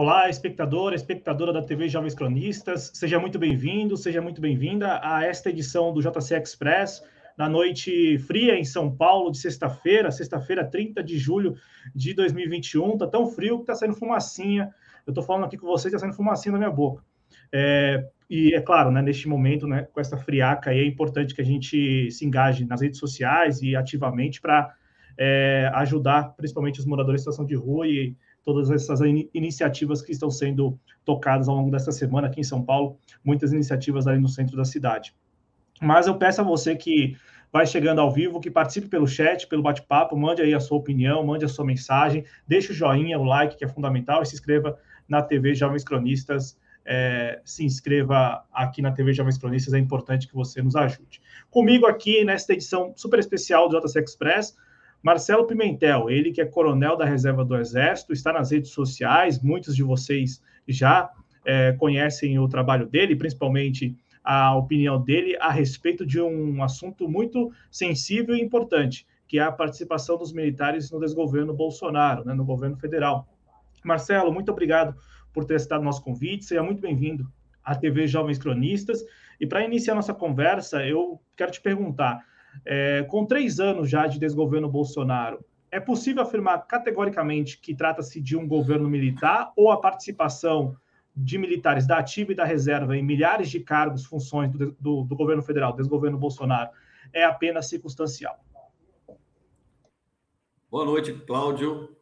Olá, espectador, espectadora da TV Jovens Cronistas, seja muito bem-vindo, seja muito bem-vinda a esta edição do JC Express, na noite fria em São Paulo, de sexta-feira, sexta-feira, 30 de julho de 2021. Tá tão frio que tá saindo fumacinha. Eu tô falando aqui com vocês, tá saindo fumacinha na minha boca. É, e é claro, né, neste momento, né, com essa friaca aí, é importante que a gente se engaje nas redes sociais e ativamente para é, ajudar principalmente os moradores em situação de rua e todas essas in iniciativas que estão sendo tocadas ao longo dessa semana aqui em São Paulo, muitas iniciativas ali no centro da cidade. Mas eu peço a você que vai chegando ao vivo, que participe pelo chat, pelo bate-papo, mande aí a sua opinião, mande a sua mensagem, deixe o joinha, o like, que é fundamental, e se inscreva na TV Jovens Cronistas. É, se inscreva aqui na TV Jovens Cronistas, é importante que você nos ajude. Comigo aqui nesta edição super especial do JC Express, Marcelo Pimentel, ele que é coronel da reserva do Exército, está nas redes sociais, muitos de vocês já é, conhecem o trabalho dele, principalmente a opinião dele a respeito de um assunto muito sensível e importante, que é a participação dos militares no desgoverno Bolsonaro, né, no governo federal. Marcelo, muito obrigado por ter aceitado nosso convite, seja muito bem-vindo à TV Jovens Cronistas. E para iniciar nossa conversa, eu quero te perguntar: é, com três anos já de desgoverno Bolsonaro, é possível afirmar categoricamente que trata-se de um governo militar ou a participação de militares da ativa e da reserva em milhares de cargos, funções do, do, do governo federal, desgoverno Bolsonaro, é apenas circunstancial? Boa noite, Cláudio.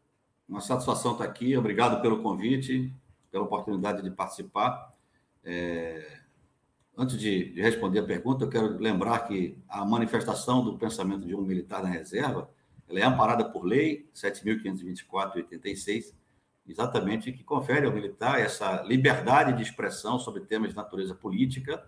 Uma satisfação estar aqui. Obrigado pelo convite, pela oportunidade de participar. É... Antes de, de, responder a pergunta, eu quero lembrar que a manifestação do pensamento de um militar na reserva ela é amparada por lei 7.524-86, exatamente que confere ao militar essa liberdade de expressão sobre temas de natureza política,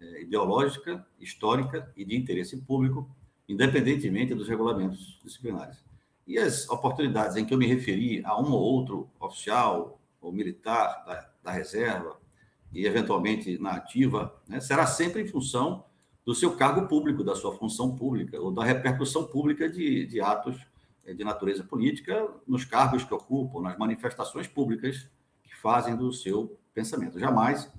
eh, ideológica, histórica e de interesse público, independentemente dos regulamentos disciplinares. E as oportunidades em que eu me referi a um ou outro oficial ou militar da, da reserva, e eventualmente na ativa, né, será sempre em função do seu cargo público, da sua função pública, ou da repercussão pública de, de atos eh, de natureza política nos cargos que ocupam, nas manifestações públicas que fazem do seu pensamento. Jamais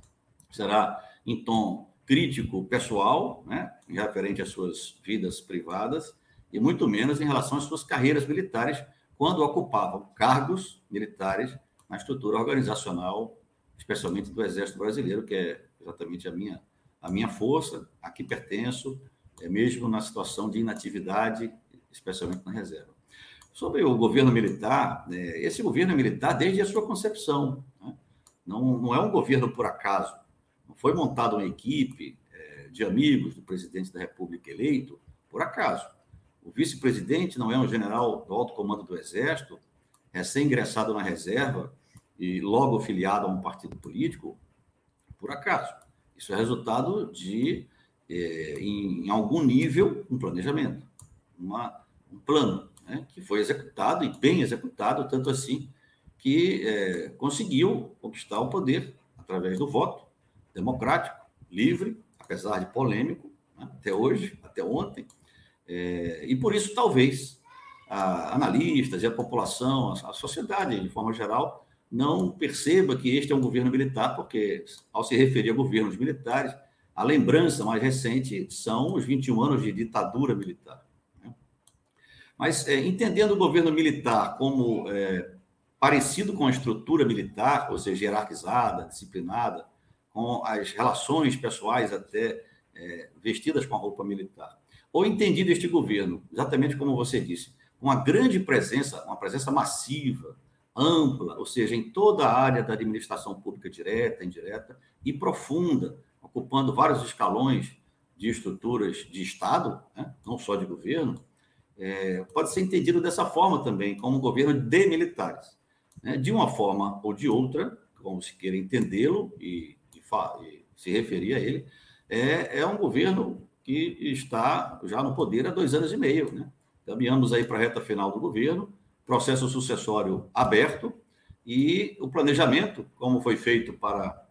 será em tom crítico pessoal, né, referente às suas vidas privadas, e muito menos em relação às suas carreiras militares, quando ocupavam cargos militares na estrutura organizacional especialmente do Exército Brasileiro, que é exatamente a minha, a minha força, a que pertenço, é mesmo na situação de inatividade, especialmente na reserva. Sobre o governo militar, é, esse governo é militar desde a sua concepção. Né? Não, não é um governo por acaso. Não foi montada uma equipe é, de amigos do presidente da República eleito por acaso. O vice-presidente não é um general do alto comando do Exército, recém-ingressado na reserva, e logo filiado a um partido político, por acaso. Isso é resultado de, é, em, em, algum nível, um planejamento, uma, um plano né, que foi executado e bem executado, tanto assim que é, conseguiu conquistar o poder através do voto democrático, livre, apesar de polêmico, né, até hoje, até ontem. É, e por isso, talvez, a, analistas e a população, a, a sociedade de forma geral, não perceba que este é um governo militar, porque, ao se referir a governos militares, a lembrança mais recente são os 21 anos de ditadura militar. Né? Mas, é, entendendo o governo militar como é, parecido com a estrutura militar, ou seja, hierarquizada, disciplinada, com as relações pessoais até é, vestidas com a roupa militar, ou entendido este governo, exatamente como você disse, com uma grande presença, uma presença massiva, ampla, ou seja, em toda a área da administração pública direta, indireta e profunda, ocupando vários escalões de estruturas de Estado, né? não só de governo, é, pode ser entendido dessa forma também, como um governo de militares. Né? De uma forma ou de outra, como se queira entendê-lo e, e, e, se referir a ele, é, é um governo que está já no poder há dois anos e meio. Né? Caminhamos aí para a reta final do governo, processo sucessório aberto e o planejamento, como foi feito para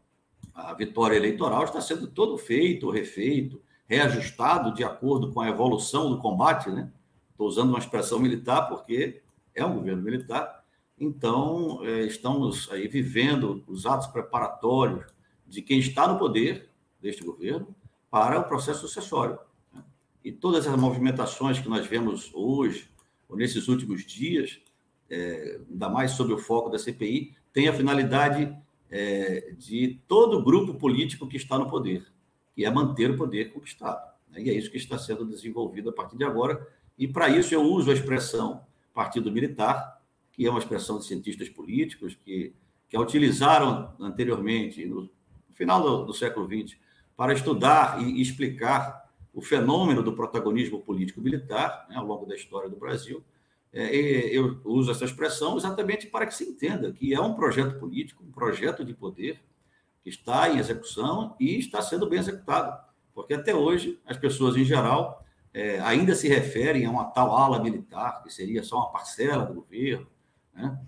a vitória eleitoral, está sendo todo feito, refeito, reajustado de acordo com a evolução do combate, né? Estou usando uma expressão militar porque é um governo militar, Então, é, estamos aí vivendo os atos preparatórios de quem está no poder deste governo para o processo sucessório. Né? E todas as movimentações que nós vemos hoje, nesses últimos dias, é, ainda mais sob o foco da CPI, tem a finalidade é, de todo grupo político que está no poder, que é manter o poder conquistado. Né? E é isso que está sendo desenvolvido a partir de agora. E para isso eu uso a expressão partido militar, que é uma expressão de cientistas políticos que, que a utilizaram anteriormente, no final do, do século XX, para estudar e explicar o fenômeno do protagonismo político-militar né, ao longo da história do Brasil. É, eu uso essa expressão exatamente para que se entenda que é um projeto político, um projeto de poder que está em execução e está sendo bem executado, porque até hoje as pessoas em geral é, ainda se referem a uma tal ala militar, que seria só uma parcela do governo, né?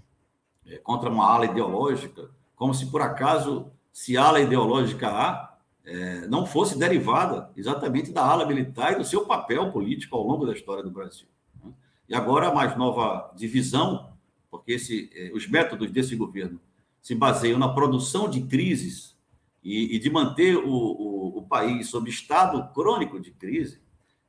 é, contra uma ala ideológica, como se por acaso, se ala ideológica há, é, não fosse derivada exatamente da ala militar e do seu papel político ao longo da história do Brasil. Né? E agora a mais nova divisão, porque esse, é, os métodos desse governo se baseiam na produção de crises e, e de manter o, o, o país sob estado crônico de crise,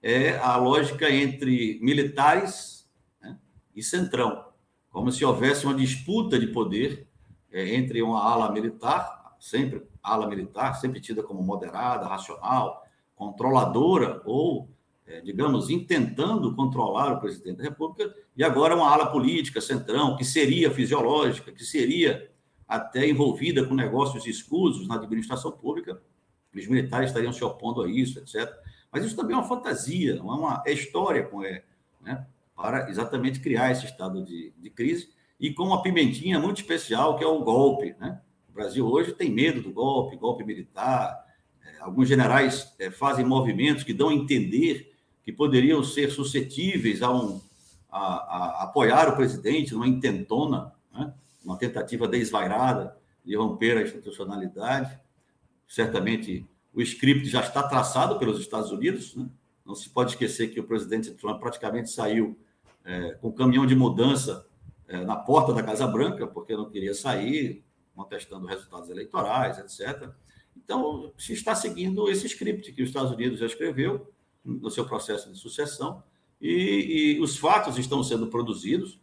é a lógica entre militares né, e centrão, como se houvesse uma disputa de poder é, entre uma ala militar, sempre ala militar, sempre tida como moderada, racional, controladora ou, é, digamos, intentando controlar o presidente da República, e agora uma ala política, centrão, que seria fisiológica, que seria até envolvida com negócios escusos na administração pública, os militares estariam se opondo a isso, etc. Mas isso também é uma fantasia, é uma é história com é, né, para exatamente criar esse estado de, de crise e com uma pimentinha muito especial que é o golpe, né? O Brasil hoje tem medo do golpe, golpe militar. É, alguns generais é, fazem movimentos que dão a entender que poderiam ser suscetíveis a, um, a, a apoiar o presidente numa intentona, né? uma tentativa desvairada de romper a institucionalidade. Certamente o script já está traçado pelos Estados Unidos. Né? Não se pode esquecer que o presidente Trump praticamente saiu é, com caminhão de mudança é, na porta da Casa Branca, porque não queria sair, contestando resultados eleitorais, etc. Então, se está seguindo esse script que os Estados Unidos já escreveu no seu processo de sucessão, e, e os fatos estão sendo produzidos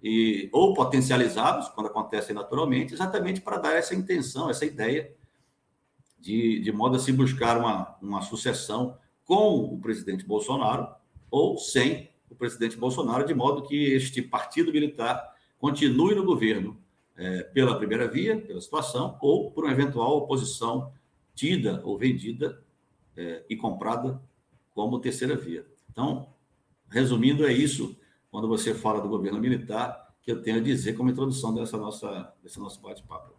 e, ou potencializados, quando acontecem naturalmente, exatamente para dar essa intenção, essa ideia de, de modo a se buscar uma, uma sucessão com o presidente Bolsonaro ou sem o presidente Bolsonaro, de modo que este partido militar continue no governo é, pela primeira via, pela situação, ou por uma eventual oposição tida ou vendida é, e comprada como terceira via. Então, resumindo, é isso, quando você fala do governo militar, que eu tenho a dizer como introdução dessa nossa, desse nosso bate-papo.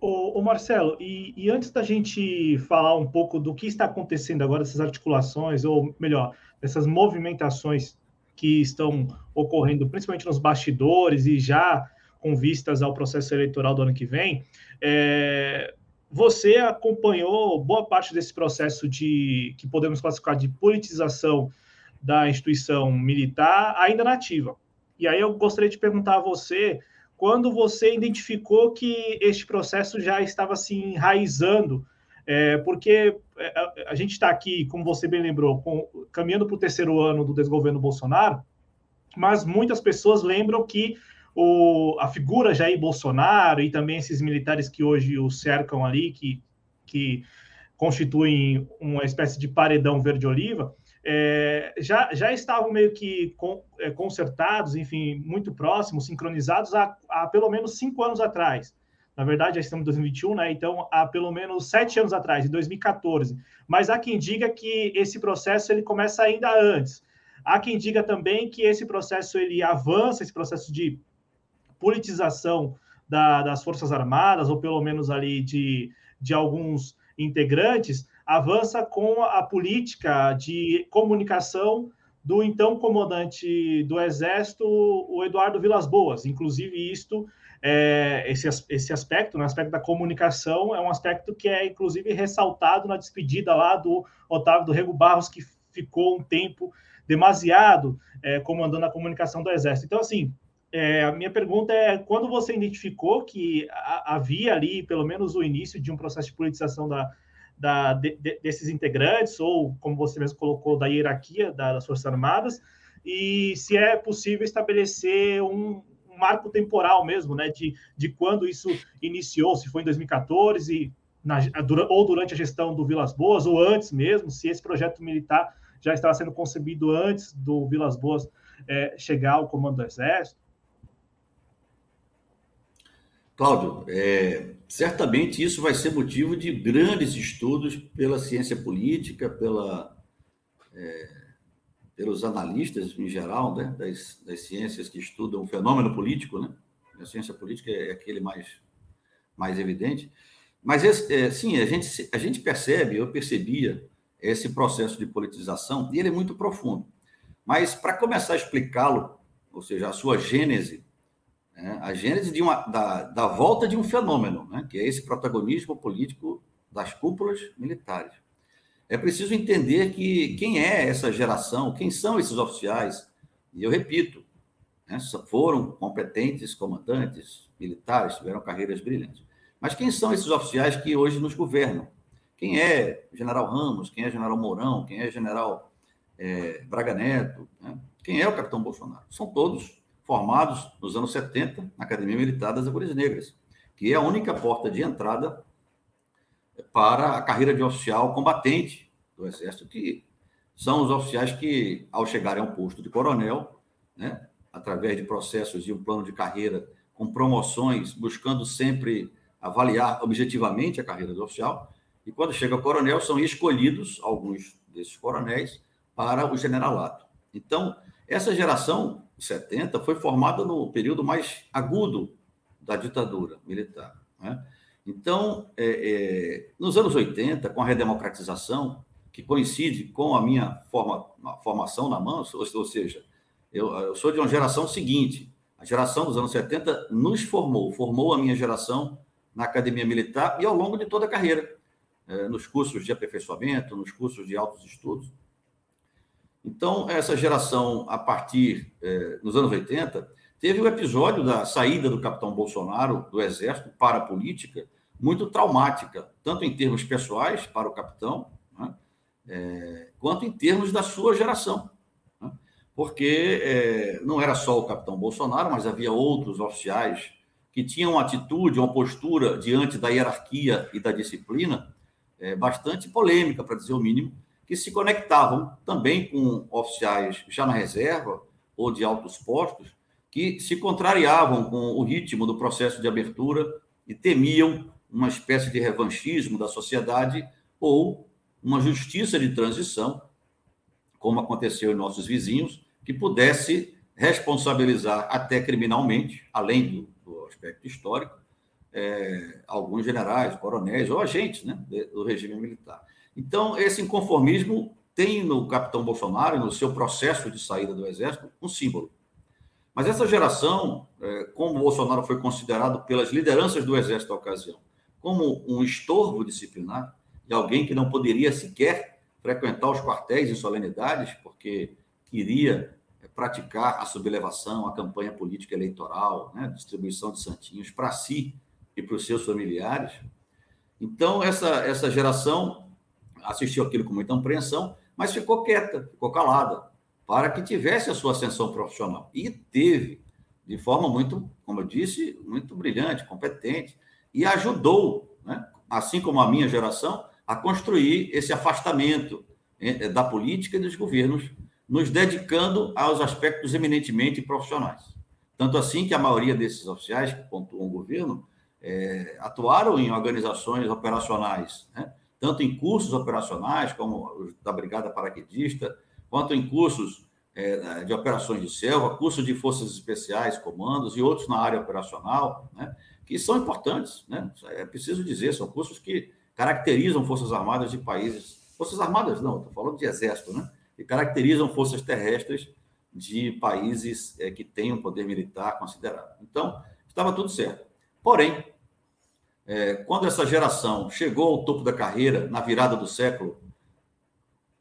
Ô, Marcelo, e, e, antes da gente falar um pouco do que está acontecendo agora, essas articulações, ou melhor, essas movimentações que estão ocorrendo, principalmente nos bastidores e já com vistas ao processo eleitoral do ano que vem, é, você acompanhou boa parte desse processo de que podemos classificar de politização da instituição militar ainda nativa. E aí eu gostaria de perguntar a você quando você identificou que este processo já estava se enraizando, é, porque é, a, gente está aqui, como você bem lembrou, com, caminhando para o terceiro ano do desgoverno Bolsonaro, mas muitas pessoas lembram que o, a figura Jair Bolsonaro e também esses militares que hoje o cercam ali, que, que constituem uma espécie de paredão verde-oliva, é, já, já estavam meio que com, é, consertados, enfim, muito próximos, sincronizados há, há, pelo menos cinco anos atrás. Na verdade, já estamos em 2021, né? Então, há pelo menos sete anos atrás, em 2014. Mas há quem diga que esse processo ele começa ainda antes. Há quem diga também que esse processo ele avança, esse processo de politização da, das Forças Armadas, ou pelo menos ali de, de alguns integrantes, avança com a política de comunicação do então comandante do Exército, o Eduardo Vilas Boas. Inclusive, isto, é, esse, esse aspecto, no né, aspecto da comunicação, é um aspecto que é, inclusive, ressaltado na despedida lá do Otávio do Rego Barros, que ficou um tempo demasiado é, comandando a comunicação do Exército. Então, assim, É, a minha pergunta é: quando você identificou que havia ali, pelo menos, o início de um processo de politização da, da, de, desses integrantes, ou, como você mesmo colocou, da hierarquia das Forças Armadas, e se é possível estabelecer um, um marco temporal mesmo, né, de, de quando isso iniciou, se foi em 2014, na, ou durante a gestão do Vilas Boas, ou antes mesmo, se esse projeto militar já estava sendo concebido antes do Vilas Boas é, chegar ao comando do Exército? Cláudio, é, certamente isso vai ser motivo de grandes estudos pela ciência política, pela, é, pelos analistas em geral, né, das, das, ciências que estudam o fenômeno político, né? A ciência política é aquele mais, mais evidente. Mas, esse, é, sim, a gente, a gente percebe, eu percebia esse processo de politização, e ele é muito profundo. Mas, para começar a explicá-lo, ou seja, a sua gênese, né? a gênese de uma, da, da volta de um fenômeno, né? que é esse protagonismo político das cúpulas militares. É preciso entender que quem é essa geração, quem são esses oficiais, e eu repito, né? foram competentes comandantes militares, tiveram carreiras brilhantes. Mas quem são esses oficiais que hoje nos governam? Quem é General Ramos? Quem é General Mourão? Quem é General é, Braga Neto? Né? Quem é o Capitão Bolsonaro? São todos formados nos anos 70 na Academia Militar das Agulhas Negras, que é a única porta de entrada para a carreira de oficial combatente do Exército, que são os oficiais que, ao chegarem ao posto de coronel, né, através de processos de um plano de carreira com promoções, buscando sempre avaliar objetivamente a carreira do oficial, e quando chega ao coronel, são escolhidos alguns desses coronéis para o generalato. Então, essa geração 70 foi formada no período mais agudo da ditadura militar. Né? Então, é, é, nos anos 80, com a redemocratização, que coincide com a minha forma, formação na mão, ou, seja, eu, eu, sou de uma geração seguinte, a geração dos anos 70 nos formou, formou a minha geração na academia militar e ao longo de toda a carreira, é, nos cursos de aperfeiçoamento, nos cursos de altos estudos. Então, essa geração, a partir eh, nos anos 80, teve o episódio da saída do capitão Bolsonaro do Exército para a política, muito traumática, tanto em termos pessoais para o capitão, né, é, quanto em termos da sua geração. Né, porque é, não era só o capitão Bolsonaro, mas havia outros oficiais que tinham uma atitude, uma postura diante da hierarquia e da disciplina é, bastante polêmica, para dizer o mínimo, que se conectavam também com oficiais já na reserva ou de altos postos, que se contrariavam com o ritmo do processo de abertura e temiam uma espécie de revanchismo da sociedade ou uma justiça de transição, como aconteceu em nossos vizinhos, que pudesse responsabilizar até criminalmente, além do, do aspecto histórico, é, alguns generais, coronéis ou agentes né, do regime militar. Então, esse inconformismo tem no capitão Bolsonaro, no seu processo de saída do Exército, um símbolo. Mas essa geração, é, como Bolsonaro foi considerado pelas lideranças do Exército da ocasião, como um estorvo disciplinar, e alguém que não poderia sequer frequentar os quartéis em solenidades, porque queria é, praticar a sublevação, a campanha política eleitoral, né, distribuição de santinhos para si e para os seus familiares. Então, essa, essa geração assistiu aquilo com muita apreensão, mas ficou quieta, ficou calada, para que tivesse a sua ascensão profissional. E teve, de forma muito, como eu disse, muito brilhante, competente, e ajudou, né, assim como a minha geração, a construir esse afastamento eh, da política e dos governos, nos dedicando aos aspectos eminentemente profissionais. Tanto assim que a maioria desses oficiais que pontuam o governo é, atuaram em organizações operacionais, né? Tanto em cursos operacionais, como da Brigada Paraquedista, quanto em cursos é, de operações de selva, cursos de forças especiais, comandos e outros na área operacional, né, que são importantes, né, é preciso dizer, são cursos que caracterizam Forças Armadas de países, Forças Armadas não, estou falando de Exército, né, que caracterizam forças terrestres de países é, que têm um poder militar considerável. Então, estava tudo certo. Porém, é, quando essa geração chegou ao topo da carreira, na virada do século,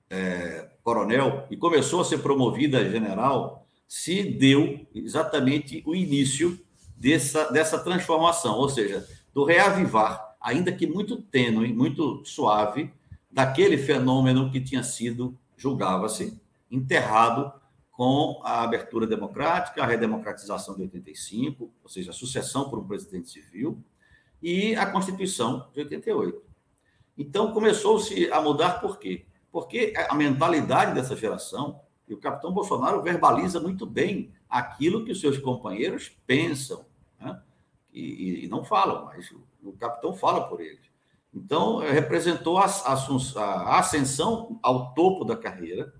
é, coronel, e começou a ser promovida a general, se deu exatamente o início dessa, dessa transformação, ou seja, do reavivar, ainda que muito tênue, muito suave, daquele fenômeno que tinha sido, julgava-se, enterrado com a abertura democrática, a redemocratização de 85, ou seja, a sucessão por um presidente civil, e a Constituição de 88. Então, começou-se a mudar por quê? Porque a mentalidade dessa geração, e o capitão Bolsonaro verbaliza muito bem aquilo que os seus companheiros pensam, né? e, e, não falam, mas o, o capitão fala por eles. Então, representou a, a, a ascensão ao topo da carreira,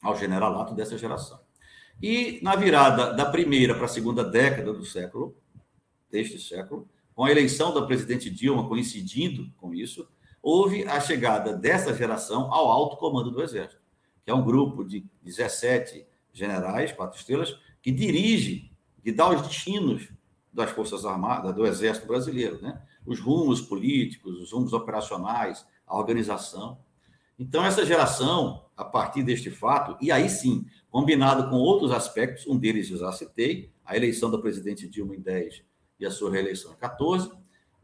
ao generalato dessa geração. E na virada da primeira para a segunda década do século, deste século, com a eleição da presidente Dilma coincidindo com isso, houve a chegada dessa geração ao alto comando do Exército, que é um grupo de 17 generais, quatro estrelas, que dirige, que dá os destinos das Forças Armadas, do Exército Brasileiro, né? os rumos políticos, os rumos operacionais, a organização. Então, essa geração, a partir deste fato, e aí sim, combinado com outros aspectos, um deles eu já citei, a eleição da presidente Dilma em 10 e a sua reeleição em 14,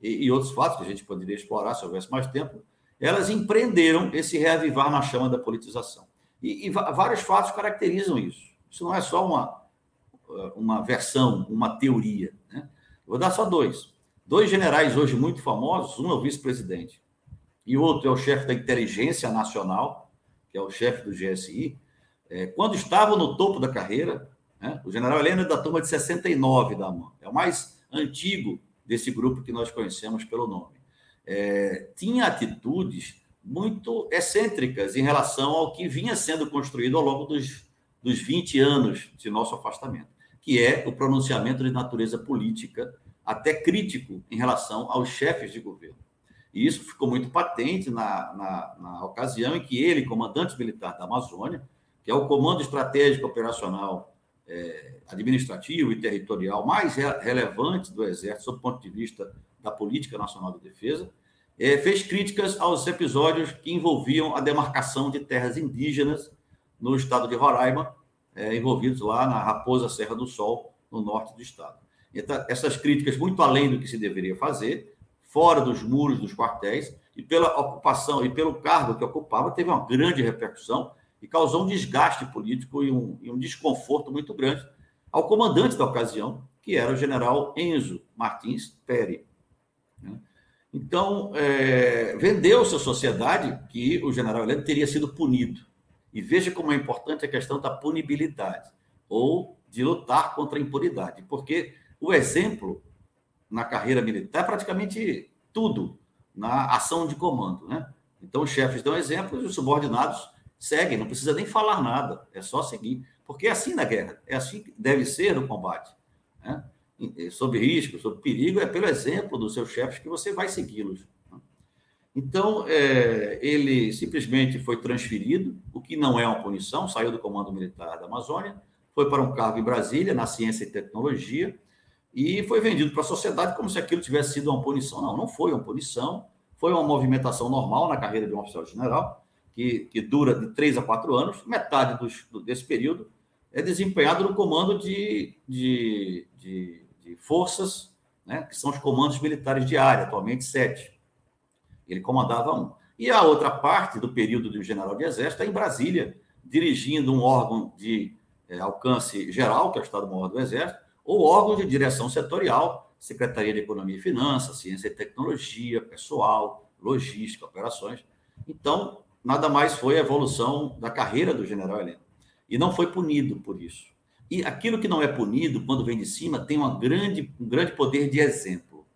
e, e outros fatos que a gente poderia explorar se houvesse mais tempo, elas empreenderam esse reavivar na chama da politização. E, e vários fatos caracterizam isso. Isso não é só uma, uma versão, uma teoria. Né? Vou dar só dois. Dois generais hoje muito famosos, um é o vice-presidente, e o outro é o chefe da inteligência nacional, que é o chefe do GSI, é, quando estavam no topo da carreira, né, o general Helena é da turma de 69 da AMAN, é o mais antigo desse grupo que nós conhecemos pelo nome. É, tinha atitudes muito excêntricas em relação ao que vinha sendo construído ao longo dos, dos 20 anos de nosso afastamento, que é o pronunciamento de natureza política, até crítico em relação aos chefes de governo. E isso ficou muito patente na, na, na ocasião em que ele, comandante militar da Amazônia, que é o comando estratégico operacional é, administrativo e territorial mais re relevante do Exército, sob o ponto de vista da política nacional de defesa, é, fez críticas aos episódios que envolviam a demarcação de terras indígenas no estado de Roraima, é, envolvidos lá na Raposa Serra do Sol, no norte do estado. Então, essas críticas, muito além do que se deveria fazer, fora dos muros dos quartéis, e pela ocupação e pelo cargo que ocupava, teve uma grande repercussão e causou um desgaste político e um, e um desconforto muito grande ao comandante da ocasião, que era o general Enzo Martins Peri. Né? Então, é, vendeu-se à sociedade que o general Heleno teria sido punido. E veja como é importante a questão da punibilidade, ou de lutar contra a impunidade, porque o exemplo na carreira militar é praticamente tudo na ação de comando. Né? Então, os chefes dão exemplo e os subordinados seguem, não precisa nem falar nada, é só seguir. Porque é assim na guerra, é assim que deve ser no combate. Né? Sob risco, sob perigo, é pelo exemplo dos seus chefes que você vai segui-los. Né? Então, é, ele simplesmente foi transferido, o que não é uma punição, saiu do Comando Militar da Amazônia, foi para um cargo em Brasília, na ciência e tecnologia, e foi vendido para a sociedade como se aquilo tivesse sido uma punição. Não, não foi uma punição, foi uma movimentação normal na carreira de um oficial general, que, que dura de três a quatro anos, metade dos, desse período é desempenhado no comando de, de, de, de forças, né, que são os comandos militares de área, atualmente sete. Ele comandava um. E a outra parte do período do general de exército é em Brasília, dirigindo um órgão de é, alcance geral, que é o Estado-Maior do Exército, ou órgão de direção setorial, Secretaria de Economia e Finanças, Ciência e Tecnologia, Pessoal, Logística, Operações. Então, nada mais foi a evolução da carreira do general Heleno. E não foi punido por isso. E aquilo que não é punido, quando vem de cima, tem uma grande, um grande poder de exemplo.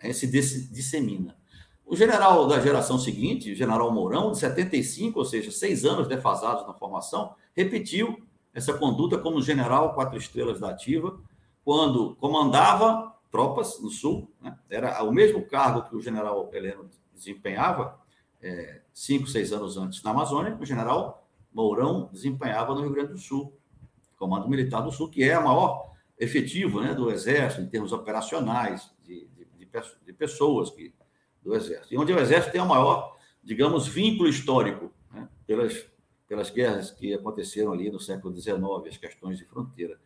É, se dissemina. O general da geração seguinte, o general Mourão, de 75, ou seja, seis anos defasados na formação, repetiu essa conduta como general quatro estrelas da ativa, quando comandava tropas no sul, né? era o mesmo cargo que o general Heleno desempenhava, é, cinco, seis anos antes na Amazônia, o general Mourão desempenhava no Rio Grande do Sul, Comando Militar do Sul, que é a maior efetivo né, do Exército em termos operacionais, de, de, de pessoas que, do Exército. E onde o Exército tem o maior, digamos, vínculo histórico, né, pelas, pelas guerras que aconteceram ali no século XIX, as questões de fronteira.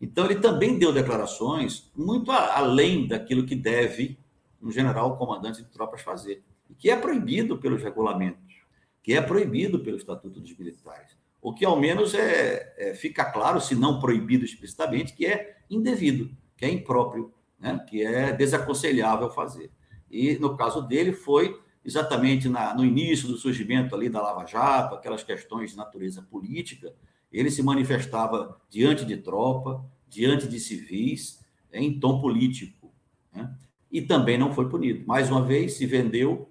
Então, ele também deu declarações muito além daquilo que deve um general comandante de tropas fazer, que é proibido pelos regulamentos, que é proibido pelo Estatuto dos Militares. O que, ao menos, é, é fica claro, se não proibido explicitamente, que é indevido, que é impróprio, né? que é desaconselhável fazer. E, no caso dele, foi exatamente na, no início do surgimento ali da Lava Jato, aquelas questões de natureza política, ele se manifestava diante de tropa, diante de civis, em tom político. Né? E também não foi punido. Mais uma vez, se vendeu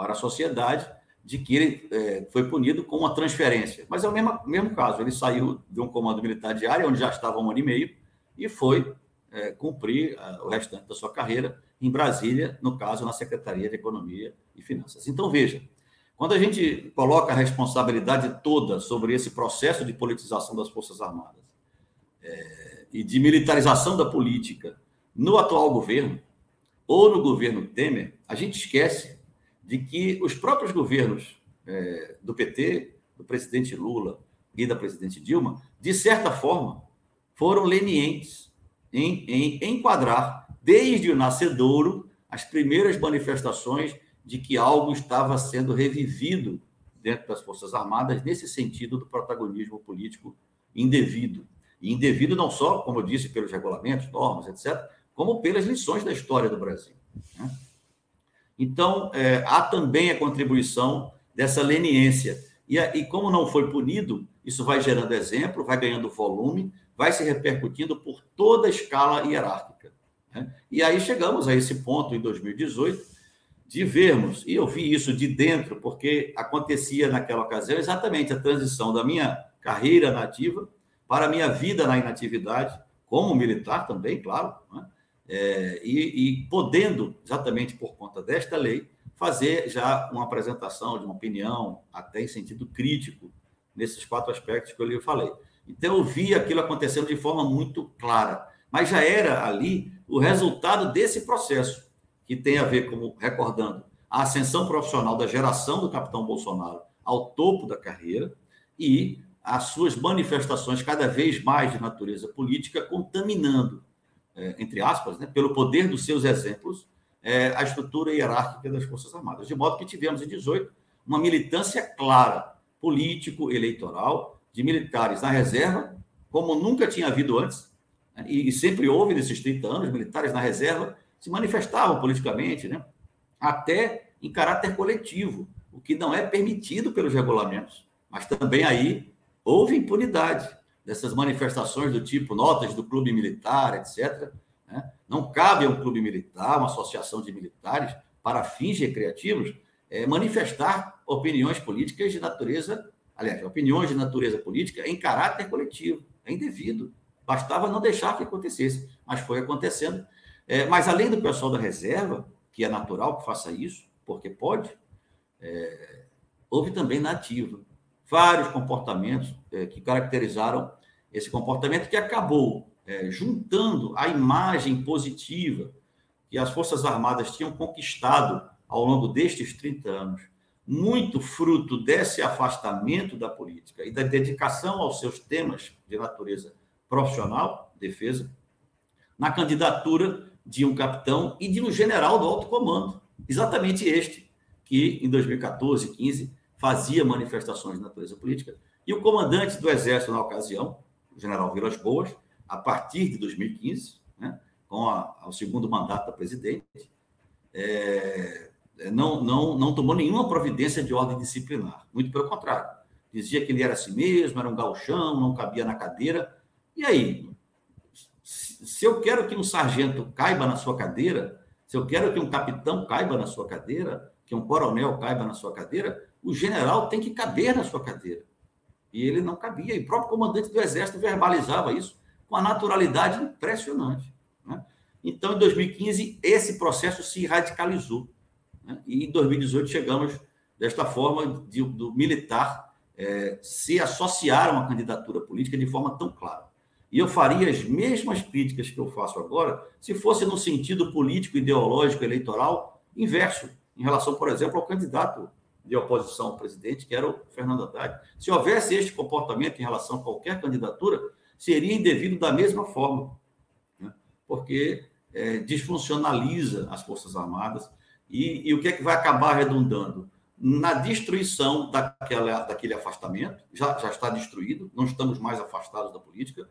para a sociedade de que ele é, foi punido com uma transferência. Mas é o mesmo, mesmo caso, ele saiu de um comando militar de área, onde já estava um ano e meio, e foi é, cumprir a, o restante da sua carreira em Brasília, no caso, na Secretaria de Economia e Finanças. Então, veja, quando a gente coloca a responsabilidade toda sobre esse processo de politização das Forças Armadas é, e de militarização da política no atual governo, ou no governo Temer, a gente esquece de que os próprios governos é, do PT, do presidente Lula e da presidente Dilma, de certa forma, foram lenientes em, em enquadrar, desde o nascedouro, as primeiras manifestações de que algo estava sendo revivido dentro das Forças Armadas, nesse sentido do protagonismo político indevido. E indevido não só, como eu disse, pelos regulamentos, normas, etc., como pelas lições da história do Brasil. Né? Então, é, há também a contribuição dessa leniência. E, e como não foi punido, isso vai gerando exemplo, vai ganhando volume, vai se repercutindo por toda a escala hierárquica. Né? E aí chegamos a esse ponto em 2018, de vermos, e eu vi isso de dentro, porque acontecia naquela ocasião exatamente a transição da minha carreira nativa para a minha vida na inatividade, como militar também, claro, né? É, e, e, podendo, exatamente por conta desta lei, fazer já uma apresentação de uma opinião, até em sentido crítico, nesses quatro aspectos que eu lhe falei. Então, eu vi aquilo acontecendo de forma muito clara, mas já era ali o resultado desse processo que tem a ver, como recordando, a ascensão profissional da geração do capitão Bolsonaro ao topo da carreira e as suas manifestações cada vez mais de natureza política, contaminando, é, entre aspas, né, pelo poder dos seus exemplos, é, a estrutura hierárquica das Forças Armadas. De modo que tivemos em 18 uma militância clara, político-eleitoral, de militares na reserva, como nunca tinha havido antes, né, e sempre houve nesses 30 anos, militares na reserva, se manifestavam politicamente, né? até em caráter coletivo, o que não é permitido pelos regulamentos. Mas também aí houve impunidade dessas manifestações do tipo notas do clube militar, etc. Né? Não cabe a um clube militar, uma associação de militares, para fins recreativos, é, manifestar opiniões políticas de natureza, aliás, opiniões de natureza política em caráter coletivo. É indevido. Bastava não deixar que acontecesse, mas foi acontecendo é, mas além do pessoal da reserva, que é natural que faça isso, porque pode, é, houve também na ativa vários comportamentos é, que caracterizaram esse comportamento que acabou é, juntando a imagem positiva que as Forças Armadas tinham conquistado ao longo destes 30 anos, muito fruto desse afastamento da política e da dedicação aos seus temas de natureza profissional, defesa, na candidatura de um capitão e de um general do alto comando, exatamente este, que em 2014, 15, fazia manifestações de natureza política, e o comandante do Exército na ocasião, o general Vilas Boas, a partir de 2015, né, com a, o segundo mandato da presidente, é, é, não, não, não tomou nenhuma providência de ordem disciplinar, muito pelo contrário. Dizia que ele era assim mesmo, era um galchão, não cabia na cadeira. E aí, se eu quero que um sargento caiba na sua cadeira, se eu quero que um capitão caiba na sua cadeira, que um coronel caiba na sua cadeira, o general tem que caber na sua cadeira. E ele não cabia. E o próprio comandante do Exército verbalizava isso com uma naturalidade impressionante. Né? Então, em 2015, esse processo se radicalizou. Né? E em 2018 chegamos desta forma de, do militar é, se associar a uma candidatura política de forma tão clara. E eu faria as mesmas críticas que eu faço agora se fosse no sentido político, ideológico, eleitoral inverso, em relação, por exemplo, ao candidato de oposição ao presidente, que era o Fernando Haddad. Se houvesse este comportamento em relação a qualquer candidatura, seria indevido da mesma forma, né? porque é, disfuncionaliza as Forças Armadas e, e, o que é que vai acabar redundando? Na destruição daquela, daquele afastamento, já, já está destruído, não estamos mais afastados da política,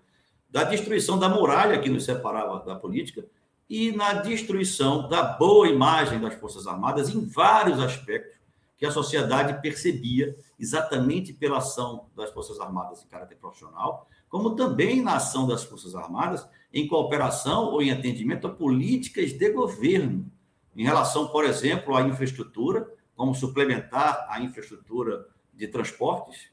da destruição da muralha que nos separava da política e na destruição da boa imagem das Forças Armadas em vários aspectos que a sociedade percebia exatamente pela ação das Forças Armadas em caráter profissional, como também na ação das Forças Armadas em cooperação ou em atendimento a políticas de governo, em relação, por exemplo, à infraestrutura, como suplementar a infraestrutura de transportes,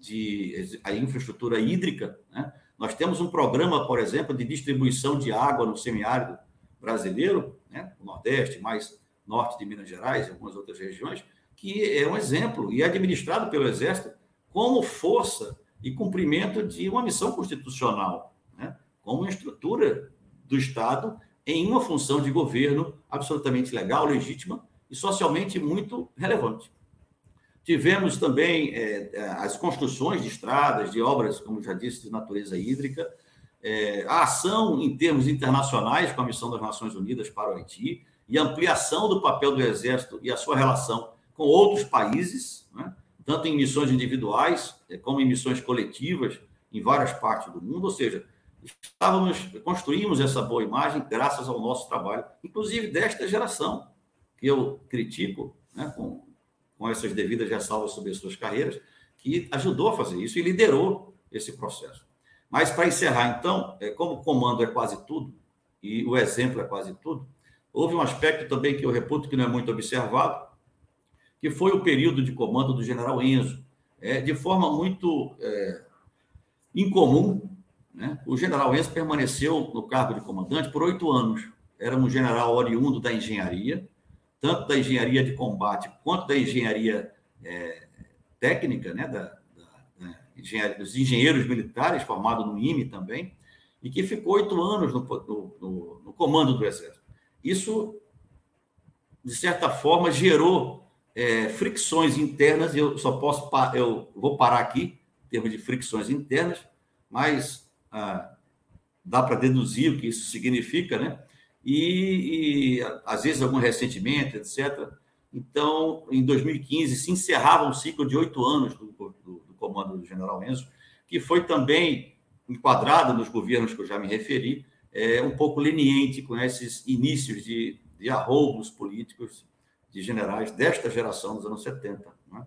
de, a infraestrutura hídrica. Né? Nós temos um programa, por exemplo, de distribuição de água no semiárido brasileiro, né? o Nordeste, mais norte de Minas Gerais e algumas outras regiões, que é um exemplo e é administrado pelo Exército como força e cumprimento de uma missão constitucional, né? como uma estrutura do Estado em uma função de governo absolutamente legal, legítima e socialmente muito relevante. Tivemos também é, as construções de estradas, de obras, como já disse, de natureza hídrica, é, a ação em termos internacionais com a missão das Nações Unidas para o Haiti e ampliação do papel do Exército e a sua relação com outros países, né? tanto em missões individuais eh, como em missões coletivas em várias partes do mundo, ou seja, estávamos construímos essa boa imagem graças ao nosso trabalho, inclusive desta geração que eu critico, né, com, com essas devidas ressalvas sobre as suas carreiras, que ajudou a fazer isso e liderou esse processo. Mas para encerrar, então, é, como o comando é quase tudo e o exemplo é quase tudo, houve um aspecto também que eu reputo que não é muito observado, que foi o período de comando do general Enzo. É, de forma muito é, incomum, né? o general Enzo permaneceu no cargo de comandante por oito anos. Era um general oriundo da engenharia, tanto da engenharia de combate quanto da engenharia é, técnica, né? da, da, da engenharia, dos engenheiros militares, formado no IME também, e que ficou oito anos no, no, no comando do Exército. Isso, de certa forma, gerou é, fricções internas, eu só posso, eu vou parar aqui, em termos de fricções internas, mas ah, dá para deduzir o que isso significa, né? E, e, às vezes algum ressentimento, etc. Então, em 2015, se encerrava um ciclo de oito anos do, do, do comando do general Enzo, que foi também enquadrado nos governos que eu já me referi, é, um pouco leniente com esses inícios de, de arroubos políticos de generais desta geração dos anos 70. Né?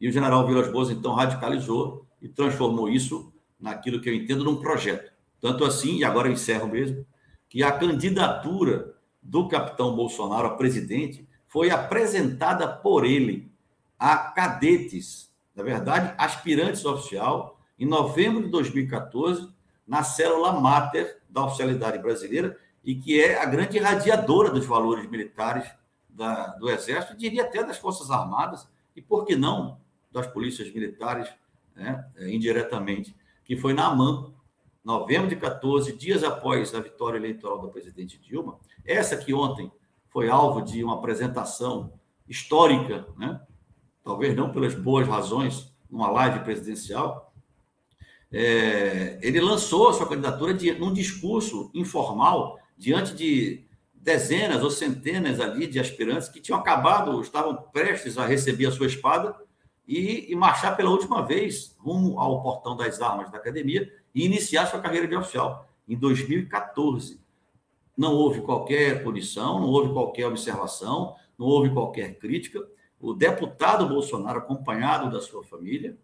E o general Vilas Boas, então, radicalizou e transformou isso naquilo que eu entendo num projeto. Tanto assim, e agora eu encerro mesmo, que a candidatura do capitão Bolsonaro a presidente foi apresentada por ele a cadetes, na verdade, aspirantes oficial, em novembro de 2014, na célula máter da oficialidade brasileira, e que é a grande irradiadora dos valores militares da, do Exército, diria até das Forças Armadas, e por que não das polícias militares, né, é, indiretamente, que foi na AMAN, novembro de 14, dias após a vitória eleitoral da presidente Dilma, essa que ontem foi alvo de uma apresentação histórica, né, talvez não pelas boas razões, numa live presidencial, é, ele lançou a sua candidatura de, num discurso informal diante de dezenas ou centenas ali de aspirantes que tinham acabado, estavam prestes a receber a sua espada e, e, marchar pela última vez rumo ao portão das armas da academia e iniciar sua carreira de oficial em 2014. Não houve qualquer punição, não houve qualquer observação, não houve qualquer crítica. O deputado Bolsonaro, acompanhado da sua família,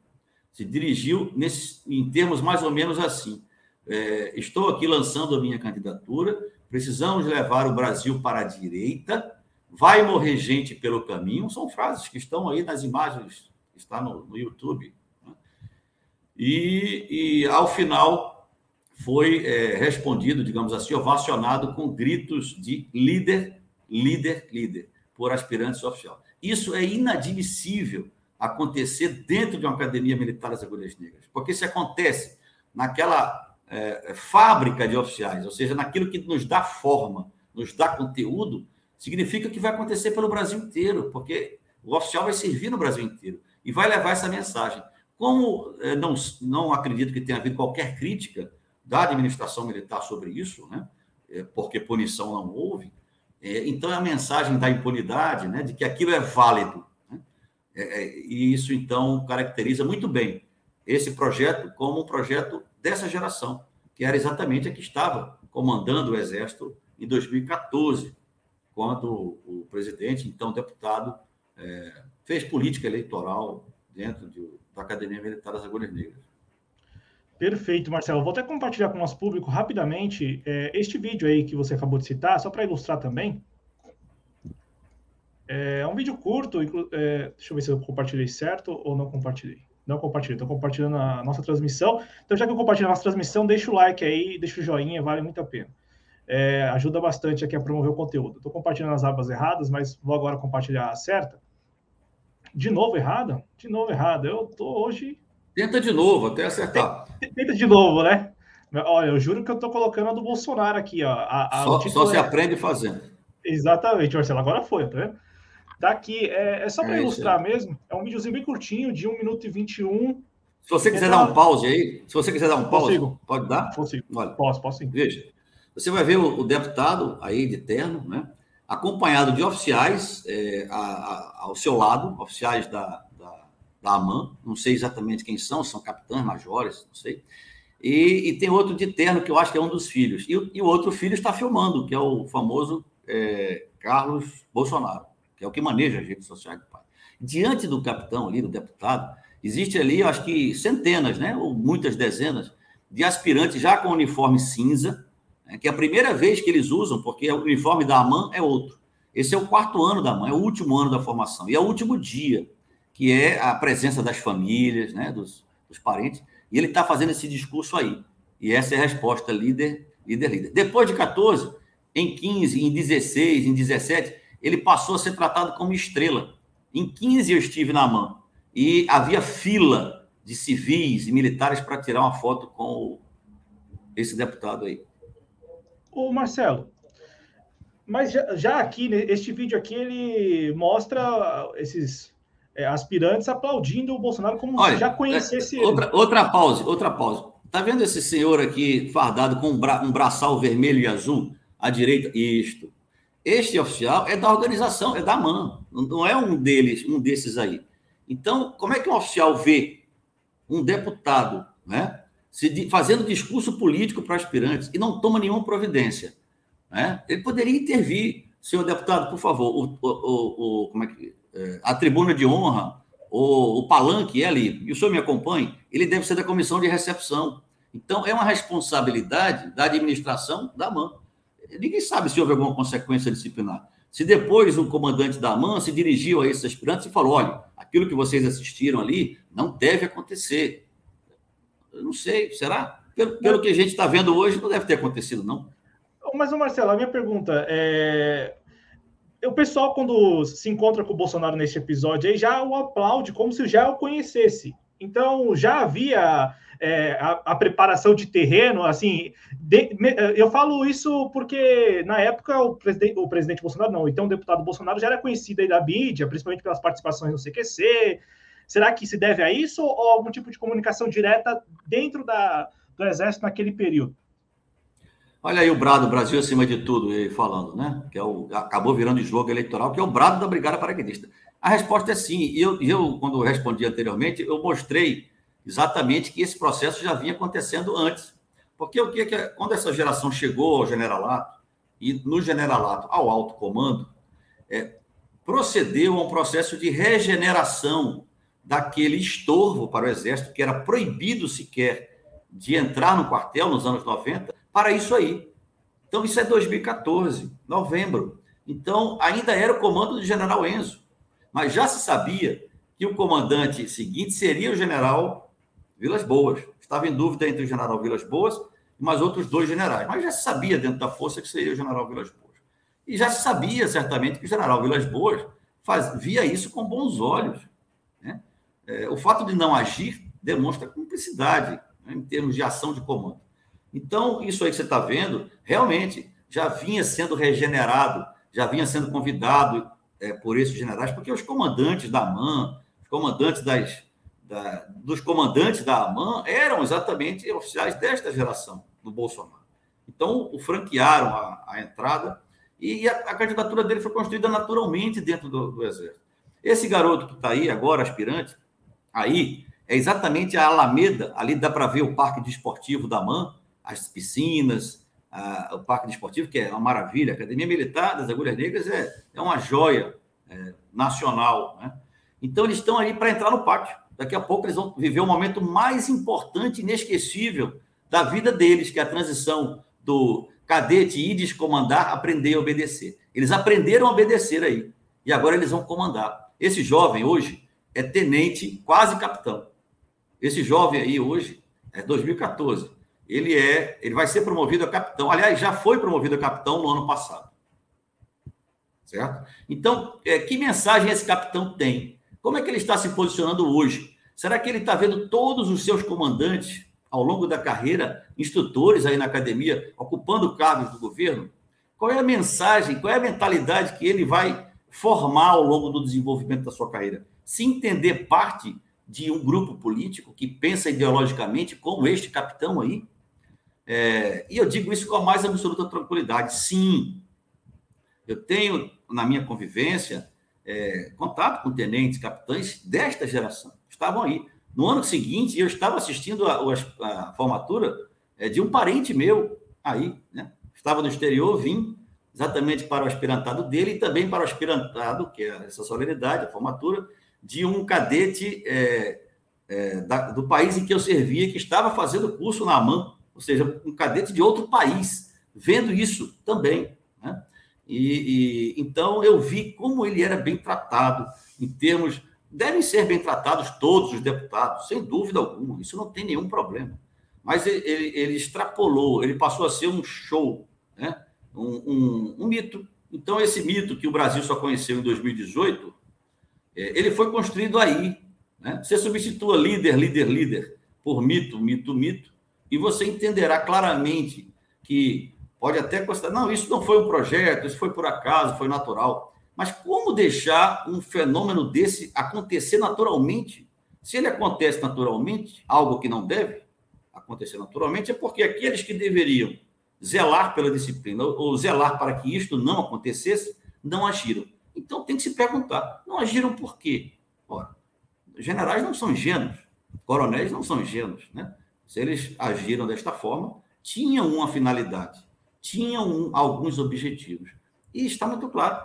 se dirigiu nesse, em termos mais ou menos assim: é, estou aqui lançando a minha candidatura precisamos levar o Brasil para a direita, vai morrer gente pelo caminho, são frases que estão aí nas imagens, está no, no YouTube. Né? E, e, ao final, foi é, respondido, digamos assim, ovacionado com gritos de líder, líder, líder, por aspirantes oficial. Isso é inadmissível acontecer dentro de uma academia militar das agulhas negras, porque se acontece naquela é, é, fábrica de oficiais, ou seja, naquilo que nos dá forma, nos dá conteúdo, significa que vai acontecer pelo Brasil inteiro, porque O oficial vai servir no Brasil inteiro e vai levar essa mensagem. Como eh, não, não acredito que tenha havido qualquer crítica da administração militar sobre isso, né? Eh, porque punição não houve, eh, então é a mensagem da impunidade, né? de que aquilo é válido. Né? E isso, então, caracteriza muito bem esse projeto como um projeto dessa geração, que era exatamente a que estava comandando o Exército em 2014, quando o presidente, então deputado, é, fez política eleitoral dentro de, da Academia Militar das Agulhas Negras. Perfeito, Marcelo. Vou até compartilhar com o nosso público rapidamente é, este vídeo aí que você acabou de citar, só para ilustrar também. É um vídeo curto, é, deixa eu ver se eu compartilhei certo ou não compartilhei não compartilha. Estou compartilhando a nossa transmissão. Então, já que eu compartilho a nossa transmissão, deixa o like aí, deixa o joinha, vale muito a pena. É, ajuda bastante aqui a promover o conteúdo. Estou compartilhando as abas erradas, mas vou agora compartilhar a certa. De novo errada? De novo errada. Eu estou hoje. Tenta de novo, até acertar. Tenta de novo, né? Olha, eu juro que eu estou colocando a do Bolsonaro aqui, ó. A, a, só, só se é... aprende fazendo. Exatamente, Marcelo. Agora foi, tá vendo? Daqui, é, é só para é ilustrar mesmo. É um videozinho bem curtinho, de 1 minuto e 21. Se você quiser dar um pause aí, se você quiser dar um pause, Consigo. pode dar? Consigo. Olha, posso, posso sim. Veja, você vai ver o, o deputado aí de terno, né? acompanhado de oficiais é, a, a, ao seu lado, oficiais da, da, da AMAN, não sei exatamente quem são, são capitães, majores, não sei. E, e, tem outro de terno que eu acho que é um dos filhos. E, e o outro filho está filmando, que é o famoso é, Carlos Bolsonaro que é o que maneja as redes sociais do pai. Diante do capitão ali, do deputado, existe ali, acho que centenas, né, ou muitas dezenas, de aspirantes já com uniforme cinza, né, que é a primeira vez que eles usam, porque o uniforme da AMAN é outro. Esse é o quarto ano da AMAN, é o último ano da formação, e é o último dia, que é a presença das famílias, né, dos, dos parentes, e ele está fazendo esse discurso aí. E essa é a resposta, líder, líder, líder. Depois de 14, em 15, em 16, em 17, ele passou a ser tratado como estrela. Em 15 eu estive na mão e havia fila de civis e militares para tirar uma foto com esse deputado aí. Ô Marcelo, mas já, já aqui, né, este vídeo aqui, ele mostra esses é, aspirantes aplaudindo o Bolsonaro como Olha, se já conhecesse é, outra, ele. Outra pausa, outra pausa. Tá vendo esse senhor aqui fardado com um, bra um braçal vermelho e azul à direita? Isto. Este oficial é da organização, é da MAN, não é um deles, um desses aí. Então, como é que um oficial vê um deputado né, se, fazendo discurso político para aspirantes e não toma nenhuma providência? Né? Ele poderia intervir, senhor deputado, por favor, o, o, o como é que, é, a tribuna de honra, o, o palanque é ali, e o senhor me acompanhe, ele deve ser da comissão de recepção. Então, é uma responsabilidade da administração da MAN ninguém sabe se houve alguma consequência disciplinar. Se depois um comandante da AMAN se dirigiu a esses aspirantes e falou: olha, aquilo que vocês assistiram ali não deve acontecer. Eu não sei, será? Pelo, pelo que a gente está vendo hoje, não deve ter acontecido, não. Mas, Marcelo, a minha pergunta é. O pessoal, quando se encontra com o Bolsonaro neste episódio, aí já o aplaude como se já o conhecesse. Então, já havia é, a, a, preparação de terreno, assim, de, me, eu falo isso porque na época o presidente, o presidente Bolsonaro, não, então o deputado Bolsonaro já era conhecido aí da mídia, principalmente pelas participações no CQC. Será que se deve a isso ou algum tipo de comunicação direta dentro da, do Exército naquele período? Olha aí o Brado, Brasil acima de tudo, falando, né? Que é o, acabou virando slogan eleitoral, que é o Brado da Brigada Paraquedista. A resposta é sim. E eu, eu, quando respondi anteriormente, eu mostrei exatamente que esse processo já vinha acontecendo antes. Porque o que, que quando essa geração chegou ao generalato, e no generalato ao alto comando, é, procedeu a um processo de regeneração daquele estorvo para o Exército, que era proibido sequer de entrar no quartel nos anos 90, para isso aí. Então, isso é 2014, novembro. Então, ainda era o comando do general Enzo, mas já se sabia que o comandante seguinte seria o general Vilas Boas. Estava em dúvida entre o general Vilas Boas e mais outros dois generais. Mas já se sabia dentro da força que seria o general Vilas Boas. E já se sabia, certamente, que o general Vilas Boas faz, via isso com bons olhos. Né? É, o fato de não agir demonstra cumplicidade né, em termos de ação de comando. Então, isso aí que você está vendo, realmente já vinha sendo regenerado, já vinha sendo convidado é, por esses generais, porque os comandantes da AMAN, os comandantes das, da, dos comandantes da AMAN eram exatamente oficiais desta geração do Bolsonaro. Então, o franquearam a, a entrada e a, a, candidatura dele foi construída naturalmente dentro do, do Exército. Esse garoto que está aí agora, aspirante, aí, é exatamente a Alameda, ali dá para ver o parque desportivo da MAN, as piscinas, a, o parque desportivo, que é uma maravilha. A Academia Militar das Agulhas Negras é, é uma joia é, nacional. Né? Então, eles estão ali para entrar no pátio. Daqui a pouco eles vão viver o momento mais importante, inesquecível da vida deles, que é a transição do cadete ir descomandar, aprender a obedecer. Eles aprenderam a obedecer aí. E agora eles vão comandar. Esse jovem hoje é tenente, quase capitão. Esse jovem aí hoje é 2014. Ele é, ele vai ser promovido a capitão. Aliás, já foi promovido a capitão no ano passado. Certo? Então, é, que mensagem esse capitão tem? Como é que ele está se posicionando hoje? Será que ele está vendo todos os seus comandantes ao longo da carreira, instrutores aí na academia, ocupando cargos do governo? Qual é a mensagem, qual é a mentalidade que ele vai formar ao longo do desenvolvimento da sua carreira? Se entender parte de um grupo político que pensa ideologicamente como este capitão aí? É, e eu digo isso com a mais absoluta tranquilidade. Sim, eu tenho na minha convivência é, contato com tenentes, capitães desta geração. Estavam aí. No ano seguinte, eu estava assistindo a, a, a formatura é, de um parente meu aí, né? Estava no exterior, vim exatamente para o aspirantado dele e também para o aspirantado, que é essa solenidade, a formatura, de um cadete é, é, da, do país em que eu servia, que estava fazendo curso na AMAN, ou seja, um cadete de outro país, vendo isso também. E, e, então eu vi como ele era bem tratado em termos. Devem ser bem tratados todos os deputados, sem dúvida alguma, isso não tem nenhum problema. Mas ele, ele, ele extrapolou, ele passou a ser um show, né? um, um, um mito. Então, esse mito que o Brasil só conheceu em 2018, é, ele foi construído aí. Né? Você substitua líder, líder, líder por mito, mito, mito, e você entenderá claramente que pode até custar. Não, isso não foi um projeto, isso foi por acaso, foi natural. Mas como deixar um fenômeno desse acontecer naturalmente? Se ele acontece naturalmente, algo que não deve acontecer naturalmente, é porque aqueles que deveriam zelar pela disciplina ou zelar para que isto não acontecesse, não agiram. Então tem que se perguntar: não agiram por quê? Ora, generais não são ingênuos, coronéis não são ingênuos, né? Se eles agiram desta forma, tinham uma finalidade, tinham alguns objetivos. E está muito claro.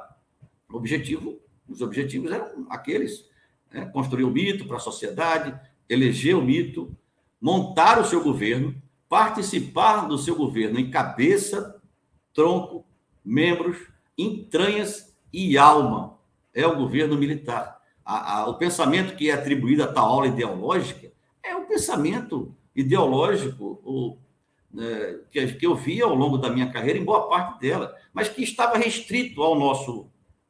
O objetivo, os objetivos eram aqueles: né? construir o mito para a sociedade, eleger o mito, montar o seu governo, participar do seu governo em cabeça, tronco, membros, entranhas e alma é o governo militar. A, a, o pensamento que é atribuído a tal aula ideológica é um pensamento ideológico o, né, que, eu vi ao longo da minha carreira, em boa parte dela, mas que estava restrito ao nosso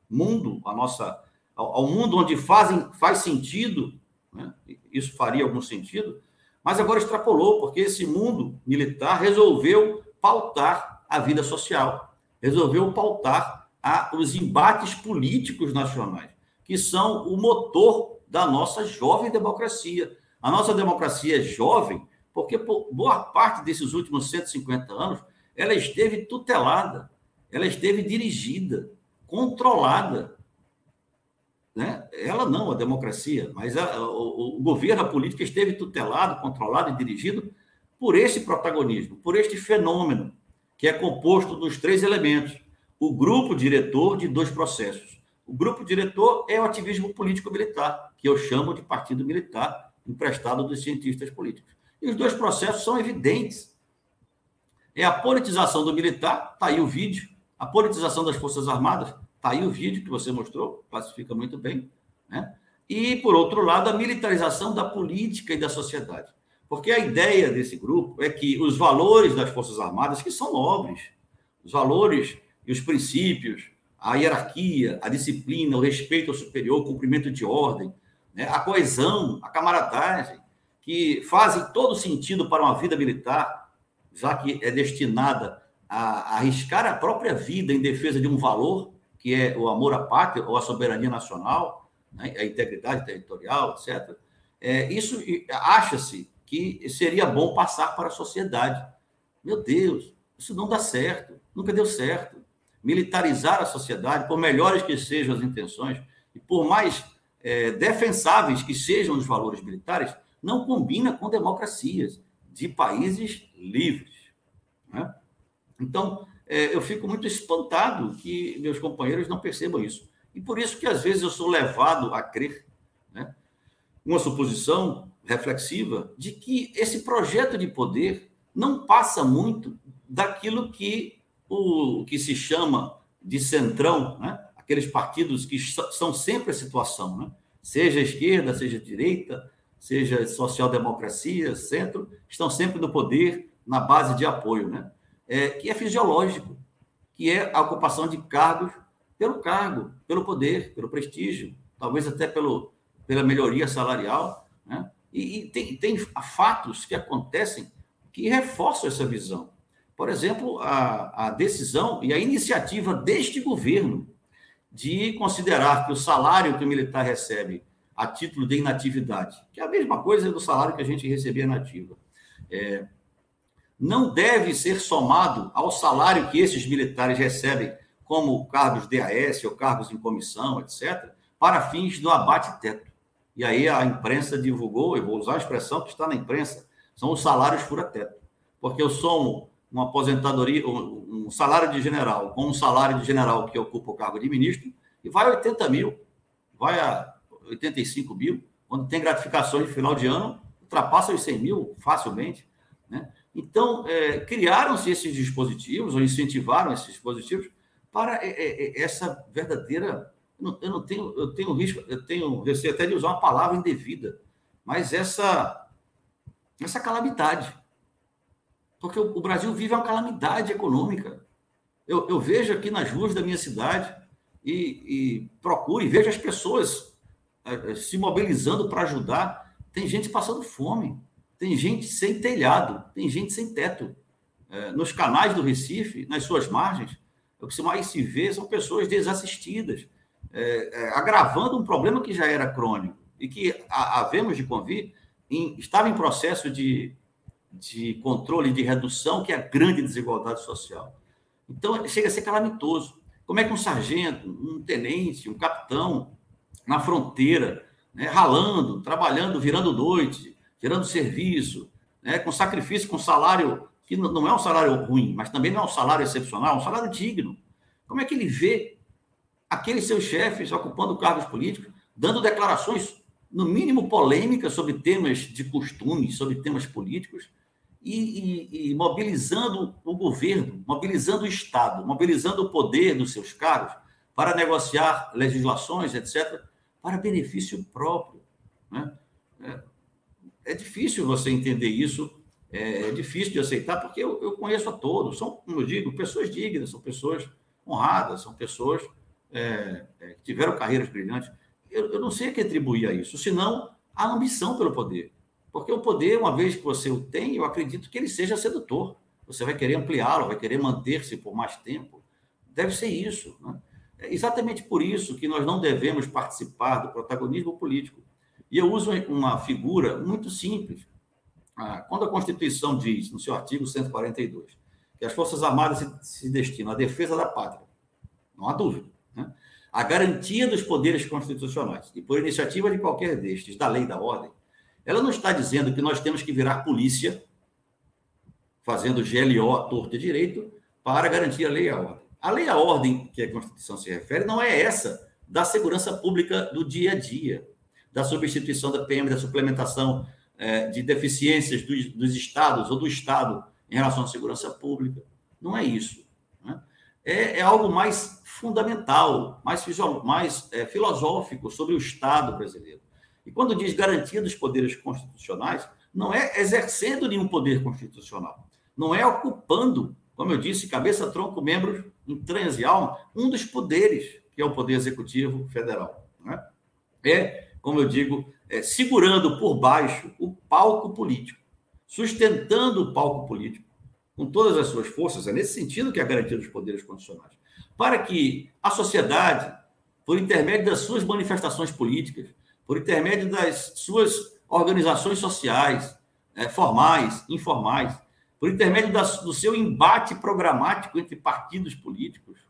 mundo, a nossa, ao, mundo onde fazem, faz sentido, né? isso faria algum sentido, mas agora extrapolou, porque esse mundo militar resolveu pautar a vida social, resolveu pautar a, os embates políticos nacionais, que são o motor da nossa jovem democracia. A nossa democracia jovem porque por boa parte desses últimos 150 anos ela esteve tutelada, ela esteve dirigida, controlada. Né? Ela não, a democracia, mas a, o, o governo, a política esteve tutelado, controlado e dirigido por esse protagonismo, por este fenômeno que é composto dos três elementos: o grupo diretor de dois processos. O grupo diretor é o ativismo político-militar, que eu chamo de partido militar, emprestado dos cientistas políticos. E os dois processos são evidentes. É a politização do militar, está aí o vídeo, a politização das Forças Armadas, está aí o vídeo que você mostrou, classifica muito bem. Né? E, por outro lado, a militarização da política e da sociedade. Porque a ideia desse grupo é que os valores das Forças Armadas, que são nobres, os valores e os princípios, a hierarquia, a disciplina, o respeito ao superior, o cumprimento de ordem, né? a coesão, a camaradagem, que fazem todo sentido para uma vida militar, já que é destinada a, a arriscar a própria vida em defesa de um valor que é o amor à pátria ou à soberania nacional, né, a integridade territorial, etc. É, isso acha-se que seria bom passar para a sociedade. Meu Deus, isso não dá certo, nunca deu certo. Militarizar a sociedade, por melhores que sejam as intenções, e por mais é, defensáveis que sejam os valores militares, não combina com democracias de países livres. Né? Então, é, eu fico muito espantado que meus companheiros não percebam isso. E por isso que, às vezes, eu sou levado a crer né, uma suposição reflexiva de que esse projeto de poder não passa muito daquilo que o que se chama de centrão, né? aqueles partidos que são sempre a situação, né? seja esquerda, seja direita, seja social-democracia, centro, estão sempre no poder, na base de apoio, né? É, que é fisiológico, que é a ocupação de cargos pelo cargo, pelo poder, pelo prestígio, talvez até pelo, pela melhoria salarial, né? E, e tem, tem fatos que acontecem que reforçam essa visão. Por exemplo, a, a decisão e a iniciativa deste governo de considerar que o salário que o militar recebe a título de inatividade, que é a mesma coisa do salário que a gente recebia nativa, é, não deve ser somado ao salário que esses militares recebem como cargos DAS ou cargos em comissão, etc., para fins do abate-teto. E aí a imprensa divulgou, eu vou usar a expressão que está na imprensa, são os salários fura-teto. Porque eu somo uma aposentadoria, um salário de general com um salário de general que ocupa o cargo de ministro, e vai a 80 mil, vai a 85 mil, quando tem gratificações de final de ano, ultrapassa os 100 mil facilmente. Né? Então, é, criaram-se esses dispositivos, ou incentivaram esses dispositivos, para é, é, é essa verdadeira. Eu não, eu não, tenho, eu tenho risco, eu tenho receio até de usar uma palavra indevida, mas essa, essa calamidade. Porque o, o Brasil vive uma calamidade econômica. Eu, eu, vejo aqui nas ruas da minha cidade e, e procuro e vejo as pessoas se mobilizando para ajudar. Tem gente passando fome, tem gente sem telhado, tem gente sem teto. É, nos canais do Recife, nas suas margens, o que mais se vê são pessoas desassistidas, é, é, agravando um problema que já era crônico e que havemos de convir, estava em processo de, de controle, de redução, que é a grande desigualdade social. Então, chega a ser calamitoso. Como é que um sargento, um tenente, um capitão, na fronteira, né, ralando, trabalhando, virando noite, gerando serviço, né, com sacrifício, com salário que não é um salário ruim, mas também não é um salário excepcional, é um salário digno. Como é que ele vê aqueles seus chefes ocupando cargos políticos, dando declarações, no mínimo polêmicas, sobre temas de costumes, sobre temas políticos, e, e, e mobilizando o governo, mobilizando o Estado, mobilizando o poder dos seus cargos para negociar legislações, etc., para benefício próprio. Né? É, é difícil você entender isso, é, é difícil de aceitar, porque eu, eu, conheço a todos, são, como eu digo, pessoas dignas, são pessoas honradas, são pessoas é, é, que tiveram carreiras brilhantes. Eu, eu não sei a que atribuir a isso, senão a ambição pelo poder. Porque o poder, uma vez que você o tem, eu acredito que ele seja sedutor. Você vai querer ampliá-lo, vai querer manter-se por mais tempo. Deve ser isso. Né? É exatamente por isso que nós não devemos participar do protagonismo político. E eu uso uma figura muito simples. Ah, quando a Constituição diz, no seu artigo 142, que as Forças Armadas se, destinam à defesa da pátria, não há dúvida, né? a garantia dos poderes constitucionais, e por iniciativa de qualquer destes, da lei e da ordem, ela não está dizendo que nós temos que virar polícia, fazendo GLO à torta direito, para garantir a lei e a ordem. A lei a ordem que a Constituição se refere não é essa da segurança pública do dia a dia, da substituição da PM, da suplementação é, de deficiências dos, dos, estados ou do Estado em relação à segurança pública. Não é isso. Né? É, é, algo mais fundamental, mais, mais é, filosófico sobre o Estado brasileiro. E quando diz garantia dos poderes constitucionais, não é exercendo nenhum poder constitucional, não é ocupando, como eu disse, cabeça, tronco, membros e alma, um dos poderes, que é o Poder Executivo Federal. Né? É, como eu digo, é, segurando por baixo o palco político, sustentando o palco político, com todas as suas forças, é nesse sentido que é a garantia dos poderes condicionais, para que a sociedade, por intermédio das suas manifestações políticas, por intermédio das suas organizações sociais, é, formais, informais, por intermédio das, do seu embate programático entre partidos políticos,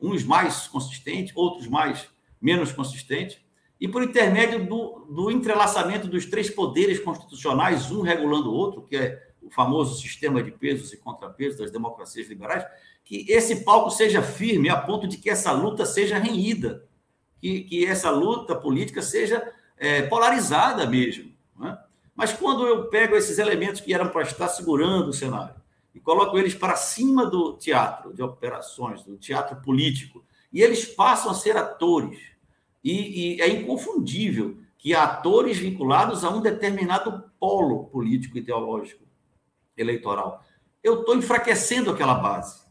uns mais consistentes, outros mais menos consistentes, e por intermédio do, do entrelaçamento dos três poderes constitucionais, um regulando o outro, que é o famoso sistema de pesos e contrapesos das democracias liberais, que esse palco seja firme a ponto de que essa luta seja renhida, que, que essa luta política seja é, polarizada mesmo. Mas quando eu pego esses elementos que eram para estar segurando o cenário e coloco eles para cima do teatro de operações, do teatro político, e eles passam a ser atores, e, e é inconfundível que há atores vinculados a um determinado polo político ideológico eleitoral. Eu estou enfraquecendo aquela base.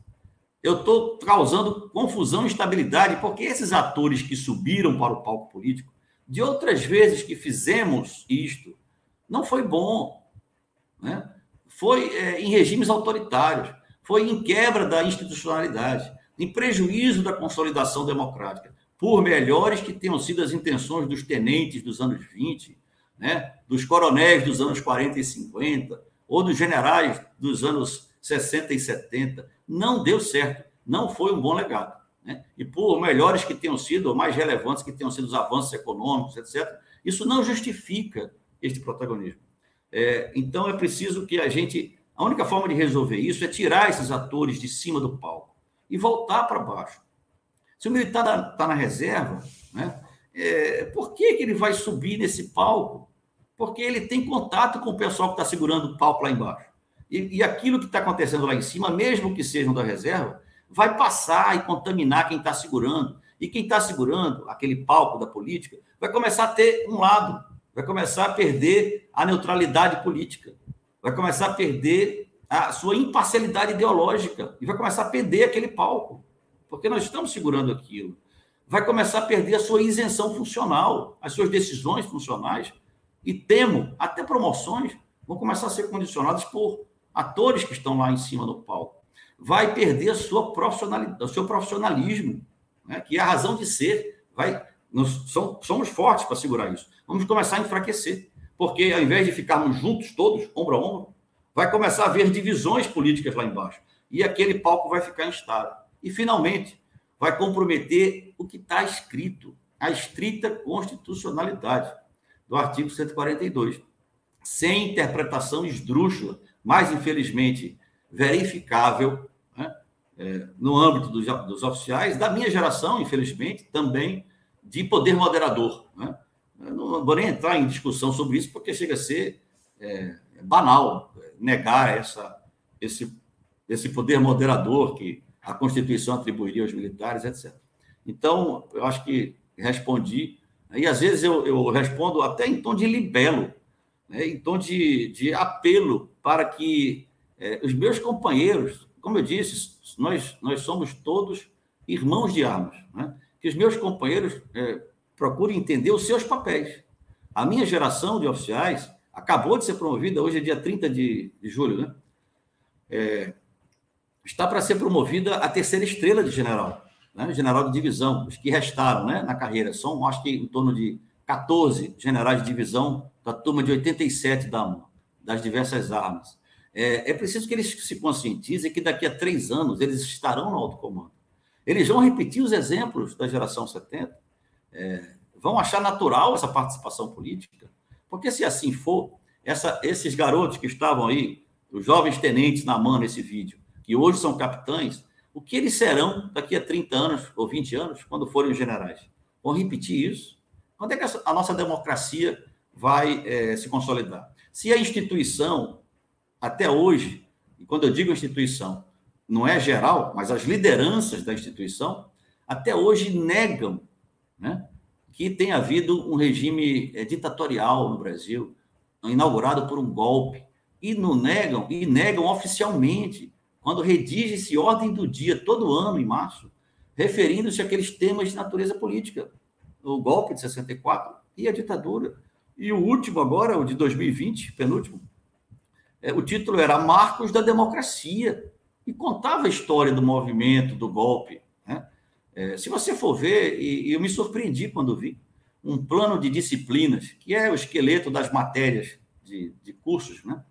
Eu estou causando confusão e instabilidade, porque esses atores que subiram para o palco político, de outras vezes que fizemos isto, não foi bom. Né? Foi é, em regimes autoritários, foi em quebra da institucionalidade, em prejuízo da consolidação democrática, por melhores que tenham sido as intenções dos tenentes dos anos 20, né? dos coronéis dos anos 40 e 50, ou dos generais dos anos 60 e 70. Não deu certo, não foi um bom legado. Né? E por melhores que tenham sido, ou mais relevantes que tenham sido os avanços econômicos, etc., isso não justifica este protagonismo. É, então é preciso que a gente. A única forma de resolver isso é tirar esses atores de cima do palco e voltar para baixo. Se o militar está tá na reserva, né, é, por que, que ele vai subir nesse palco porque ele tem contato com o pessoal que está segurando o palco lá embaixo. E, e aquilo que está acontecendo lá em cima, mesmo que sejam da reserva, vai passar e contaminar quem está segurando. E quem está segurando aquele palco da política vai começar a ter um lado, vai começar a perder a neutralidade política, vai começar a perder a sua imparcialidade ideológica e vai começar a perder aquele palco, porque nós estamos segurando aquilo. Vai começar a perder a sua isenção funcional, as suas decisões funcionais e temo, até promoções vão começar a ser condicionadas por atores que estão lá em cima do palco. Vai perder a sua profissionalidade, o seu profissionalismo, né, que é a razão de ser. Vai, nós somos fortes para segurar isso. Vamos começar a enfraquecer, porque ao invés de ficarmos juntos todos, ombro a ombro, vai começar a haver divisões políticas lá embaixo. E aquele palco vai ficar instável. E, finalmente, vai comprometer o que está escrito, a estrita constitucionalidade do artigo 142, sem interpretação esdrúxula, mas infelizmente verificável né, é, no âmbito dos, dos, oficiais, da minha geração, infelizmente, também de poder moderador. Né? Eu não vou nem entrar em discussão sobre isso, porque chega a ser é, banal negar essa, esse, esse poder moderador que a Constituição atribuiria aos militares, etc. Então, eu acho que respondi e às vezes eu, eu respondo até em tom de libelo, né? em tom de, de apelo para que é, os meus companheiros, como eu disse, nós, nós somos todos irmãos de armas, né? que os meus companheiros é, procurem entender os seus papéis. A minha geração de oficiais acabou de ser promovida, hoje é dia 30 de, de julho, né? É, está para ser promovida a terceira estrela de general né, general de divisão, os que restaram né, na carreira. São, acho que, em torno de 14 generais de divisão da turma de 87 da das diversas armas. É, é preciso que eles se conscientizem que daqui a três anos eles estarão no alto comando. Eles vão repetir os exemplos da geração 70, é, vão achar natural essa participação política, porque se assim for, essa, esses garotos que estavam aí, os jovens tenentes na mão nesse vídeo, que hoje são capitães, o que eles serão daqui a 30 anos ou 20 anos, quando forem os generais? Vão repetir isso? Quando é que a nossa democracia vai é, se consolidar? Se a instituição, até hoje, e quando eu digo instituição, não é geral, mas as lideranças da instituição, até hoje negam né, que tenha havido um regime é, ditatorial no Brasil, inaugurado por um golpe, e não negam, e negam oficialmente quando redige-se ordem do dia todo ano, em março, referindo-se àqueles temas de natureza política, o golpe de 64 e a ditadura. E o último agora, o de 2020, penúltimo, É, o título era Marcos da Democracia e contava a história do movimento, do golpe. É, se você for ver, e, e eu me surpreendi quando vi, um plano de disciplinas, que é o esqueleto das matérias de, de cursos, né?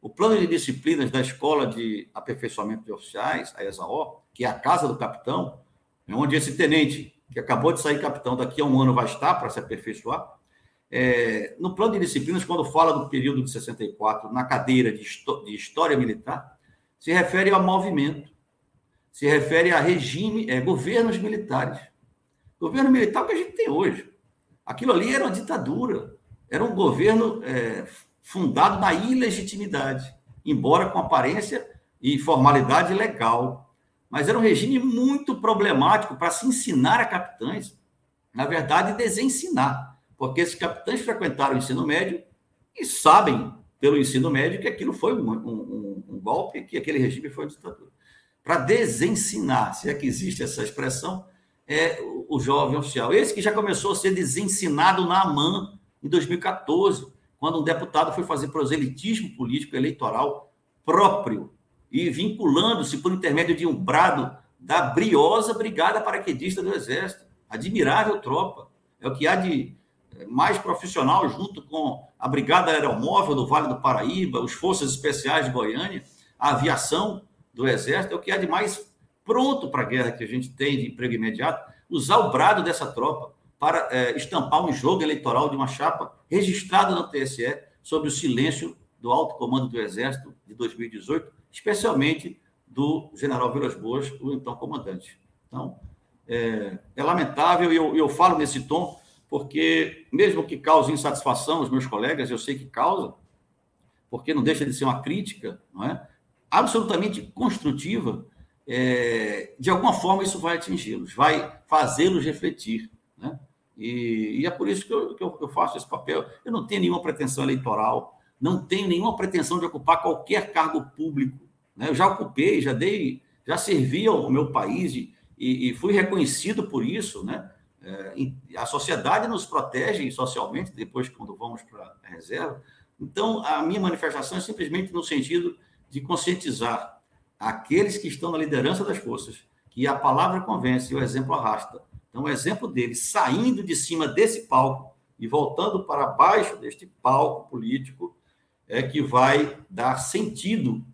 O plano de disciplinas da Escola de Aperfeiçoamento de Oficiais, a ESAO, que é a casa do capitão, é onde esse tenente, que acabou de sair capitão, daqui a um ano vai estar para se aperfeiçoar. É, no plano de disciplinas, quando fala do período de 64, na cadeira de, de História Militar, se refere a movimento, se refere a regime, é, governos militares. Governo militar que a gente tem hoje. Aquilo ali era uma ditadura, era um governo é, fundado na ilegitimidade, embora com aparência e formalidade legal. Mas era um regime muito problemático para se ensinar a capitães, na verdade, desensinar, porque esses capitães frequentaram o ensino médio e sabem, pelo ensino médio, que aquilo foi um, um, um golpe, que aquele regime foi uma ditadura. Para desensinar, se é que existe essa expressão, é o jovem oficial. Esse que já começou a ser desensinado na AMAN em 2014 quando um deputado foi fazer proselitismo político eleitoral próprio e vinculando-se por intermédio de um brado da briosa Brigada Paraquedista do Exército. Admirável tropa. É o que há de eh, mais profissional junto com a Brigada Aeromóvel do Vale do Paraíba, os Forças Especiais de Goiânia, a aviação do Exército, é o que há de mais pronto para a guerra que a gente tem de emprego imediato, usar o brado dessa tropa para é, estampar um jogo eleitoral de uma chapa registrada no TSE sobre o silêncio do alto comando do Exército de 2018, especialmente do general Vilas Boas, o então comandante. Então, é, é lamentável, e eu, eu falo nesse tom, porque, mesmo que cause insatisfação aos meus colegas, eu sei que causa, porque não deixa de ser uma crítica, não é? Absolutamente construtiva, é, de alguma forma isso vai atingi-los, vai fazê-los refletir. Né? E, e é por isso que, eu, que eu, faço esse papel. Eu não tenho nenhuma pretensão eleitoral, não tenho nenhuma pretensão de ocupar qualquer cargo público. Né? Eu já ocupei, já dei, já servi ao meu país e, e, e fui reconhecido por isso. Né? É, a sociedade nos protege socialmente depois quando vamos para a reserva. Então, a minha manifestação é simplesmente no sentido de conscientizar aqueles que estão na liderança das forças que a palavra convence e o exemplo arrasta. Então, o exemplo dele saindo de cima desse palco e voltando para baixo deste palco político é que vai dar sentido,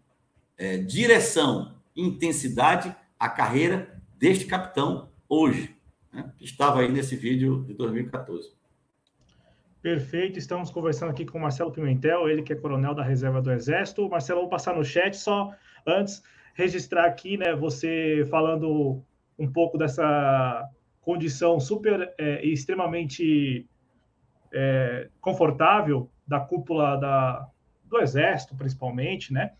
é, direção, intensidade à carreira deste capitão hoje, né, que estava aí nesse vídeo de 2014. Perfeito, estamos conversando aqui com o Marcelo Pimentel, ele que é coronel da reserva do Exército. Marcelo, vou passar no chat só antes registrar aqui, né, você falando um pouco dessa condição super é, extremamente é, confortável da cúpula da, do Exército, principalmente, né?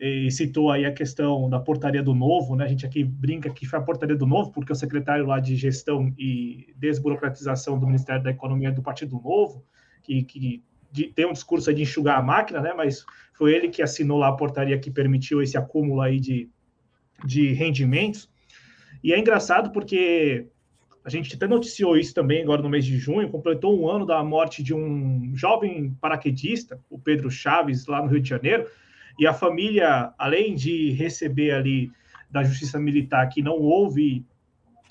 E citou aí a questão da portaria do novo, né? A gente aqui brinca que foi a portaria do novo, porque o secretário lá de gestão e desburocratização do Ministério da Economia do Partido Novo, que, que de, tem um discurso de enxugar a máquina, né? Mas foi ele que assinou lá a portaria que permitiu esse acúmulo aí de, de rendimentos. E é engraçado porque a gente até noticiou isso também agora no mês de junho, completou um ano da morte de um jovem paraquedista, o Pedro Chaves, lá no Rio de Janeiro, e a família, além de receber ali da Justiça Militar que não houve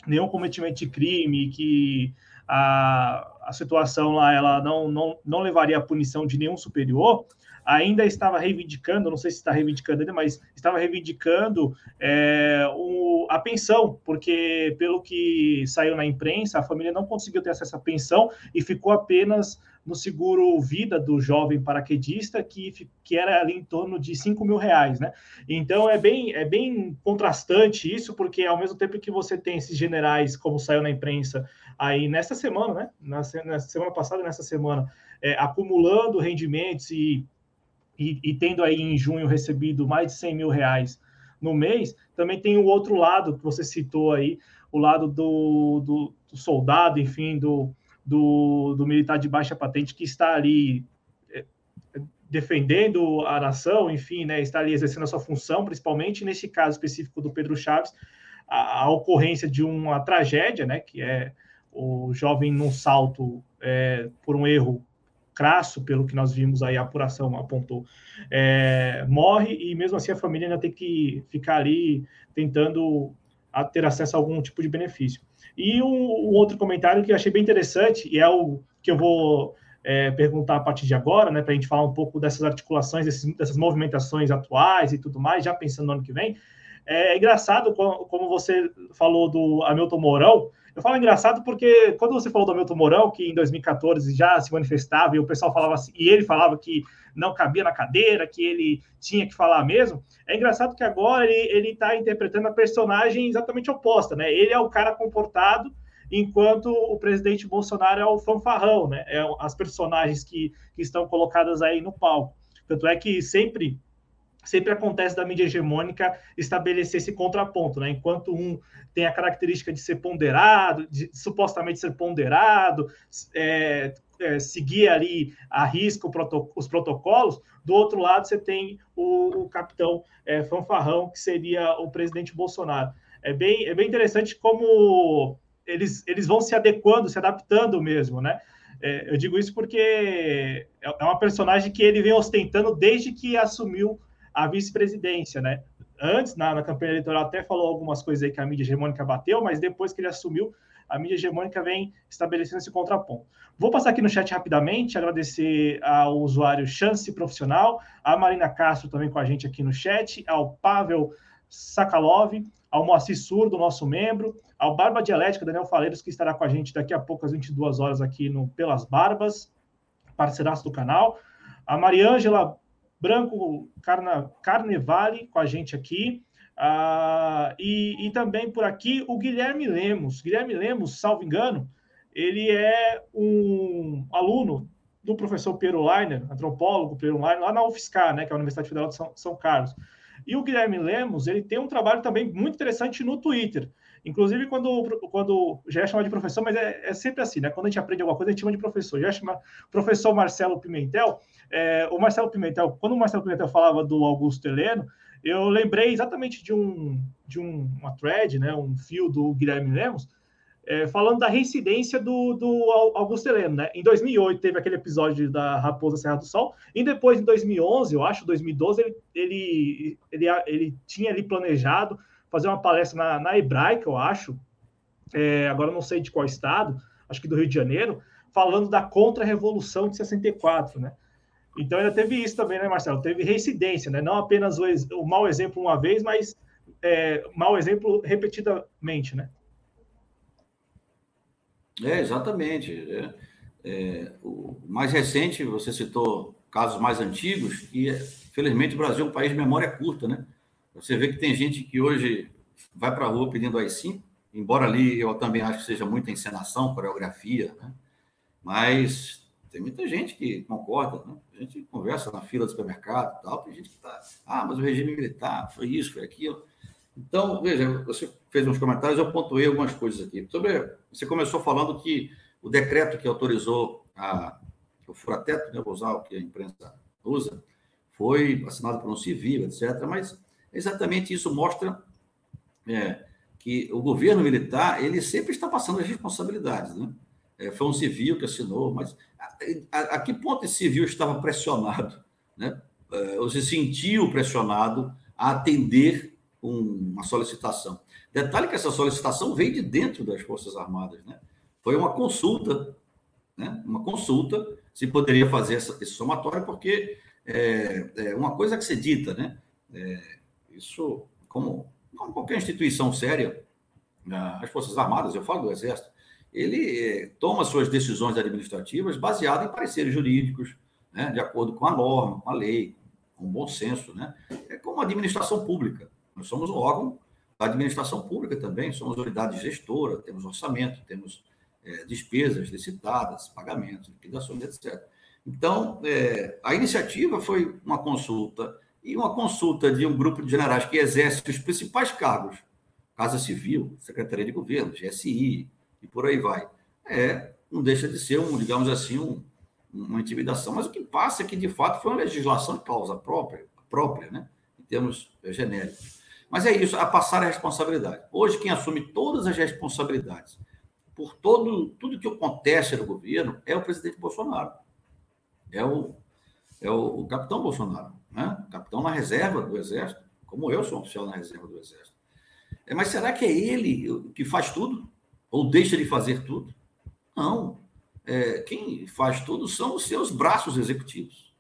nenhum cometimento de crime, que a, a situação lá ela não, não, não levaria a punição de nenhum superior, ainda estava reivindicando, não sei se está reivindicando ainda, mas estava reivindicando é, o, a pensão, porque pelo que saiu na imprensa, a família não conseguiu ter acesso à pensão e ficou apenas no seguro vida do jovem paraquedista, que, que era ali em torno de 5 mil reais, né? Então é bem, é bem contrastante isso, porque ao mesmo tempo que você tem esses generais, como saiu na imprensa aí nessa semana, né? Na, na semana passada nessa semana, é, acumulando rendimentos e e, e, tendo aí em junho recebido mais de 100 mil reais no mês, também tem o outro lado que você citou aí, o lado do, do, do soldado, enfim, do, do, do, militar de baixa patente que está ali é, defendendo a nação, enfim, né, está ali exercendo a sua função, principalmente nesse caso específico do Pedro Chaves, a, a ocorrência de uma tragédia, né, que é o jovem num salto é, por um erro crasso, pelo que nós vimos aí, a apuração apontou, é, morre e mesmo assim a família ainda tem que ficar ali tentando ter acesso a algum tipo de benefício. E um, um outro comentário que eu achei bem interessante, e é o que eu vou é, perguntar a partir de agora, né, para a gente falar um pouco dessas articulações, desses, dessas movimentações atuais e tudo mais, já pensando no ano que vem. É, é engraçado como você falou do Hamilton Mourão, eu falo engraçado porque quando você falou do Hamilton Mourão, que em 2014 já se manifestava e o pessoal falava assim, e ele falava que não cabia na cadeira, que ele tinha que falar mesmo, é engraçado que agora ele está interpretando a personagem exatamente oposta, né? Ele é o cara comportado, enquanto o presidente Bolsonaro é o fanfarrão, né? É as personagens que, que estão colocadas aí no palco. Tanto é que sempre sempre acontece da mídia hegemônica estabelecer esse contraponto, né? Enquanto um tem a característica de ser ponderado, de supostamente ser ponderado, é, é, seguir ali a risco os protocolos, do outro lado você tem o, o capitão é, fanfarrão, que seria o presidente Bolsonaro. É bem, é bem interessante como eles, eles vão se adequando, se adaptando mesmo, né? É, eu digo isso porque é, é uma personagem que ele vem ostentando desde que assumiu a vice-presidência, né? Antes, na, na, campanha eleitoral, até falou algumas coisas aí que a mídia hegemônica bateu, mas depois que ele assumiu, a mídia hegemônica vem estabelecendo esse contraponto. Vou passar aqui no chat rapidamente, agradecer ao usuário Chance Profissional, a Marina Castro também com a gente aqui no chat, ao Pavel Sakalov, ao Moacir Surdo, nosso membro, ao Barba Dialética, Daniel Faleiros, que estará com a gente daqui a pouco às 22 horas aqui no Pelas Barbas, parceiraço do canal, a Mariângela Branco Carna, Carnevale com a gente aqui. Uh, e, e, também por aqui o Guilherme Lemos. Guilherme Lemos, salvo engano, ele é um aluno do professor Piero Leiner, antropólogo Piero Leiner, lá na UFSCar, né, que é a Universidade Federal de São, São Carlos. E o Guilherme Lemos, ele tem um trabalho também muito interessante no Twitter. Inclusive, quando, quando já é chamado de professor, mas é, é, sempre assim, né? Quando a gente aprende alguma coisa, a gente chama de professor. Já é chama professor Marcelo Pimentel. É, o Marcelo Pimentel, quando o Marcelo Pimentel falava do Augusto Heleno, eu lembrei exatamente de um de um, uma thread, né? Um fio do Guilherme Lemos, é, falando da reincidência do, do Augusto Heleno, né? Em 2008 teve aquele episódio da Raposa Serra do Sol, e depois em 2011, eu acho, 2012, ele, ele, ele, ele tinha ali planejado fazer uma palestra na, na Hebraica, eu acho, é, agora não sei de qual estado, acho que do Rio de Janeiro, falando da contra-revolução de 64, né? Então ainda teve isso também, né, Marcelo? Teve reincidência, né? Não apenas o, o mau exemplo uma vez, mas é, mau exemplo repetidamente, né? É, exatamente. É, é, o mais recente, você citou casos mais antigos, e felizmente o Brasil é um país de memória curta, né? Você vê que tem gente que hoje vai para a rua pedindo AI-5, embora ali eu também acho que seja muita encenação, coreografia, né? mas tem muita gente que concorda, né? A gente conversa na fila do supermercado tal, tem gente que está, ah, mas o regime militar foi isso, foi aquilo. Então, veja, você fez uns comentários, eu pontuei algumas coisas aqui. Sobre, você começou falando que o decreto que autorizou a, o furateto, né, vou usar o que a imprensa usa, foi assinado por um civil, etc. Mas exatamente isso mostra é, que o governo militar ele sempre está passando as responsabilidades. Né? É, foi um civil que assinou, mas a, a, a que ponto esse civil estava pressionado? Né? É, ou se sentiu pressionado a atender um, uma solicitação. Detalhe que essa solicitação veio de dentro das Forças Armadas. Né? Foi uma consulta, né? uma consulta se poderia fazer essa, esse somatório, porque é, é uma coisa que se dita, né? É, isso, como, como qualquer instituição séria, né, as Forças Armadas, eu falo do Exército, ele eh, toma suas decisões administrativas baseadas em pareceres jurídicos, né, de acordo com a norma, com a lei, com o bom senso. Né? É como a administração pública. Nós somos um órgão da administração pública também, somos unidade gestora, temos orçamento, temos é, despesas licitadas, pagamentos, liquidações, etc. Então, é, a iniciativa foi uma consulta e uma consulta de um grupo de generais que exerce os principais cargos, Casa Civil, Secretaria de Governo, GSI e por aí vai. É, não deixa de ser um, digamos assim, um, uma intimidação. Mas o que passa é que, de fato, foi uma legislação de causa própria, própria né? em termos genéricos. Mas é isso, a passar a responsabilidade. Hoje, quem assume todas as responsabilidades por todo, tudo que acontece no governo é o presidente Bolsonaro. é o, é o, o capitão Bolsonaro, né? capitão na reserva do Exército, como eu sou oficial na reserva do Exército. É, mas será que é ele que faz tudo? Ou deixa de fazer tudo? Não. É, quem faz tudo são os seus braços executivos.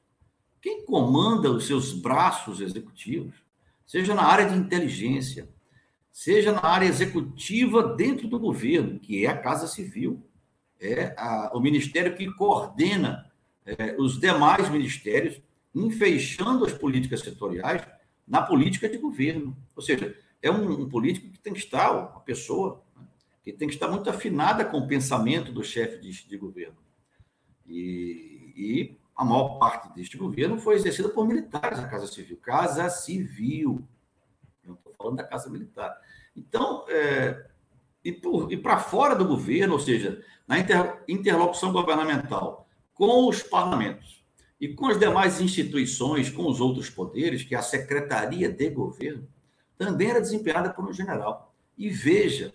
Quem comanda os seus braços executivos, seja na área de inteligência, seja na área executiva dentro do governo, que é a Casa Civil, é a, o ministério que coordena é, os demais ministérios, enfeixando as políticas setoriais na política de governo. Ou seja, é um, um político que tem que estar, uma pessoa, né, que tem que estar muito afinada com o pensamento do chefe de, de governo. E, e, a maior parte deste governo foi exercida por militares na Casa Civil. Casa Civil. Não estou falando da Casa Militar. Então, é, e, para fora do governo, ou seja, na inter, interlocução governamental com os parlamentos e com as demais instituições, com os outros poderes, que é a Secretaria de Governo, também era desempenhada por um general. E veja,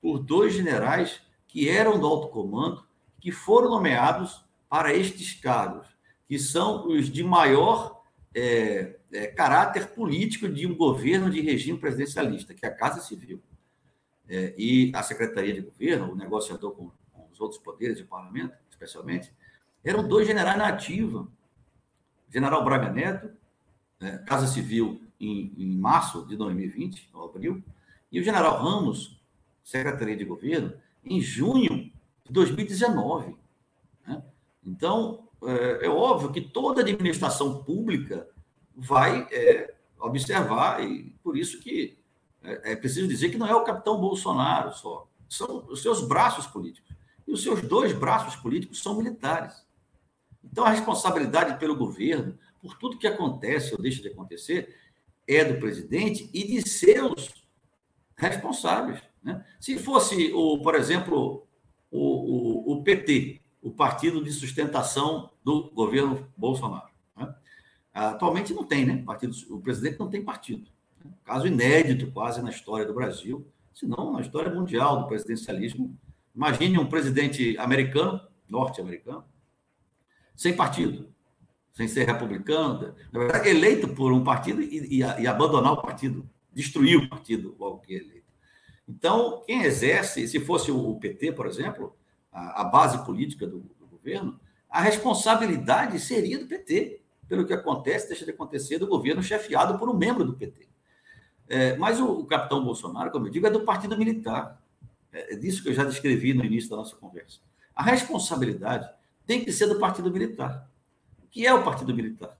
por dois generais que eram do alto comando, que foram nomeados para estes cargos, que são os de maior é, é, caráter político de um governo de regime presidencialista, que é a Casa Civil. É, e a Secretaria de Governo, o negociador com, com os outros poderes de parlamento, especialmente, eram dois generais na ativa. General Braga Neto, é, Casa Civil em, em março de 2020, ou abril, e o general Ramos, Secretaria de Governo, em junho de 2019. Né? Então, é, é, óbvio que toda administração pública vai é, observar, e por isso que é, é, preciso dizer que não é o capitão Bolsonaro só, são os seus braços políticos. E os seus dois braços políticos são militares. Então, a responsabilidade pelo governo, por tudo que acontece ou deixa de acontecer, é do presidente e de seus responsáveis. Né? Se fosse, o, por exemplo, o, o, o, PT, o partido de sustentação do governo Bolsonaro. Né? Atualmente não tem, né? Partido, o presidente não tem partido. Né? Caso inédito quase na história do Brasil, se não na história mundial do presidencialismo. Imagine um presidente americano, norte-americano, sem partido sem ser republicano, na verdade, eleito por um partido e, e, e abandonar o partido, destruir o partido logo que é eleito. Então, quem exerce, se fosse o PT, por exemplo, a, a base política do, do, governo, a responsabilidade seria do PT, pelo que acontece, deixa de acontecer, do governo chefiado por um membro do PT. É, mas o, o, capitão Bolsonaro, como eu digo, é do partido militar. É, é disso que eu já descrevi no início da nossa conversa. A responsabilidade tem que ser do partido militar que é o Partido Militar.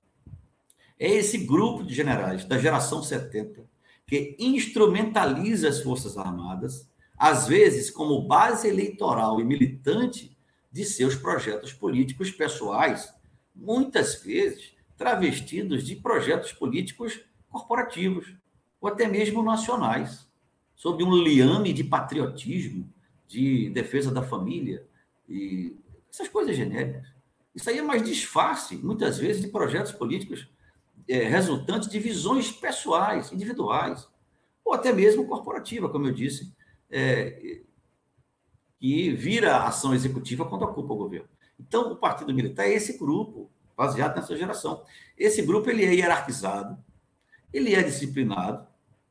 É esse grupo de generais da geração 70 que instrumentaliza as Forças Armadas, às vezes como base eleitoral e militante de seus projetos políticos pessoais, muitas vezes travestidos de projetos políticos corporativos ou até mesmo nacionais, sob um liame de patriotismo, de defesa da família e essas coisas genéricas. Isso aí é mais disfarce, muitas vezes, de projetos políticos é, resultantes de visões pessoais, individuais, ou até mesmo corporativa, como eu disse, é, que vira ação executiva quando ocupa o governo. Então, o Partido Militar é esse grupo, baseado nessa geração. Esse grupo ele é hierarquizado, ele é disciplinado,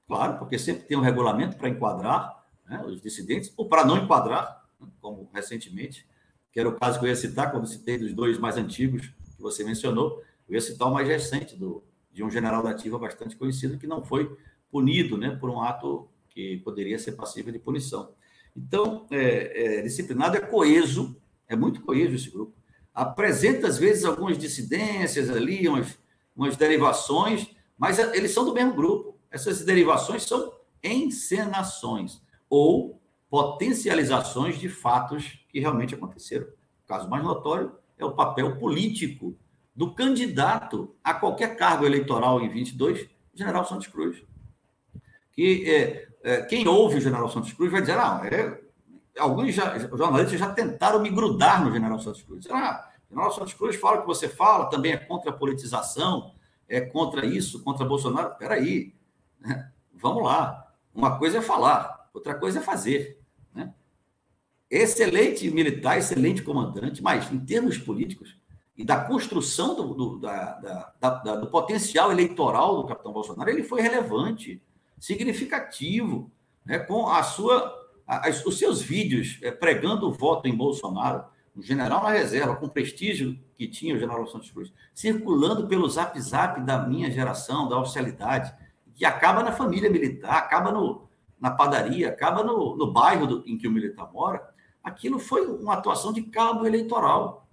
claro, porque sempre tem um regulamento para enquadrar né, os dissidentes, ou para não enquadrar, né, como recentemente que era o caso que eu ia citar quando citei dos dois mais antigos que você mencionou. Eu ia citar o mais recente, do, de um general da ativa bastante conhecido, que não foi punido né, por um ato que poderia ser passível de punição. Então, é, é, disciplinado é coeso, é muito coeso esse grupo. Apresenta, às vezes, algumas dissidências ali, umas, umas derivações, mas eles são do mesmo grupo. Essas derivações são encenações ou potencializações de fatos que realmente aconteceram. O caso mais notório é o papel político do candidato a qualquer cargo eleitoral em 22, General Santos Cruz. Que é, é, quem ouve o General Santos Cruz vai dizer, ah, é, alguns já, jornalistas já tentaram me grudar no General Santos Cruz. Ah, General Santos Cruz fala o que você fala, também é contra a politização, é contra isso, contra Bolsonaro. Peraí, né? vamos lá. Uma coisa é falar, outra coisa é fazer excelente militar, excelente comandante, mas em termos políticos, e da construção do, do, da, da, da, do potencial eleitoral do capitão Bolsonaro, ele foi relevante, significativo, né, com a sua, os seus vídeos é, pregando o voto em Bolsonaro, um general na reserva, com o prestígio que tinha o general Santos Cruz, circulando pelo zap zap da minha geração, da oficialidade, que acaba na família militar, acaba no, na padaria, acaba no, no bairro do, em que o militar mora, aquilo foi uma atuação de cabo eleitoral.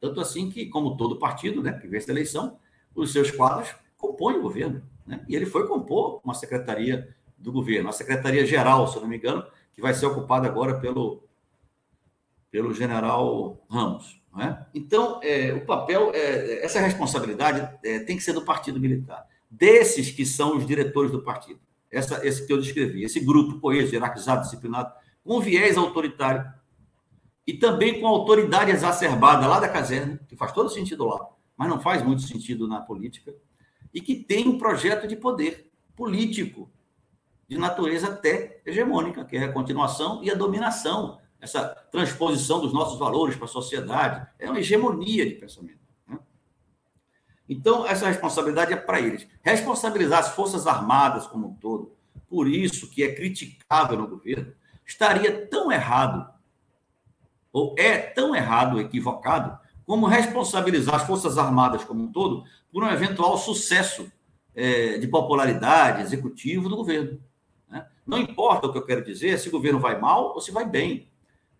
Tanto assim que, como todo partido né, que vence a eleição, os seus quadros compõem o governo. Né? E ele foi compor uma secretaria do governo, a secretaria-geral, se eu não me engano, que vai ser ocupada agora pelo, pelo general Ramos. É? Então, é, o papel, é, essa responsabilidade é, tem que ser do partido militar. Desses que são os diretores do partido, essa, esse que eu descrevi, esse grupo coeso, hierarquizado, disciplinado, com viés autoritário e também com autoridade exacerbada lá da caserna, que faz todo sentido lá, mas não faz muito sentido na política, e que tem um projeto de poder político de natureza até hegemônica, que é a continuação e a dominação essa transposição dos nossos valores para a sociedade, é uma hegemonia de pensamento. Né? Então, essa responsabilidade é para eles. Responsabilizar as Forças Armadas como um todo, por isso que é criticável no governo, estaria tão errado, ou é tão errado, equivocado, como responsabilizar as Forças Armadas como um todo por um eventual sucesso é, de popularidade executivo do governo. Né? Não importa o que eu quero dizer, se o governo vai mal ou se vai bem.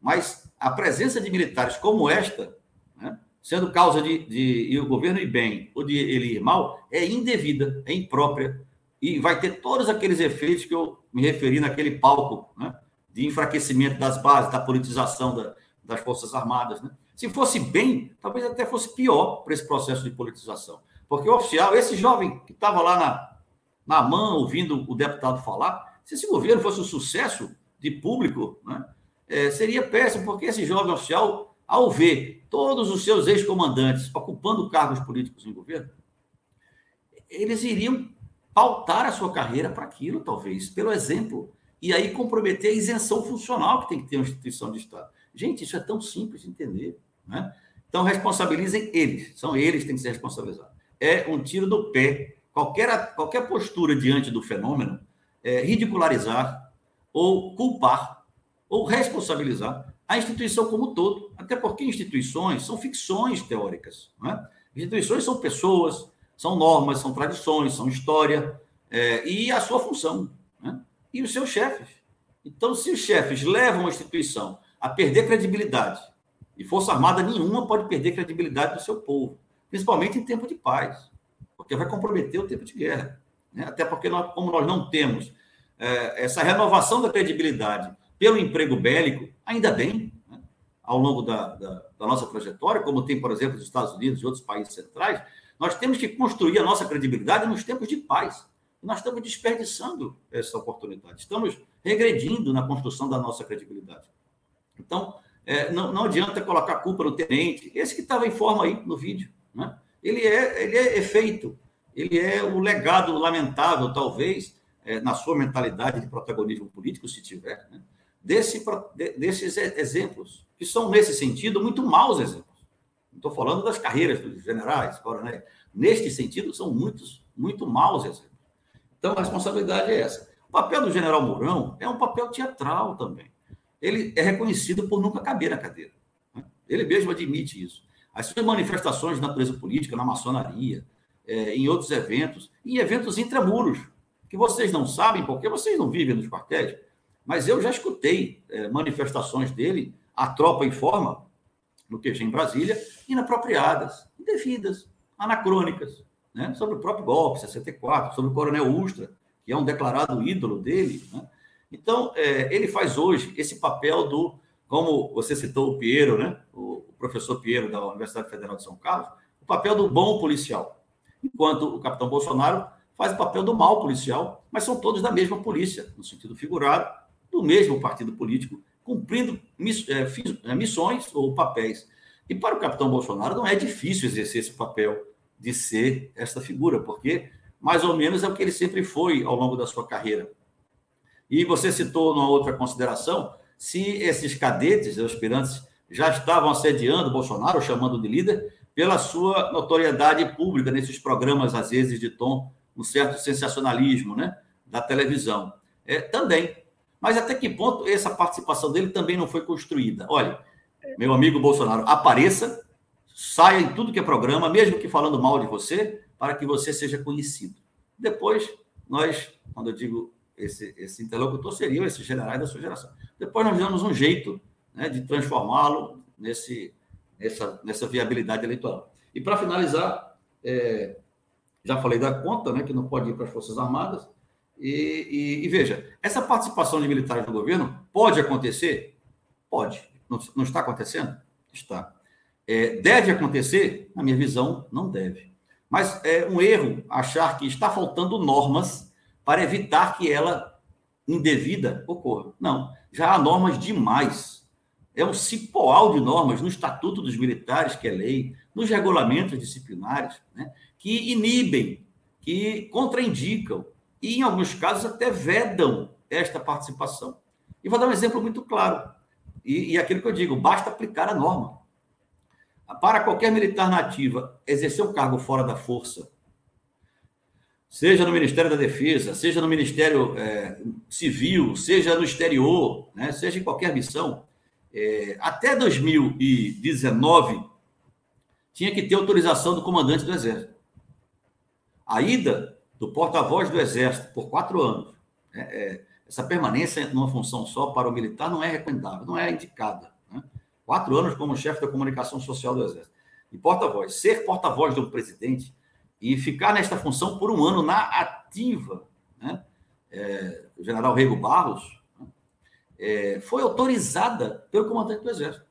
Mas a presença de militares como esta, né, sendo causa de, de, o governo ir bem ou de ele ir mal, é indevida, é imprópria e vai ter todos aqueles efeitos que eu me referi naquele palco né, de enfraquecimento das bases, da politização da, das Forças Armadas. Né? Se fosse bem, talvez até fosse pior para esse processo de politização. Porque o oficial, esse jovem que estava lá na, na mão ouvindo o deputado falar, se esse governo fosse um sucesso de público, né, é, seria péssimo, porque esse jovem oficial, ao ver todos os seus ex-comandantes ocupando cargos políticos em governo, eles iriam pautar a sua carreira para aquilo, talvez, pelo exemplo, e aí comprometer a isenção funcional que tem que ter uma instituição de Estado. Gente, isso é tão simples de entender. Né? Então, responsabilizem eles, são eles que têm que ser responsabilizados. É um tiro do pé. Qualquer, qualquer postura diante do fenômeno é ridicularizar ou culpar ou responsabilizar a instituição como um todo, até porque instituições são ficções teóricas. Né? Instituições são pessoas, são normas, são tradições, são história, é, e a sua função, né? E os seus chefes. Então, se os chefes levam a instituição a perder credibilidade, e Força Armada nenhuma pode perder credibilidade do seu povo, principalmente em tempo de paz, porque vai comprometer o tempo de guerra. Né? Até porque, nós, como nós não temos é, essa renovação da credibilidade pelo emprego bélico, ainda bem, né? ao longo da, da, da, nossa trajetória, como tem, por exemplo, os Estados Unidos e outros países centrais, nós temos que construir a nossa credibilidade nos tempos de paz. Nós estamos desperdiçando essa oportunidade, estamos regredindo na construção da nossa credibilidade. Então, é, não, não adianta colocar culpa no tenente, esse que estava em forma aí no vídeo. Né? Ele, é, ele é efeito, ele é o legado lamentável, talvez, é, na sua mentalidade de protagonismo político, se tiver, né? desse, desses exemplos, que são, nesse sentido, muito maus exemplos. Estou falando das carreiras dos generais, coronéis. Neste sentido, são muitos, muito maus exemplos. Então, a responsabilidade é essa. O papel do general Mourão é um papel teatral também. Ele é reconhecido por nunca caber na cadeira. Né? Ele mesmo admite isso. As suas manifestações de natureza política, na maçonaria, é, em outros eventos, em eventos intramuros, que vocês não sabem porque vocês não vivem nos quartéis, mas eu já escutei é, manifestações dele, a tropa informa, no QG em Brasília, inapropriadas, indevidas, anacrônicas, né? sobre o próprio golpe, 64, sobre o Coronel Ustra, que é um declarado ídolo dele. Né? Então, é, ele faz hoje esse papel do, como você citou o Piero, né? o, professor Piero da Universidade Federal de São Carlos, o papel do bom policial, enquanto o capitão Bolsonaro faz o papel do mal policial, mas são todos da mesma polícia, no sentido figurado, do mesmo partido político, cumprindo é, é, missões ou papéis. E para o capitão Bolsonaro não é difícil exercer esse papel de ser esta figura, porque mais ou menos é o que ele sempre foi ao longo da sua carreira. E você citou numa outra consideração, se esses cadetes, aspirantes, já estavam assediando Bolsonaro, chamando de líder, pela sua notoriedade pública nesses programas, às vezes, de tom, um certo sensacionalismo né, da televisão. É, também. Mas até que ponto essa participação dele também não foi construída? Olha, meu amigo Bolsonaro, apareça, saia em tudo que é programa, mesmo que falando mal de você, para que você seja conhecido. Depois, nós, quando eu digo esse, esse interlocutor, seriam esses generais da sua geração. Depois nós damos um jeito né, de transformá-lo nesse, nessa, nessa viabilidade eleitoral. E para finalizar, é, já falei da conta, né, que não pode ir para as Forças Armadas. E, e, e, veja, essa participação de militares no governo pode acontecer? Pode. Não, não está acontecendo? Está. É, deve acontecer? Na minha visão, não deve. Mas é um erro achar que está faltando normas para evitar que ela indevida ocorra. Não, já há normas demais. É um cipoal de normas no Estatuto dos Militares, que é lei, nos regulamentos disciplinares, né, que inibem, que contraindicam e, em alguns casos, até vedam esta participação. E vou dar um exemplo muito claro. E, e aquilo que eu digo, basta aplicar a norma. Para qualquer militar nativa exercer um cargo fora da força, seja no Ministério da Defesa, seja no Ministério é, Civil, seja no exterior, né, seja em qualquer missão, é, até 2019 tinha que ter autorização do comandante do Exército. A ida do porta-voz do Exército por quatro anos, é, é, essa permanência numa função só para o militar não é recomendável, não é indicada. Quatro anos como chefe da comunicação social do Exército. E porta-voz. Ser porta-voz do presidente e ficar nesta função por um ano na ativa, né? É, o general Rego Barros, né? é, foi autorizada pelo comandante do Exército.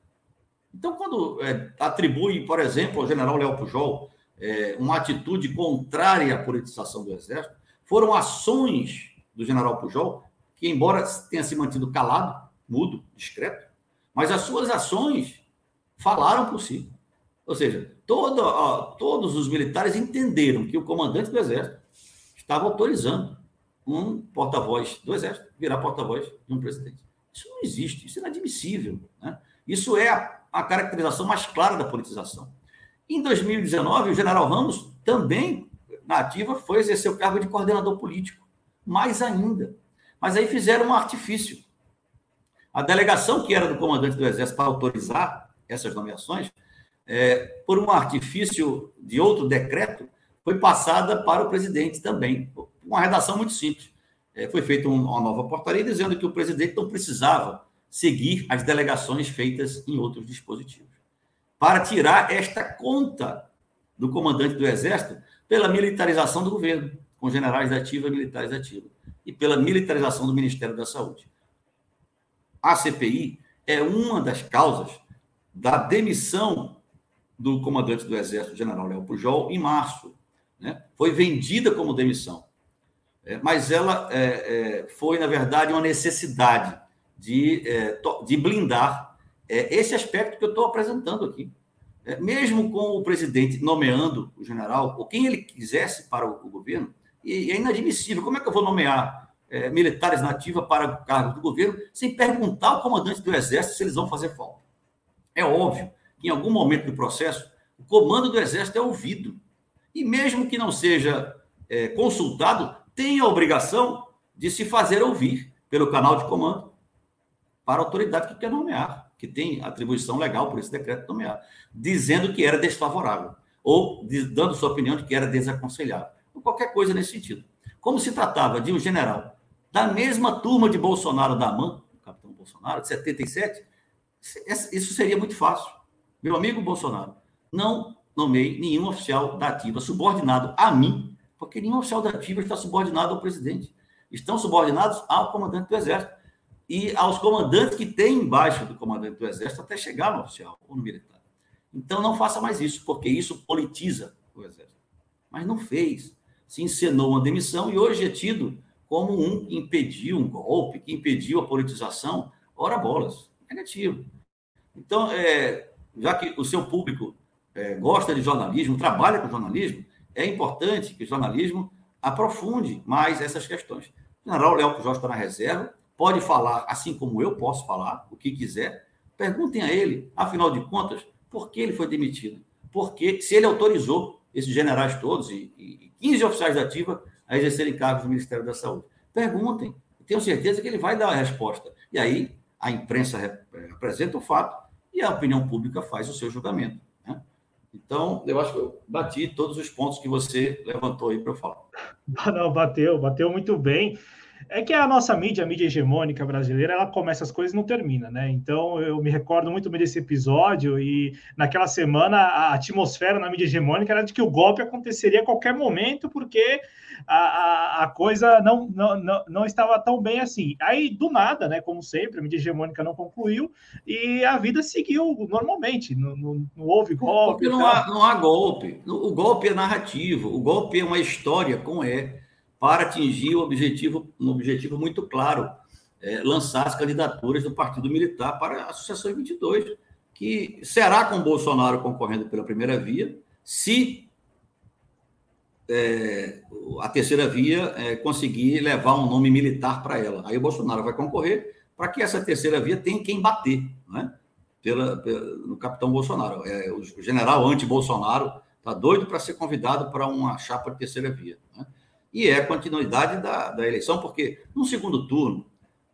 Então, quando é, atribui, por exemplo, ao general Léo Pujol é, uma atitude contrária à politização do Exército, foram ações do general Pujol, que, embora tenha se mantido calado, mudo, discreto, mas as suas ações falaram por si. Ou seja, todo, ó, todos os militares entenderam que o comandante do Exército estava autorizando um porta-voz do Exército virar porta-voz de um presidente. Isso não existe, isso é inadmissível. Né? Isso é a, a caracterização mais clara da politização. Em 2019, o general Ramos também, na ativa, foi exercer o cargo de coordenador político. Mais ainda. Mas aí fizeram um artifício. A delegação que era do comandante do Exército para autorizar essas nomeações, é, por um artifício de outro decreto, foi passada para o presidente também. Uma redação muito simples. É, foi feita uma nova portaria dizendo que o presidente não precisava seguir as delegações feitas em outros dispositivos. Para tirar esta conta do comandante do Exército pela militarização do governo, com generais ativos e militares ativos, e pela militarização do Ministério da Saúde a CPI é uma das causas da demissão do comandante do Exército, general Léo Pujol, em março. Né? Foi vendida como demissão. É, mas ela é, é, foi, na verdade, uma necessidade de, é, de blindar é, esse aspecto que eu estou apresentando aqui. É, mesmo com o presidente nomeando o general, ou quem ele quisesse para o, o governo, e é inadmissível. Como é que eu vou nomear é, militares nativos para cargos do governo, sem perguntar ao comandante do Exército se eles vão fazer falta. É óbvio que em algum momento do processo, o comando do Exército é ouvido. E mesmo que não seja é, consultado, tem a obrigação de se fazer ouvir pelo canal de comando para a autoridade que quer nomear, que tem atribuição legal por esse decreto de nomear, dizendo que era desfavorável, ou dando sua opinião de que era desaconselhável, ou qualquer coisa nesse sentido. Como se tratava de um general da mesma turma de Bolsonaro da AMAN, o capitão Bolsonaro, de 77, isso seria muito fácil. Meu amigo Bolsonaro, não nomeei nenhum oficial da ativa subordinado a mim, porque nenhum oficial da ativa está subordinado ao presidente. Estão subordinados ao comandante do Exército e aos comandantes que têm embaixo do comandante do Exército até chegar no oficial ou no militar. Então não faça mais isso, porque isso politiza o Exército. Mas não fez. Se encenou uma demissão e hoje é tido como um que impediu um golpe, que impediu a politização, ora bolas, negativo. Então, é, já que o seu público é, gosta de jornalismo, trabalha com jornalismo, é importante que o jornalismo aprofunde mais essas questões. O general Léo Jorge está na reserva, pode falar, assim como eu posso falar, o que quiser. Perguntem a ele, afinal de contas, por que ele foi demitido? porque se ele autorizou esses generais todos e, e 15 oficiais da ativa a exercerem cargos no Ministério da Saúde. Perguntem, tenho certeza que ele vai dar a resposta. E aí a imprensa apresenta o fato e a opinião pública faz o seu julgamento. Né? Então, eu acho que eu bati todos os pontos que você levantou aí para eu falar. Não, bateu, bateu muito bem. É que a nossa mídia, a mídia hegemônica brasileira, ela começa as coisas e não termina, né? Então eu me recordo muito bem desse episódio e naquela semana a atmosfera na mídia hegemônica era de que o golpe aconteceria a qualquer momento, porque a, a, a coisa não, não, não, não, estava tão bem assim. Aí, do nada, né? Como sempre, a mídia hegemônica não concluiu e a vida seguiu normalmente. Não, não, não houve golpe. Porque não há, não há golpe. O golpe é narrativo, o golpe é uma história com E para atingir o objetivo, um objetivo muito claro, é, lançar as candidaturas do Partido Militar para a Associação 22, que será com Bolsonaro concorrendo pela primeira via, se é, a terceira via é, conseguir levar um nome militar para ela. Aí o Bolsonaro vai concorrer para que essa terceira via tenha quem bater né? pela, pela, no capitão Bolsonaro. É, o general anti-Bolsonaro está doido para ser convidado para uma chapa de terceira via. Né? E é a continuidade da, da eleição, porque no segundo turno,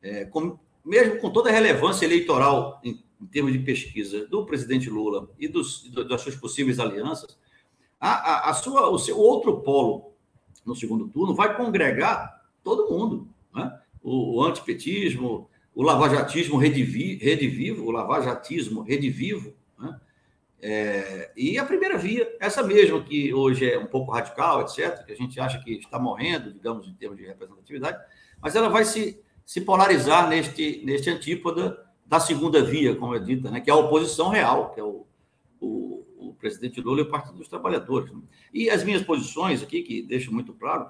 é, com, mesmo com toda a relevância eleitoral em, em, termos de pesquisa do presidente Lula e dos, das suas possíveis alianças, a, a, a sua, o seu outro polo no segundo turno vai congregar todo mundo. Né? O, o antipetismo, o lavajatismo redivivo, o lavajatismo redivivo? É, e a primeira via, essa mesma, que hoje é um pouco radical, etc., que a gente acha que está morrendo, digamos, em termos de representatividade, mas ela vai se, se polarizar neste, neste antípoda da segunda via, como é dita, né, que é a oposição real, que é o, o, o presidente Lula e o Partido dos Trabalhadores. Né? E as minhas posições aqui, que deixo muito claro,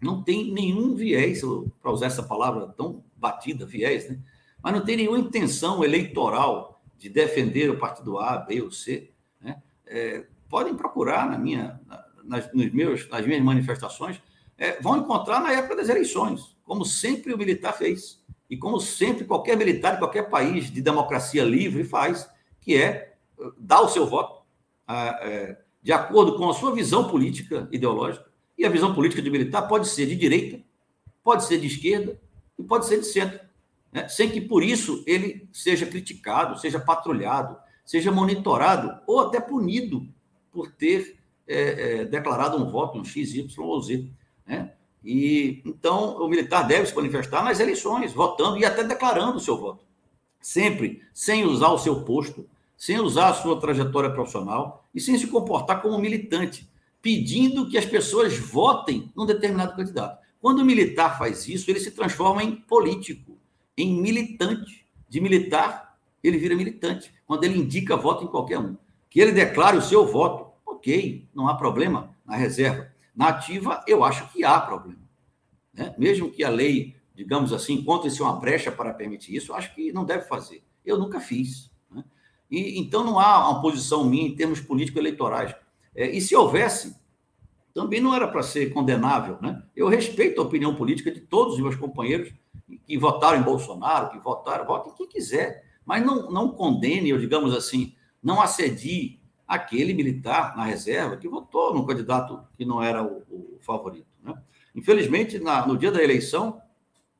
não tem nenhum viés, para usar essa palavra tão batida, viés, né? mas não tem nenhuma intenção eleitoral de defender o partido A, B ou C, né? é, podem procurar na minha, nas, nos meus, nas minhas manifestações, é, vão encontrar na época das eleições, como sempre o militar fez, e como sempre qualquer militar de qualquer país de democracia livre faz, que é dar o seu voto é, de acordo com a sua visão política ideológica, e a visão política de militar pode ser de direita, pode ser de esquerda e pode ser de centro né? sem que por isso ele seja criticado, seja patrulhado, seja monitorado ou até punido por ter é, é, declarado um voto, um X, Y ou Z. Né? E então o militar deve se manifestar nas eleições, votando e até declarando o seu voto, sempre sem usar o seu posto, sem usar a sua trajetória profissional e sem se comportar como militante, pedindo que as pessoas votem num determinado candidato. Quando o militar faz isso, ele se transforma em político em militante. De militar, ele vira militante. Quando ele indica voto em qualquer um. Que ele declare o seu voto, ok, não há problema na reserva. Na ativa, eu acho que há problema. Né? Mesmo que a lei, digamos assim, encontre-se uma brecha para permitir isso, eu acho que não deve fazer. Eu nunca fiz. Né? E, então, não há uma posição minha em termos político-eleitorais. É, e se houvesse, também não era para ser condenável. Né? Eu respeito a opinião política de todos os meus companheiros que votaram em Bolsonaro, que votaram, votem quem quiser, mas não, não condene, ou digamos assim, não assedie aquele militar na reserva que votou no candidato que não era o, o favorito. Né? Infelizmente, na, no dia da eleição,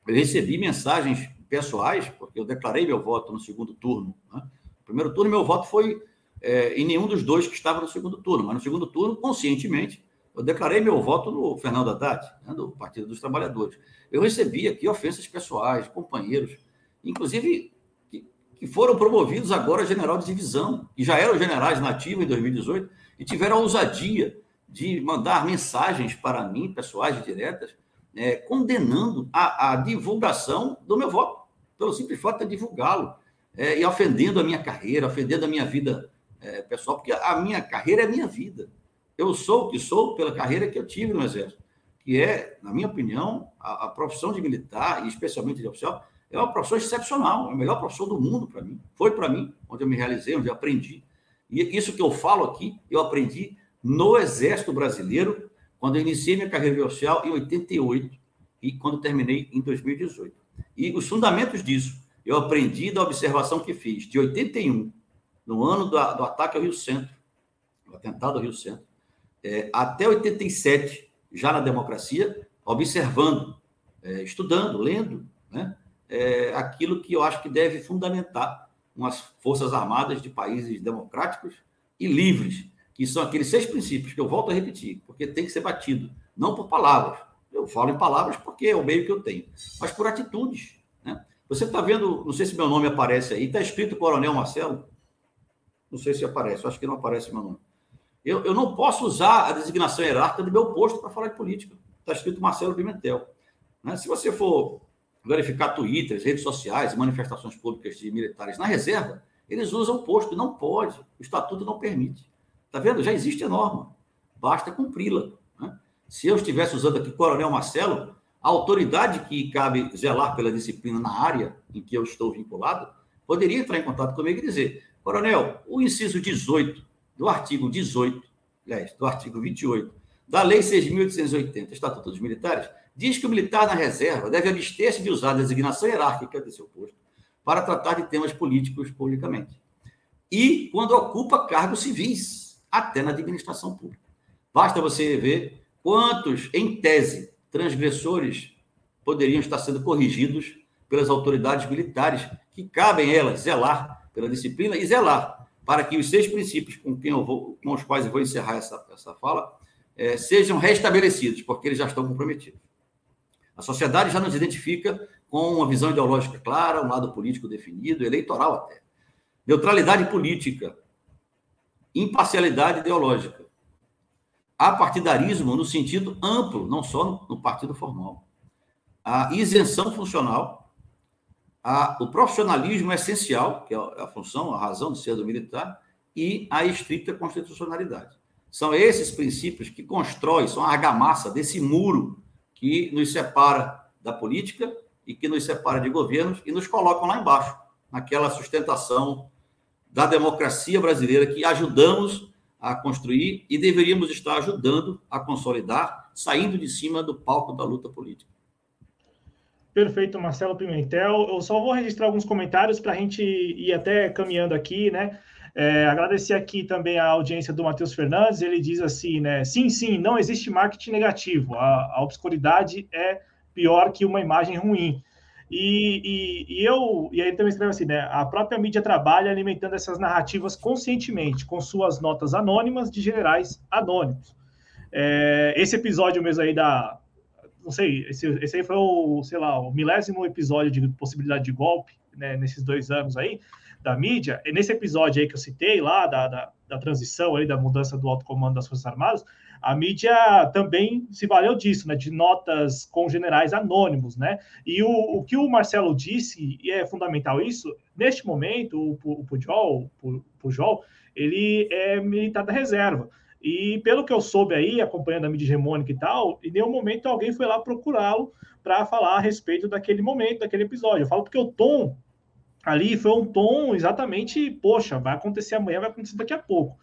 eu recebi mensagens pessoais, porque eu declarei meu voto no segundo turno. Né? No primeiro turno, meu voto foi é, em nenhum dos dois que estava no segundo turno, mas no segundo turno, conscientemente, eu declarei meu voto no Fernando Haddad, né, do Partido dos Trabalhadores. Eu recebi aqui ofensas pessoais, companheiros, inclusive que, que foram promovidos agora a general de divisão, que já eram generais nativos em 2018, e tiveram a ousadia de mandar mensagens para mim, pessoais diretas, é, condenando a, a, divulgação do meu voto, pelo simples fato de divulgá-lo, é, e ofendendo a minha carreira, ofendendo a minha vida é, pessoal, porque a minha carreira é a minha vida. Eu sou o que sou pela carreira que eu tive no Exército, que é, na minha opinião, a, a profissão de militar, e especialmente de oficial, é uma profissão excepcional, é a melhor profissão do mundo para mim. Foi para mim, onde eu me realizei, onde eu aprendi. E isso que eu falo aqui, eu aprendi no Exército Brasileiro, quando eu iniciei minha carreira de oficial em 88 e quando terminei em 2018. E os fundamentos disso, eu aprendi da observação que fiz de 81, no ano do, do ataque ao Rio Centro, o atentado ao Rio Centro, é, até 87, já na democracia, observando, é, estudando, lendo, né, é, aquilo que eu acho que deve fundamentar umas forças armadas de países democráticos e livres, que são aqueles seis princípios que eu volto a repetir, porque tem que ser batido, não por palavras. Eu falo em palavras porque é o meio que eu tenho, mas por atitudes. Né? Você está vendo, não sei se meu nome aparece aí, está escrito Coronel Marcelo? Não sei se aparece, acho que não aparece meu nome. Eu, eu não posso usar a designação hierárquica do meu posto para falar de política. Está escrito Marcelo Pimentel. Né? Se você for verificar twitters, redes sociais, manifestações públicas de militares na reserva, eles usam o posto, não pode, o estatuto não permite. Está vendo? Já existe a norma, basta cumpri-la. Né? Se eu estivesse usando aqui Coronel Marcelo, a autoridade que cabe zelar pela disciplina na área em que eu estou vinculado poderia entrar em contato comigo e dizer: Coronel, o inciso 18 do artigo 18, aliás, do artigo 28 da Lei 6.880, Estatuto dos Militares, diz que o militar na reserva deve abster-se de usar a designação hierárquica de seu posto para tratar de temas políticos publicamente. E quando ocupa cargos civis, até na administração pública. Basta você ver quantos, em tese, transgressores poderiam estar sendo corrigidos pelas autoridades militares, que cabem elas zelar pela disciplina e zelar para que os seis princípios com, quem eu vou, com os quais eu vou encerrar essa, essa fala é, sejam restabelecidos, porque eles já estão comprometidos. A sociedade já nos identifica com uma visão ideológica clara, um lado político definido, eleitoral até. Neutralidade política, imparcialidade ideológica, apartidarismo no sentido amplo, não só no, no partido formal, a isenção funcional, a, o profissionalismo essencial, que é a função, a razão de ser do militar, e a estrita constitucionalidade. São esses princípios que constroem, são a argamassa desse muro que nos separa da política e que nos separa de governos e nos colocam lá embaixo, naquela sustentação da democracia brasileira que ajudamos a construir e deveríamos estar ajudando a consolidar, saindo de cima do palco da luta política. Perfeito, Marcelo Pimentel. Eu só vou registrar alguns comentários para a gente ir até caminhando aqui, né? É, agradecer aqui também a audiência do Matheus Fernandes. Ele diz assim, né? Sim, sim, não existe marketing negativo. A, a obscuridade é pior que uma imagem ruim. E, e, e, eu e aí também escreve assim, né? A própria mídia trabalha alimentando essas narrativas conscientemente, com suas notas anônimas de generais anônimos. É, esse episódio mesmo aí da. Não sei, esse, esse aí foi o, sei lá, o milésimo episódio de possibilidade de golpe, né, nesses dois anos aí da mídia, e nesse episódio aí que eu citei lá, da, da, da transição aí, da mudança do alto comando das Forças Armadas, a mídia também se valeu disso, né, de notas com generais anônimos, né, e o, o que o Marcelo disse, e é fundamental isso, neste momento, o, o Pujol, o Pujol, ele é militar da reserva, e pelo que eu soube aí, acompanhando a mídia hegemônica e tal, em nenhum momento alguém foi lá procurá-lo para falar a respeito daquele momento, daquele episódio. Eu falo porque o tom ali foi um tom exatamente, poxa, vai acontecer amanhã, vai acontecer daqui a pouco.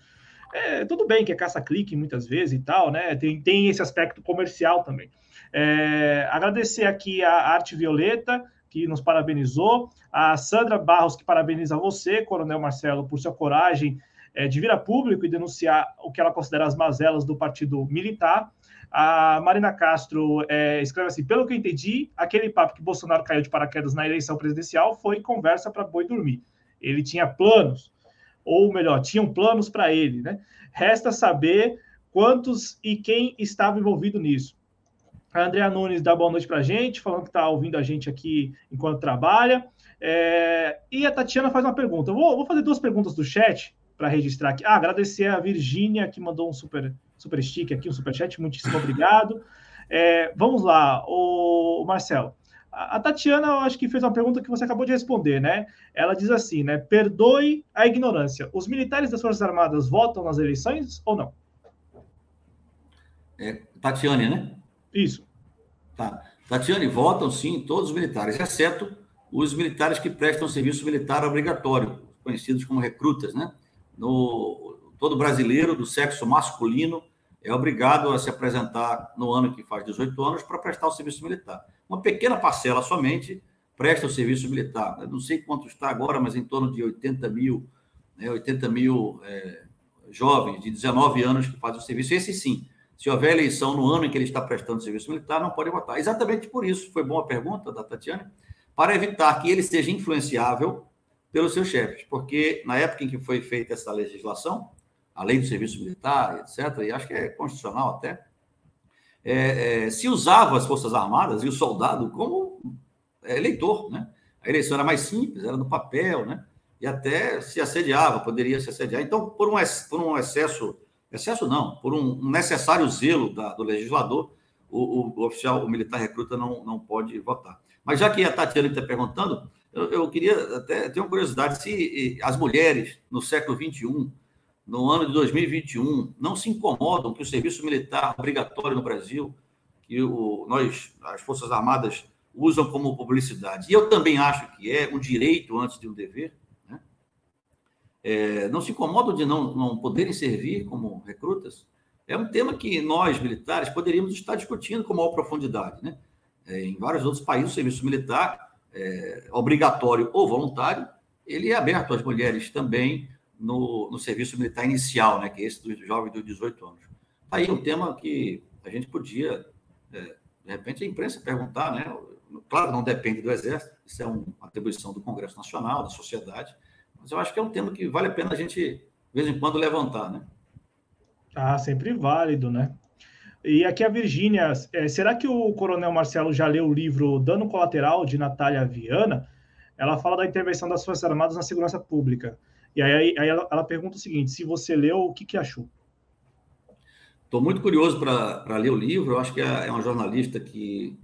É, tudo bem que é caça-clique muitas vezes e tal, né? Tem, tem esse aspecto comercial também. É, agradecer aqui a Arte Violeta, que nos parabenizou, a Sandra Barros, que parabeniza você, Coronel Marcelo, por sua coragem é, de vir a público e denunciar o que ela considera as mazelas do partido militar. A Marina Castro é, escreve assim: pelo que eu entendi, aquele papo que Bolsonaro caiu de paraquedas na eleição presidencial foi conversa para boi dormir. Ele tinha planos, ou melhor, tinham planos para ele, né? Resta saber quantos e quem estava envolvido nisso. A Andrea Nunes dá boa noite para a gente, falando que está ouvindo a gente aqui enquanto trabalha. É, e a Tatiana faz uma pergunta. Eu vou, vou fazer duas perguntas do chat para registrar aqui. Ah, agradecer a Virgínia, que mandou um super, super stick aqui, um super chat. Muitíssimo obrigado. É, vamos lá, o, Marcelo. A, a Tatiana, eu acho que fez uma pergunta que você acabou de responder, né? Ela diz assim, né? Perdoe a ignorância. Os militares das Forças Armadas votam nas eleições ou não? É, Tatiane, né? Isso. Tá. Tatiane, votam sim todos os militares, exceto os militares que prestam serviço militar obrigatório, conhecidos como recrutas, né? No, todo brasileiro do sexo masculino é obrigado a se apresentar no ano que faz 18 anos para prestar o serviço militar. Uma pequena parcela somente presta o serviço militar. Eu não sei quanto está agora, mas em torno de 80 mil, né, 80 mil é, jovens de 19 anos que fazem o serviço, esse sim, se houver eleição no ano em que ele está prestando serviço militar, não pode votar. Exatamente por isso, foi boa a pergunta da Tatiana, para evitar que ele seja influenciável pelos seus chefes, porque na época em que foi feita essa legislação, a lei do serviço militar, etc., e acho que é constitucional até, é, é, se usava as Forças Armadas e o soldado como é, eleitor, né? A eleição era mais simples, era no papel, né? E até se assediava, poderia se assediar. Então, por um, por um excesso, excesso não, por um necessário zelo da, do legislador, o, o, o, oficial, o militar recruta não, não pode votar. Mas já que a Tatiana está perguntando, eu, eu, queria até ter uma curiosidade se as mulheres no século XXI, no ano de 2021, não se incomodam que o serviço militar obrigatório no Brasil, que o, nós, as Forças Armadas, usam como publicidade. E eu também acho que é um direito antes de um dever. Né? É, não se incomodam de não, não poderem servir como recrutas. É um tema que nós, militares, poderíamos estar discutindo com maior profundidade. Né? É, em vários outros países, o serviço militar, é, obrigatório ou voluntário, ele é aberto às mulheres também no, no serviço militar inicial, né? que é esse dos jovens de 18 anos. Aí um tema que a gente podia, é, de repente, a imprensa perguntar, né? Claro, não depende do Exército, isso é uma atribuição do Congresso Nacional, da sociedade, mas eu acho que é um tema que vale a pena a gente, de vez em quando, levantar, né? Ah, sempre válido, né? E aqui a Virgínia, é, será que o Coronel Marcelo já leu o livro Dano Colateral, de Natália Viana? Ela fala da intervenção das Forças Armadas na segurança pública. E aí, aí ela, ela, pergunta o seguinte: se você leu, o que, que achou? Estou muito curioso para ler o livro. Eu acho que é, é uma jornalista que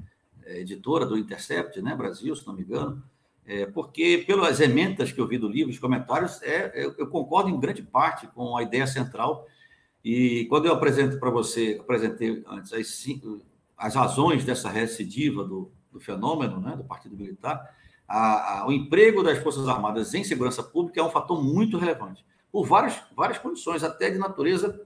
é, editora do Intercept, né, Brasil, se não me engano, é, porque pelas ementas que eu vi do livro, os comentários, é, eu, eu, concordo em grande parte com a ideia central. E quando eu apresento para você, apresentei antes as, cinco, as razões dessa recidiva do, do fenômeno, né, do Partido Militar, a, a, o emprego das Forças Armadas em segurança pública é um fator muito relevante, por várias, várias condições, até de natureza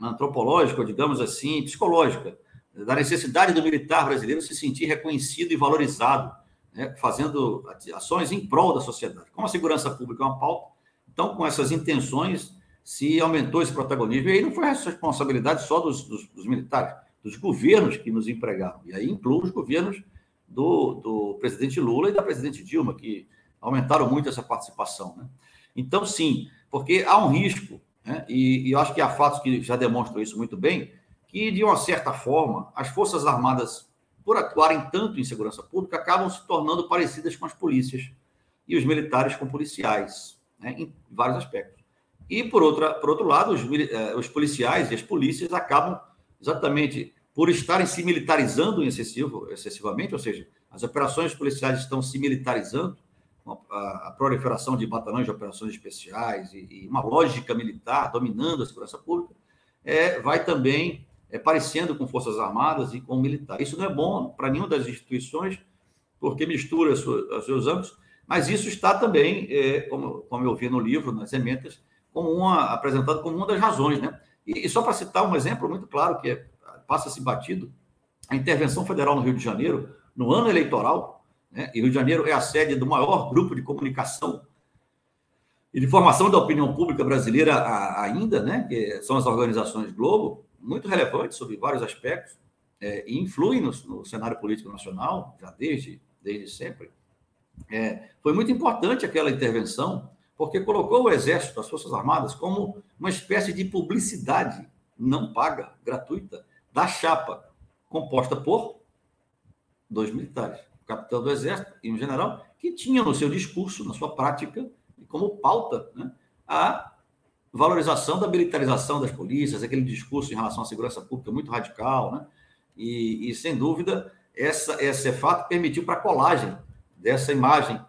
antropológica, digamos assim, psicológica da necessidade do militar brasileiro se sentir reconhecido e valorizado, né, fazendo ações em prol da sociedade. Como a segurança pública é uma pauta, então, com essas intenções, se aumentou esse protagonismo. E aí não foi responsabilidade só dos, dos, dos militares, dos governos que nos empregaram. E aí inclui os governos do, do presidente Lula e da presidente Dilma, que aumentaram muito essa participação. Né? Então, sim, porque há um risco, né? e, e eu acho que há fatos que já demonstram isso muito bem, que, de uma certa forma, as Forças Armadas, por atuarem tanto em segurança pública, acabam se tornando parecidas com as polícias e os militares com policiais, né, em vários aspectos. E, por, outra, por outro lado, os, eh, os policiais e as polícias acabam exatamente por estarem se militarizando excessivo, excessivamente, ou seja, as operações policiais estão se militarizando, a, a proliferação de batalhões de operações especiais e, e, uma lógica militar dominando a segurança pública, é, vai também é, parecendo com Forças Armadas e com militar. Isso não é bom para nenhuma das instituições, porque mistura os seus âmbitos, mas isso está também, é, como, como eu vi no livro, nas emendas, como uma, apresentado como uma das razões. Né? E, e só para citar um exemplo muito claro, que é, passa-se batido, a intervenção federal no Rio de Janeiro, no ano eleitoral, né? e Rio de Janeiro é a sede do maior grupo de comunicação e de formação da opinião pública brasileira ainda, né? que são as organizações Globo, muito relevante sobre vários aspectos é, e influem no, no, cenário político nacional, já desde, desde sempre. É, foi muito importante aquela intervenção, porque colocou o Exército, as Forças Armadas, como uma espécie de publicidade não paga, gratuita, da chapa, composta por dois militares, o capitão do Exército e um general, que tinham no seu discurso, na sua prática, como pauta, né, a valorização da militarização das polícias, aquele discurso em relação à segurança pública muito radical, né? E, e sem dúvida, essa, esse fato permitiu para a colagem dessa imagem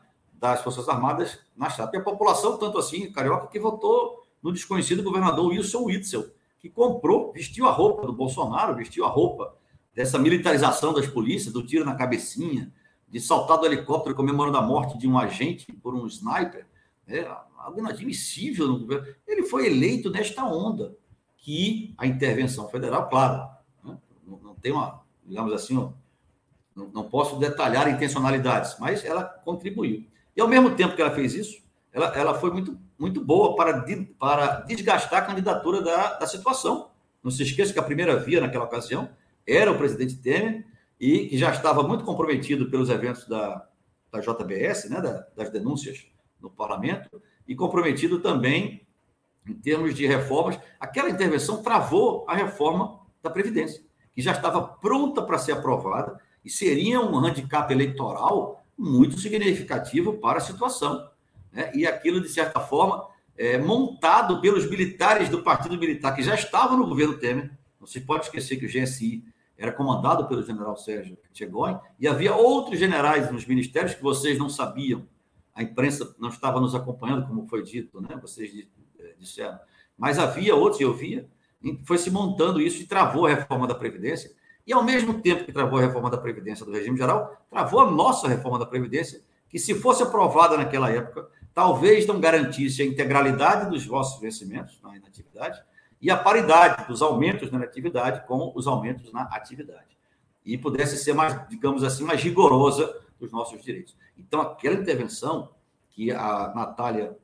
das Forças Armadas na chapa. E a população, tanto assim, carioca, que votou no desconhecido governador Wilson Witzel, que comprou, vestiu a roupa do Bolsonaro, vestiu a roupa dessa militarização das polícias, do tiro na cabecinha, de saltar do helicóptero comemorando a morte de um agente por um sniper. É, algo inadmissível no governo. Ele foi eleito nesta onda que a intervenção federal, claro, né, não, tem uma, digamos assim, não, não posso detalhar intencionalidades, mas ela contribuiu. E ao mesmo tempo que ela fez isso, ela, ela foi muito, muito boa para, para desgastar a candidatura da, da situação. Não se esqueça que a primeira via naquela ocasião era o presidente Temer e que já estava muito comprometido pelos eventos da, da JBS, né, da, das denúncias no parlamento, e comprometido também em termos de reformas. Aquela intervenção travou a reforma da Previdência, que já estava pronta para ser aprovada e seria um handicap eleitoral muito significativo para a situação. Né? E aquilo, de certa forma, é, montado pelos militares do Partido Militar, que já estavam no governo Temer. Não se pode esquecer que o GSI era comandado pelo general Sérgio Tchegoin, e havia outros generais nos ministérios que vocês não sabiam. A imprensa não estava nos acompanhando, como foi dito, né? vocês eh, disseram. Mas havia outros, eu via, foi se montando isso e travou a reforma da Previdência. E, ao mesmo tempo que travou a reforma da Previdência do regime geral, travou a nossa reforma da Previdência, que, se fosse aprovada naquela época, talvez não garantisse a integralidade dos vossos vencimentos na inatividade, e a paridade dos aumentos na atividade com os aumentos na atividade. E pudesse ser mais, digamos assim, mais rigorosa dos nossos direitos. Então, aquela intervenção que a Natália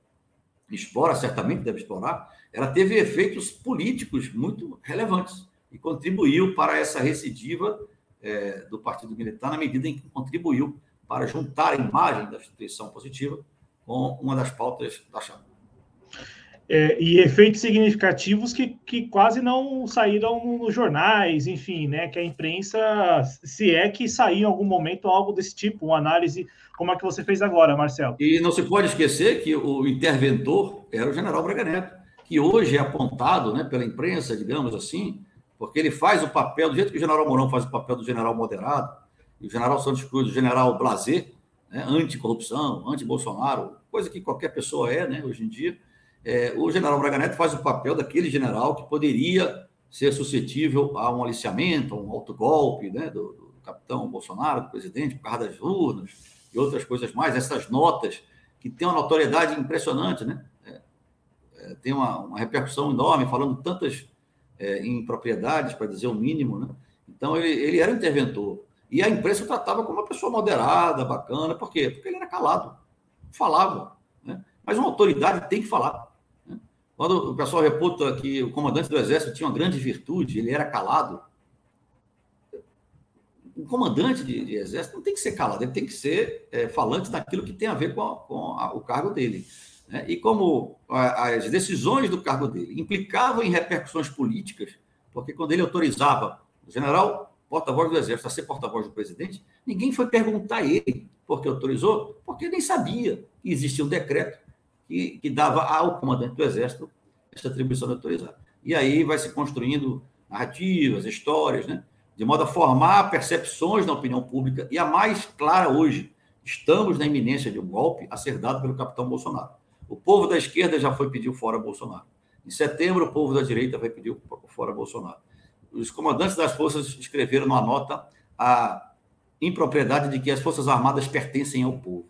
explora, certamente deve explorar, ela teve efeitos políticos muito relevantes e contribuiu para essa recidiva é, do Partido Militar, na medida em que contribuiu para juntar a imagem da instituição positiva com uma das pautas da chapa é, e efeitos significativos que, que quase não saíram nos jornais, enfim, né? Que a imprensa, se é que saiu em algum momento algo desse tipo, uma análise como a que você fez agora, Marcelo. E não se pode esquecer que o interventor era o general Braga Neto, que hoje é apontado né, pela imprensa, digamos assim, porque ele faz o papel, do jeito que o general Mourão faz o papel do general moderado, e o general Santos Cruz, o general Blazer, né, anti-corrupção, anti-Bolsonaro, coisa que qualquer pessoa é, né, hoje em dia é, o general Braga Neto faz o papel daquele general que poderia ser suscetível a um aliciamento, a um autogolpe né, do, do capitão Bolsonaro, do presidente, por causa das urnas e outras coisas mais, essas notas que têm uma notoriedade impressionante, né? É, é, tem uma, uma, repercussão enorme, falando tantas é, impropriedades, para dizer o mínimo, né? Então, ele, ele era interventor. E a imprensa o tratava como uma pessoa moderada, bacana. Por quê? Porque ele era calado, falava. Né? Mas uma autoridade tem que falar. Quando o pessoal reputa que o comandante do Exército tinha uma grande virtude, ele era calado. O comandante de, de Exército não tem que ser calado, ele tem que ser é, falante daquilo que tem a ver com, a, com a, o cargo dele. Né? E como as decisões do cargo dele implicavam em repercussões políticas, porque quando ele autorizava o general porta-voz do Exército a ser porta-voz do presidente, ninguém foi perguntar a ele por que autorizou, porque nem sabia que existia um decreto que, que dava ao comandante do Exército essa atribuição de autorizar. E aí vai se construindo narrativas, histórias, né? de modo a formar percepções na opinião pública. E a mais clara hoje, estamos na iminência de um golpe a ser dado pelo capitão Bolsonaro. O povo da esquerda já foi pedir fora Bolsonaro. Em setembro, o povo da direita vai pedir fora Bolsonaro. Os comandantes das forças escreveram uma nota a impropriedade de que as Forças Armadas pertencem ao povo.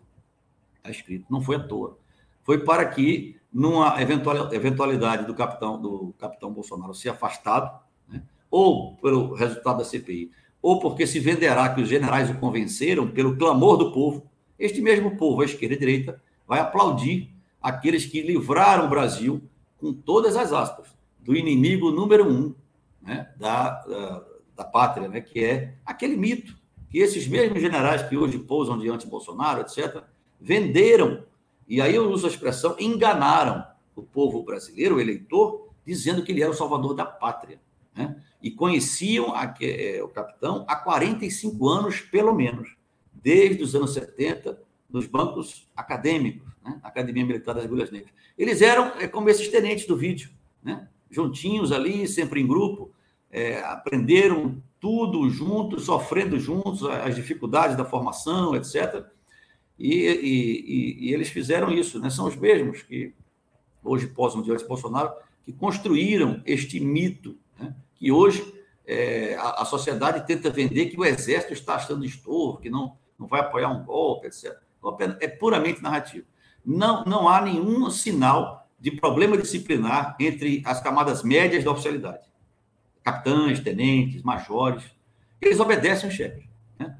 Está escrito, não foi à toa foi para que, numa eventualidade do capitão, do capitão Bolsonaro ser afastado, né, ou pelo resultado da CPI, ou porque se venderá que os generais o convenceram pelo clamor do povo, este mesmo povo, a esquerda e a direita, vai aplaudir aqueles que livraram o Brasil, com todas as aspas, do inimigo número um né, da, da, da pátria, né, que é aquele mito que esses mesmos generais que hoje pousam diante de Bolsonaro, etc., venderam e aí eu uso a expressão enganaram o povo brasileiro, o eleitor, dizendo que ele era o salvador da pátria. Né? E conheciam a, é, o capitão há 45 anos, pelo menos, desde os anos 70, nos bancos acadêmicos, né? Academia Militar das Agulhas Negras. Eles eram é, como esses tenentes do vídeo, né? juntinhos ali, sempre em grupo, é, aprenderam tudo juntos, sofrendo juntos as dificuldades da formação, etc. E, e, e, eles fizeram isso, né? São os mesmos que hoje posam diante de Bolsonaro, que construíram este mito, né? que hoje é, a, a, sociedade tenta vender que o exército está achando estorvo, que não, não vai apoiar um golpe, etc. É puramente narrativo. Não, não há nenhum sinal de problema disciplinar entre as camadas médias da oficialidade. Capitães, tenentes, majores, eles obedecem os chefes. Né?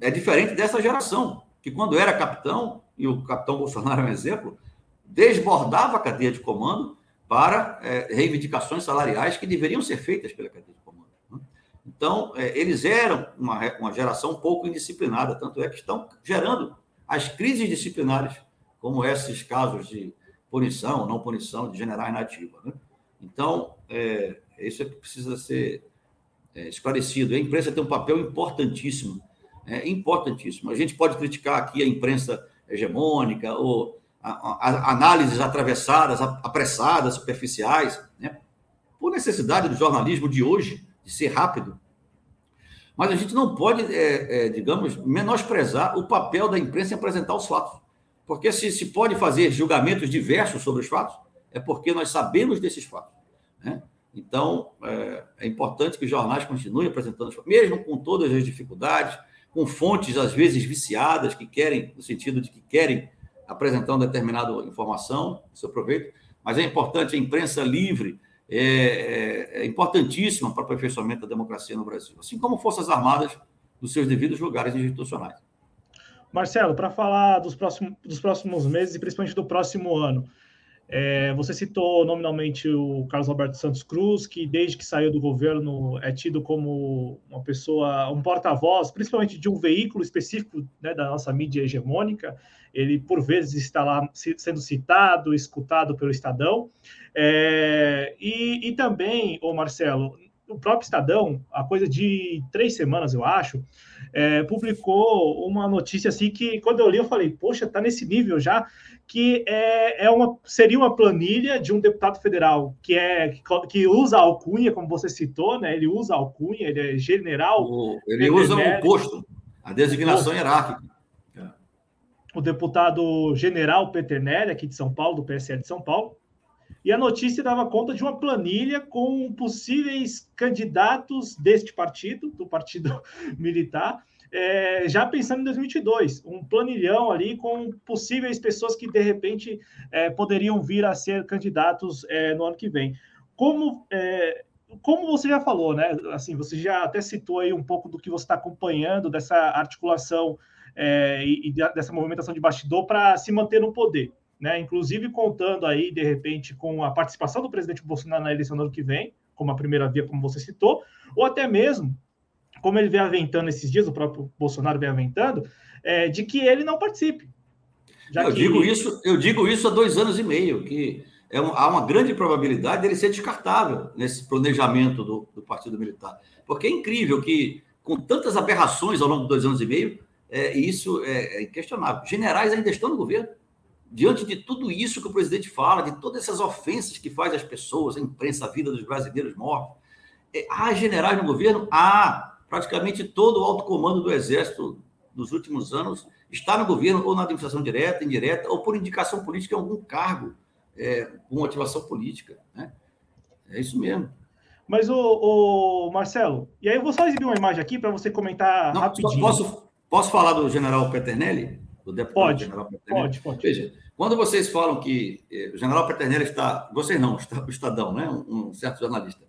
É diferente dessa geração, que quando era capitão, e o capitão Bolsonaro é um exemplo, desbordava a cadeia de comando para é, reivindicações salariais que deveriam ser feitas pela cadeia de comando. Né? Então, é, eles eram uma, uma geração pouco indisciplinada, tanto é que estão gerando as crises disciplinares, como esses casos de punição, não punição de generais nativa. Né? Então, é, isso é que precisa ser é, esclarecido. A imprensa tem um papel importantíssimo, é, importantíssimo. A gente pode criticar aqui a imprensa hegemônica ou a, a, análises atravessadas, apressadas, superficiais, né? por necessidade do jornalismo de hoje, de ser rápido. Mas a gente não pode, é, é, digamos, menosprezar o papel da imprensa em apresentar os fatos. Porque se se pode fazer julgamentos diversos sobre os fatos, é porque nós sabemos desses fatos. Né? Então, é, é, importante que os jornais continuem apresentando mesmo com todas as dificuldades, com fontes, às vezes, viciadas, que querem, no sentido de que querem apresentar uma determinada informação, seu proveito, mas é importante a imprensa livre, é, é, é importantíssima para o aperfeiçoamento da democracia no Brasil, assim como Forças Armadas dos seus devidos lugares institucionais. Marcelo, para falar dos próximos, dos próximos meses e principalmente do próximo ano, é, você citou nominalmente o Carlos Alberto Santos Cruz, que desde que saiu do governo é tido como uma pessoa, um porta-voz, principalmente de um veículo específico né, da nossa mídia hegemônica. Ele, por vezes, está lá sendo citado, escutado pelo Estadão. É, e, e também, ô Marcelo, o próprio Estadão, há coisa de três semanas, eu acho, é, publicou uma notícia assim que, quando eu li, eu falei, poxa, tá nesse nível já, que é, é uma, seria uma planilha de um deputado federal que é que, usa a alcunha, como você citou, né? Ele usa a alcunha, ele é general. O, ele usa o posto, a designação hierárquica. O deputado general Peternelli, aqui de São Paulo, do PSL de São Paulo, e a notícia dava conta de uma planilha com possíveis candidatos deste partido, do Partido Militar, é, já pensando em 2022, um planilhão ali com possíveis pessoas que de repente é, poderiam vir a ser candidatos é, no ano que vem. Como é, como você já falou, né? Assim, você já até citou aí um pouco do que você está acompanhando dessa articulação é, e, e, dessa movimentação de bastidor para se manter no poder né? Inclusive contando aí, de repente, com a participação do presidente Bolsonaro na eleição do ano que vem, como a primeira via, como você citou, ou até mesmo, como ele vem aventando esses dias, o próprio Bolsonaro vem aventando, é, de que ele não participe. eu, que... digo isso, eu digo isso há dois anos e meio, que é um, há uma grande probabilidade dele ser descartável nesse planejamento do, do Partido Militar. Porque é incrível que, com tantas aberrações ao longo de dois anos e meio, é, isso é, é inquestionável. Generais ainda estão no governo diante de tudo isso que o presidente fala, de todas essas ofensas que faz às pessoas, a imprensa, a vida dos brasileiros mortos, é, há generais no governo? Há. Praticamente todo o alto comando do Exército dos últimos anos está no governo, ou na administração direta, indireta, ou por indicação política em algum cargo, é, com motivação política. Né? É isso mesmo. Mas, o, o, Marcelo, e aí eu vou só exibir uma imagem aqui para você comentar Não, rapidinho. Posso, posso falar do general Peternelli? Do deputado pode, general Peternelli. Pode, pode. Veja, quando vocês falam que eh, o general Peternelli está, vocês não, o Estadão, né, um, um certo jornalista,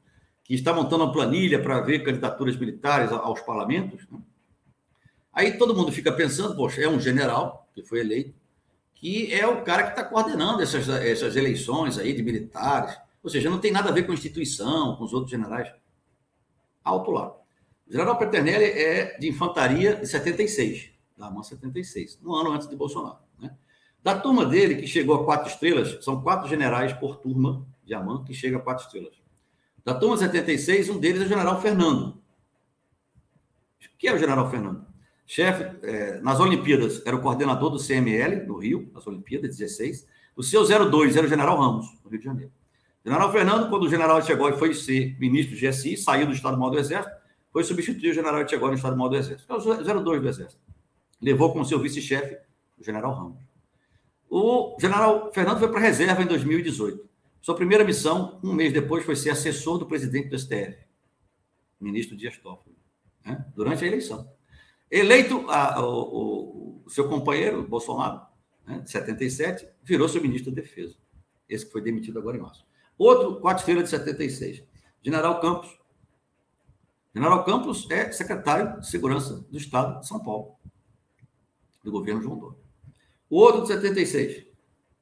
que está montando uma planilha para ver candidaturas militares aos parlamentos, né? aí todo mundo fica pensando, poxa, é um general que foi eleito, que é o cara que está coordenando essas, essas eleições aí de militares, ou seja, não tem nada a ver com a instituição, com os outros generais. Alto lá. O general Peternelli é de infantaria de 76 da AMAN 76, no ano antes de Bolsonaro. Né? Da turma dele, que chegou a quatro estrelas, são quatro generais por turma de AMAN que chega a quatro estrelas. Da turma 76, um deles é o general Fernando. que é o general Fernando? Chefe, é, nas Olimpíadas, era o coordenador do CML, no Rio, nas Olimpíadas 16. O seu 02 era o general Ramos, no Rio de Janeiro. General Fernando, quando o general chegou e foi ser ministro do GSI, saiu do Estado-Maior do Exército, foi substituir o general chegou no Estado-Maior do Exército, é o 02 do Exército levou como seu vice-chefe o general Ramos. O general Fernando foi para a reserva em 2018. Sua primeira missão, um mês depois, foi ser assessor do presidente do STF, ministro Dias Toffoli, né? durante a eleição. Eleito, a, o, o, seu companheiro, Bolsonaro, né, de 77, virou seu ministro da Defesa. Esse que foi demitido agora em março. Outro, quarta-feira de 76, General Campos. General Campos é secretário de Segurança do Estado de São Paulo do governo João Dória. O outro de 76,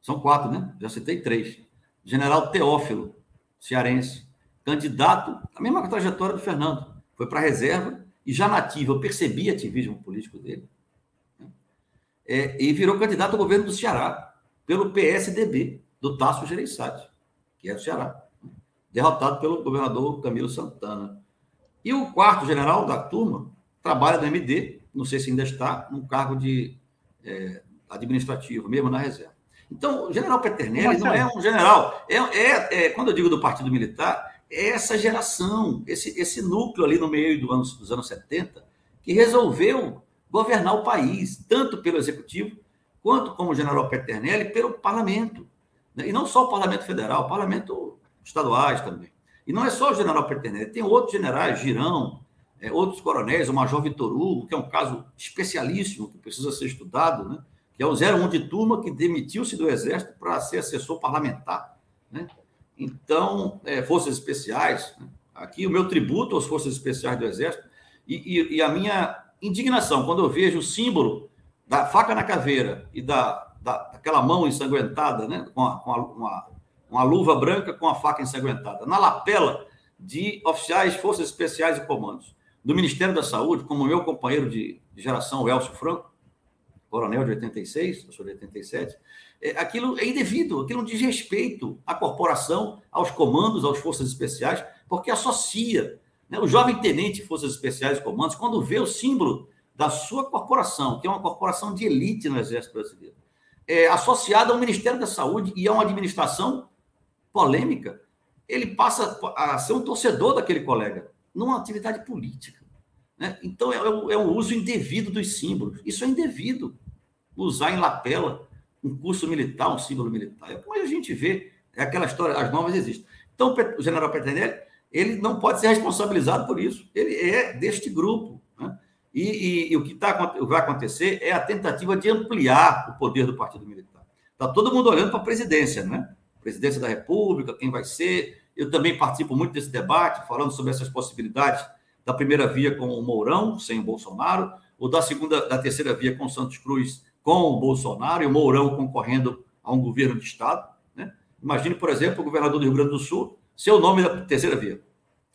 São quatro, né? Já citei três. General Teófilo, cearense, candidato, a mesma trajetória do Fernando. Foi para a reserva e já nativo, eu percebi ativismo político dele. Né? É, e virou candidato ao governo do Ceará, pelo PSDB, do Tasso Gereissati, que é do Ceará. Né? Derrotado pelo governador Camilo Santana. E o quarto general da turma trabalha no MD, não sei se ainda está, num cargo de é, administrativo, mesmo na reserva. Então, o general Peternelli não é um general. É, é, é, quando eu digo do Partido Militar, é essa geração, esse, esse núcleo ali no meio do anos, dos anos 70, que resolveu governar o país, tanto pelo Executivo, quanto como general Peternelli, pelo Parlamento. Né? E não só o Parlamento Federal, o Parlamento estaduais também. E não é só o general Peternelli, tem outros generais, Girão, é, outros coronéis, o Major Vitor Hugo, que é um caso especialíssimo, que precisa ser estudado, né? que é o 01 de turma que demitiu-se do Exército para ser assessor parlamentar. Né? Então, é, Forças Especiais, né? aqui o meu tributo às Forças Especiais do Exército, e, e, e, a minha indignação quando eu vejo o símbolo da faca na caveira e da, da daquela mão ensanguentada, né? com, a, com a, uma, uma luva branca com a faca ensanguentada, na lapela de oficiais, Forças Especiais e Comandos do Ministério da Saúde, como meu companheiro de, geração, o Elcio Franco, coronel de 86, eu sou de 87, é, aquilo é indevido, aquilo diz respeito à corporação, aos comandos, às forças especiais, porque associa. Né? O jovem tenente de forças especiais e comandos, quando vê o símbolo da sua corporação, que é uma corporação de elite no Exército Brasileiro, é, associada ao Ministério da Saúde e a uma administração polêmica, ele passa a ser um torcedor daquele colega, numa atividade política. Né? Então, é, é, um uso indevido dos símbolos. Isso é indevido. Usar em lapela um curso militar, um símbolo militar. É como a gente vê, é aquela história, as normas existem. Então, o general Petrenelli, ele não pode ser responsabilizado por isso. Ele é deste grupo. Né? E, e, e, o que tá, vai acontecer é a tentativa de ampliar o poder do Partido Militar. Está todo mundo olhando para a presidência, né? Presidência da República, quem vai ser. Eu também participo muito desse debate, falando sobre essas possibilidades da primeira via com o Mourão, sem o Bolsonaro, ou da segunda, da terceira via com o Santos Cruz, com o Bolsonaro, e o Mourão concorrendo a um governo de Estado. Né? Imagine, por exemplo, o governador do Rio Grande do Sul, seu nome da terceira via.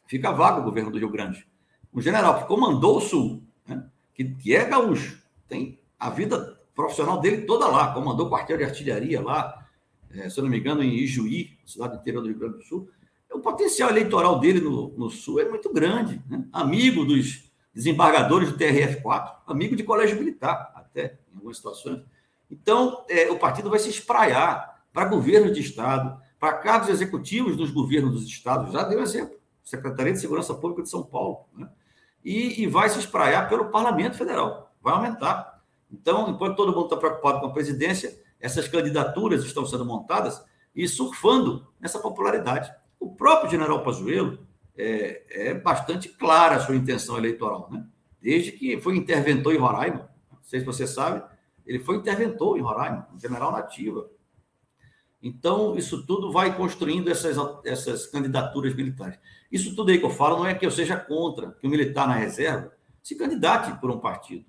Fica vago o governo do Rio Grande. Um general que comandou o Sul, né? que, que é gaúcho, tem a vida profissional dele toda lá, comandou quartel de artilharia lá, é, se eu não me engano, em Ijuí, cidade interior do Rio Grande do Sul. O potencial eleitoral dele no, no Sul é muito grande. Né? Amigo dos desembargadores do TRF-4, amigo de colégio militar, até, em algumas situações. Então, é, o partido vai se espraiar para governo de Estado, para cargos executivos dos governos dos estados. Já deu exemplo. Secretaria de Segurança Pública de São Paulo. Né? E, e vai se espraiar pelo Parlamento Federal. Vai aumentar. Então, enquanto todo mundo está preocupado com a presidência, essas candidaturas estão sendo montadas e surfando nessa popularidade. O próprio general Pazuello é, é bastante clara a sua intenção eleitoral, né? Desde que foi interventor em Roraima, não sei se você sabe, ele foi interventor em Roraima, um general nativa. Então, isso tudo vai construindo essas, essas candidaturas militares. Isso tudo aí que eu falo não é que eu seja contra que o militar na reserva se candidate por um partido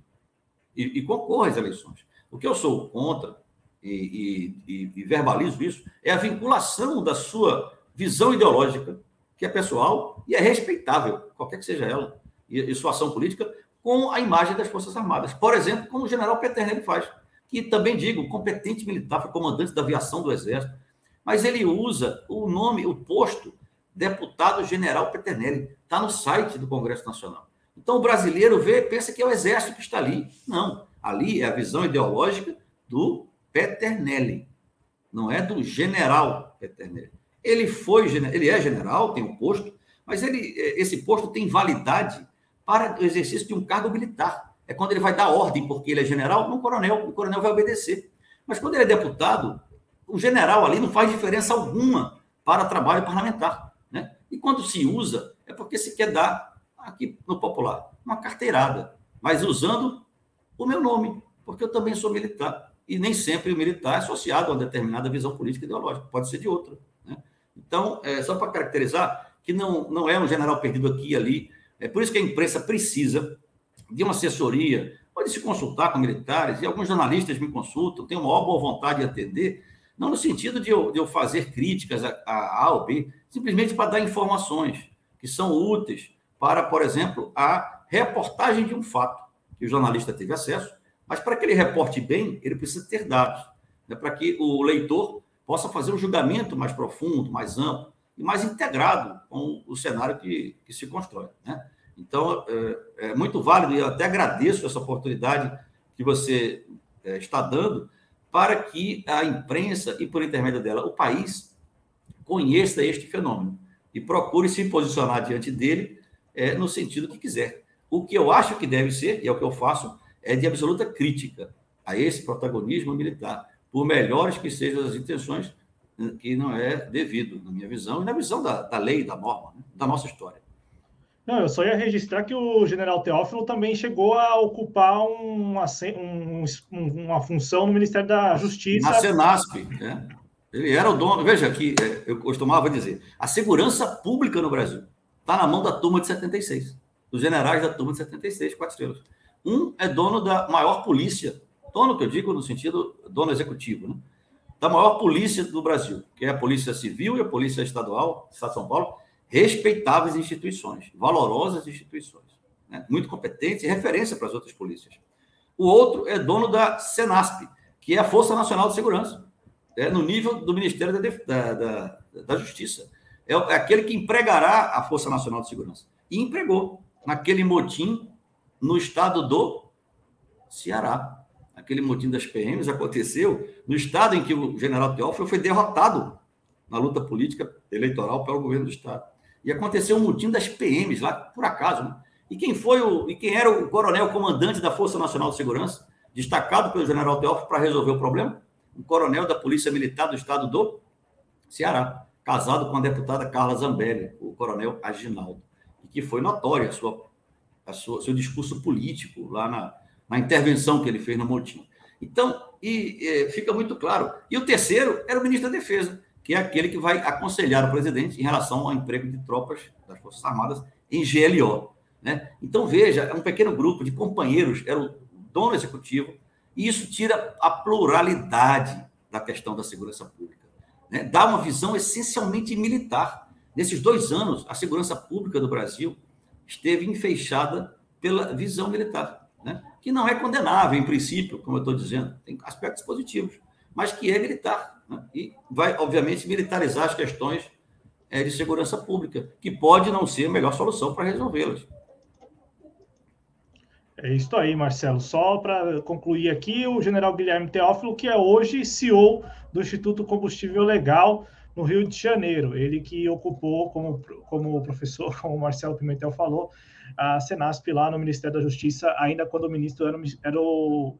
e, e concorra às eleições. O que eu sou contra, e, e, e verbalizo isso, é a vinculação da sua visão ideológica, que é pessoal e é respeitável, qualquer que seja ela, e, e sua ação política, com a imagem das Forças Armadas. Por exemplo, como o general Peternelli faz, que também digo, competente militar, foi comandante da aviação do Exército, mas ele usa o nome, o posto deputado general Peternelli, está no site do Congresso Nacional. Então o brasileiro vê, pensa que é o Exército que está ali. Não, ali é a visão ideológica do Peternelli, não é do general Peternelli. Ele foi, ele é general, tem um posto, mas ele, é, esse posto tem validade para o exercício de um cargo militar. É quando ele vai dar ordem, porque ele é general, não coronel, o coronel vai obedecer. Mas quando ele é deputado, o general ali não faz diferença alguma para trabalho parlamentar. Né? E quando se usa, é porque se quer dar, aqui no popular, uma carteirada, mas usando o meu nome, porque eu também sou militar. E nem sempre o militar é associado a uma determinada visão política e ideológica, pode ser de outra. Então, é, só para caracterizar que não, não é um general perdido aqui e ali. É por isso que a imprensa precisa de uma assessoria, pode se consultar com militares, e alguns jornalistas me consultam, tenho uma boa vontade de atender, Não no sentido de eu, de eu fazer críticas a, a A ou B, simplesmente para dar informações que são úteis para, por exemplo, a reportagem de um fato que o jornalista teve acesso, mas para que ele reporte bem, ele precisa ter dados, né, para que o leitor possa fazer um julgamento mais profundo, mais amplo e mais integrado com o cenário que, que se constrói. Né? Então, é, é, muito válido, e eu até agradeço essa oportunidade que você é, está dando para que a imprensa e, por intermédio dela, o país conheça este fenômeno e procure se posicionar diante dele é, no sentido que quiser. O que eu acho que deve ser, e é o que eu faço, é de absoluta crítica a esse protagonismo militar, por melhores que sejam as intenções, que não é devido, na minha visão, e na visão da, da lei, da norma, né? da nossa história. Não, eu só ia registrar que o general Teófilo também chegou a ocupar uma, um, uma função no Ministério da Justiça. Na Senasp, né? Ele era o dono. Veja que é, eu costumava dizer: a segurança pública no Brasil está na mão da turma de 76, dos generais da turma de 76, quatro estrelas. Um é dono da maior polícia, dono que eu digo no sentido dono executivo, né? da maior polícia do Brasil, que é a Polícia Civil e a Polícia Estadual, Estado de São Paulo, respeitáveis instituições, valorosas instituições, né? muito competentes e referência para as outras polícias. O outro é dono da Senasp, que é a Força Nacional de Segurança, é no nível do Ministério da, da, da Justiça. É, é aquele que empregará a Força Nacional de Segurança. E empregou naquele motim no estado do Ceará. Aquele motim das PMs aconteceu no estado em que o general Teófilo foi derrotado na luta política eleitoral pelo governo do estado. E aconteceu um motim das PMs lá, por acaso. Né? E quem foi o e quem era o coronel comandante da Força Nacional de Segurança, destacado pelo general Teófilo para resolver o problema? Um coronel da Polícia Militar do estado do Ceará, casado com a deputada Carla Zambelli, o coronel Aginaldo, e que foi notória a sua, a sua seu discurso político lá na, na intervenção que ele fez no motim. Então, e, e, fica muito claro. E o terceiro era o ministro da Defesa, que é aquele que vai aconselhar o presidente em relação ao emprego de tropas das Forças Armadas em GLO. Né? Então, veja, é um pequeno grupo de companheiros, era o dono executivo, e isso tira a pluralidade da questão da segurança pública. Né? Dá uma visão essencialmente militar. Nesses dois anos, a segurança pública do Brasil esteve enfeixada pela visão militar, né? que não é condenável, em princípio, como eu estou dizendo, tem aspectos positivos, mas que é militar né? e vai, obviamente, militarizar as questões é, de segurança pública, que pode não ser a melhor solução para resolvê-las. É isso aí, Marcelo. Só para concluir aqui, o general Guilherme Teófilo, que é hoje CEO do Instituto Combustível Legal no Rio de Janeiro. Ele que ocupou, como, como professor, como o Marcelo Pimentel falou, a Senasp lá no Ministério da Justiça, ainda quando o ministro era, era o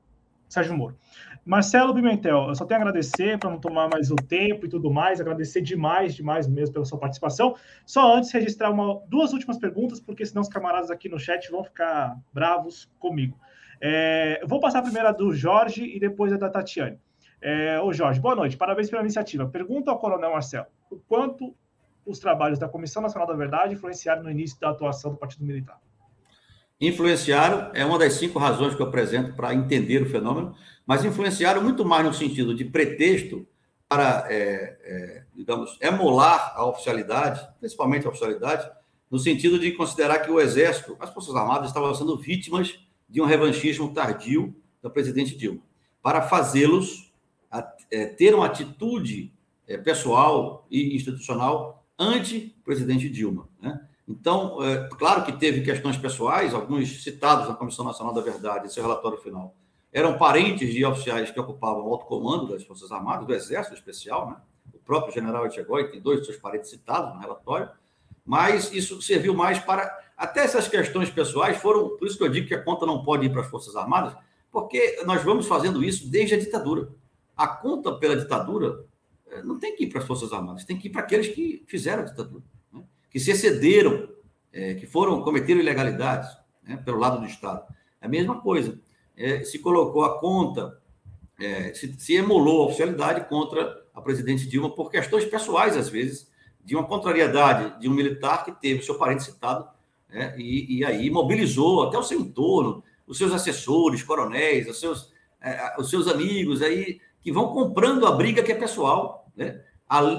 Sérgio Moro. Marcelo Pimentel, eu só tenho a agradecer para não tomar mais o tempo e tudo mais, agradecer demais, demais mesmo pela sua participação. Só antes registrar uma, duas últimas perguntas, porque senão os camaradas aqui no chat vão ficar bravos comigo. É, eu vou passar a primeira do Jorge e depois a da Tatiane. É, ô Jorge, boa noite, parabéns pela iniciativa. Pergunta ao Coronel Marcelo: o quanto os trabalhos da Comissão Nacional da Verdade influenciaram no início da atuação do Partido Militar? Influenciaram, é uma das cinco razões que eu apresento para entender o fenômeno, mas influenciaram muito mais no sentido de pretexto para, é, é, digamos, emular a oficialidade, principalmente a oficialidade, no sentido de considerar que o Exército, as Forças Armadas estavam sendo vítimas de um revanchismo tardio da presidente Dilma, para fazê-los é, ter uma atitude é, pessoal e institucional anti-presidente Dilma. Né? Então, é, claro que teve questões pessoais, alguns citados na Comissão Nacional da Verdade, em seu relatório final, eram parentes de oficiais que ocupavam o alto comando das Forças Armadas, do Exército Especial, né? o próprio general Etchegói tem dois de seus parentes citados no relatório, mas isso serviu mais para. Até essas questões pessoais foram. Por isso que eu digo que a conta não pode ir para as Forças Armadas, porque nós vamos fazendo isso desde a ditadura. A conta pela ditadura não tem que ir para as Forças Armadas, tem que ir para aqueles que fizeram a ditadura que se excederam, é, que foram cometeram ilegalidades né, pelo lado do Estado. É a mesma coisa. É, se colocou a conta, é, se, se emulou a oficialidade contra a presidente Dilma por questões pessoais, às vezes, de uma contrariedade de um militar que teve seu parente citado, né, e, e, aí mobilizou até o seu entorno, os seus assessores, coronéis, os seus, é, os seus amigos, aí que vão comprando a briga que é pessoal, né?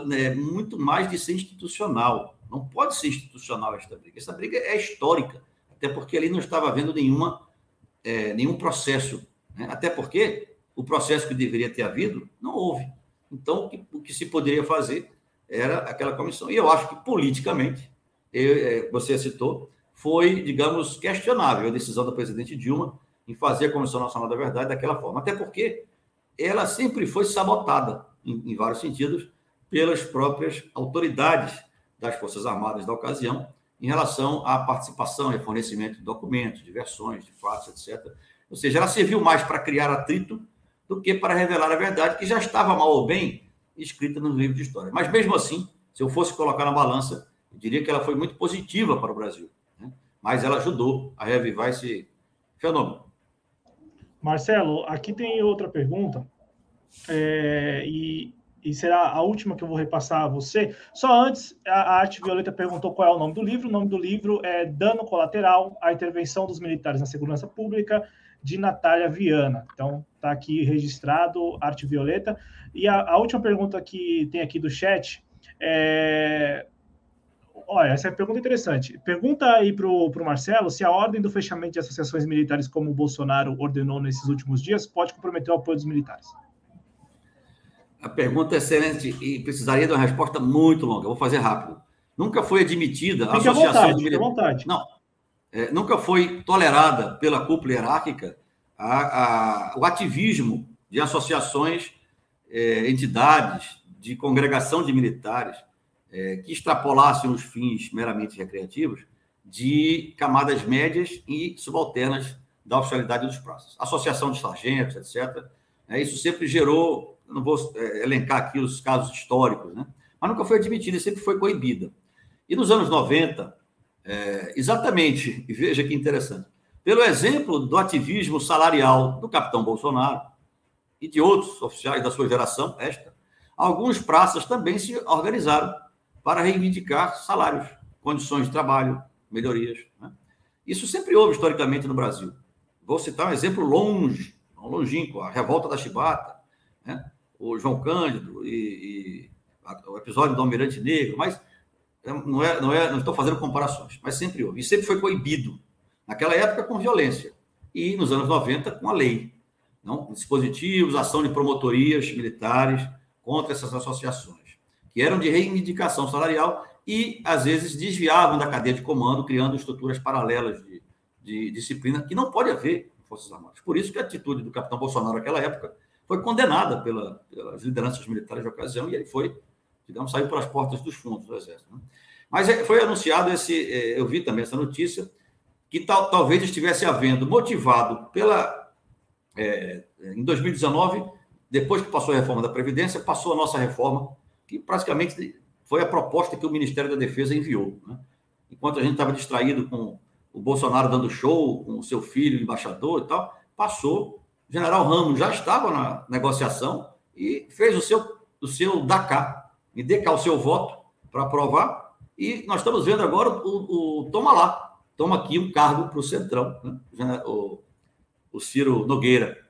Né, muito mais de ser institucional. Não pode ser institucional esta briga. Essa briga é histórica, até porque ali não estava havendo nenhuma, é, nenhum processo. Né? Até porque o processo que deveria ter havido não houve. Então, o que, o que se poderia fazer era aquela comissão. E eu acho que, politicamente, eu, é, você citou, foi, digamos, questionável a decisão da presidente Dilma em fazer a Comissão Nacional da Verdade daquela forma. Até porque ela sempre foi sabotada, em, em vários sentidos, pelas próprias autoridades das Forças Armadas da ocasião, em relação à participação e fornecimento de documentos, de versões, de fatos, etc. Ou seja, ela serviu mais para criar atrito do que para revelar a verdade, que já estava mal ou bem escrita no livro de história. Mas mesmo assim, se eu fosse colocar na balança, eu diria que ela foi muito positiva para o Brasil. Né? Mas ela ajudou a revivar esse fenômeno. Marcelo, aqui tem outra pergunta, é, e, e, será a última que eu vou repassar a você. Só antes, a, Arte Violeta perguntou qual é o nome do livro. O nome do livro é Dano Colateral, a intervenção dos militares na segurança pública, de Natália Viana. Então, está aqui registrado, Arte Violeta. E a, a, última pergunta que tem aqui do chat é. Olha, essa é uma pergunta interessante. Pergunta aí para o Marcelo se a ordem do fechamento de associações militares, como o Bolsonaro ordenou nesses últimos dias, pode comprometer o apoio dos militares. A pergunta é excelente e precisaria de uma resposta muito longa. vou fazer rápido. Nunca foi admitida a associação vontade, de militares. Não, é, nunca foi tolerada pela cúpula hierárquica a, a, o ativismo de associações, é, entidades, de congregação de militares é, que extrapolassem os fins meramente recreativos de camadas médias e subalternas da oficialidade dos praças. Associação de sargentos, etc. É, isso sempre gerou, não vou é, elencar aqui os casos históricos, né? mas nunca foi admitida, sempre foi coibida. E nos anos 90, é, exatamente, e veja que interessante, pelo exemplo do ativismo salarial do capitão Bolsonaro e de outros oficiais da sua geração, esta, alguns praças também se organizaram para reivindicar salários, condições de trabalho, melhorias. Né? Isso sempre houve historicamente no Brasil. Vou citar um exemplo longe, longínquo, a revolta da Chibata, né? O João Cândido e, e o episódio do Almirante Negro, mas não, é, não, é, não estou fazendo comparações, mas sempre houve. E sempre foi proibido. Naquela época, com violência. E nos anos 90, com a lei. Não? Dispositivos, ação de promotorias militares contra essas associações, que eram de reivindicação salarial e, às vezes, desviavam da cadeia de comando, criando estruturas paralelas de, de disciplina, que não pode haver em Forças Armadas. Por isso que a atitude do capitão Bolsonaro naquela época foi condenada pela, pelas lideranças militares de ocasião e ele foi digamos, saiu pelas portas dos fundos do Exército. Né? Mas é, foi anunciado esse, é, eu vi também essa notícia, que tal, talvez estivesse havendo, motivado pela. É, em 2019, depois que passou a reforma da Previdência, passou a nossa reforma, que praticamente foi a proposta que o Ministério da Defesa enviou. Né? Enquanto a gente estava distraído com o Bolsonaro dando show, com o seu filho, embaixador e tal, passou. General Ramos já estava na negociação e fez o seu, o seu DACA, me dê cá o seu voto para aprovar. E nós estamos vendo agora o, o toma lá, toma aqui um cargo para o Centrão, né? o, o Ciro Nogueira,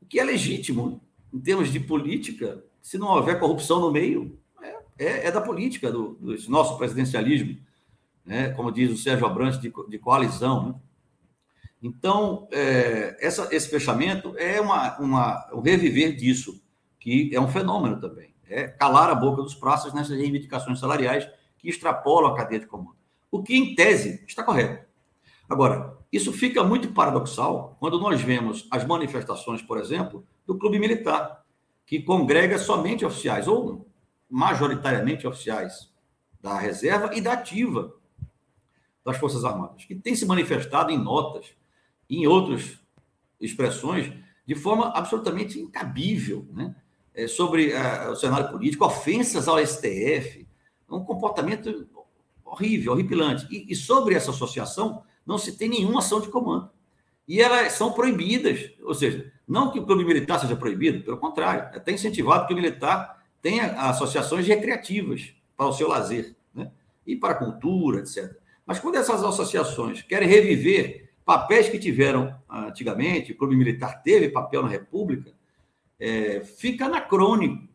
o que é legítimo em termos de política, se não houver corrupção no meio, é, é, é da política, do, do, nosso presidencialismo, né? como diz o Sérgio Abrantes, de, de coalizão. Né? Então, é, essa, esse fechamento é uma, uma, um reviver disso, que é um fenômeno também é calar a boca dos praças nessas reivindicações salariais que extrapolam a cadeia de comando. O que, em tese, está correto. Agora, isso fica muito paradoxal quando nós vemos as manifestações, por exemplo, do Clube Militar, que congrega somente oficiais, ou majoritariamente oficiais da reserva e da ativa das Forças Armadas, que tem se manifestado em notas, em outras expressões, de forma absolutamente incabível, né? é, sobre uh, o cenário político, ofensas ao STF, um comportamento horrível, horripilante. E, e, sobre essa associação, não se tem nenhuma ação de comando. E elas são proibidas, ou seja, não que o clube militar seja proibido, pelo contrário, é até incentivado que o militar tenha associações recreativas para o seu lazer, né? e para a cultura, etc. Mas quando essas associações querem reviver papéis que tiveram antigamente, o clube militar teve papel na República, é, fica anacrônico,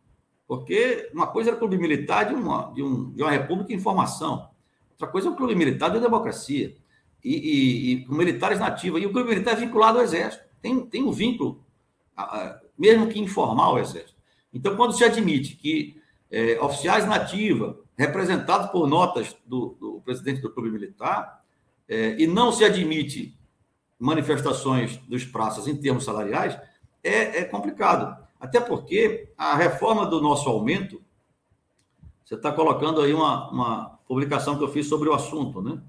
porque uma coisa era o clube militar de uma, de, um, de uma república em formação, outra coisa é o clube militar de democracia, e, e, e com militares nativos, e o clube militar é vinculado ao exército, tem, tem um vínculo, mesmo que informal, ao exército. Então, quando se admite que é, oficiais nativos, representados por notas do, do presidente do clube militar, é, e não se admite manifestações dos praças em termos salariais, é, é complicado. Até porque a reforma do nosso aumento, você está colocando aí uma, uma publicação que eu fiz sobre o assunto, né?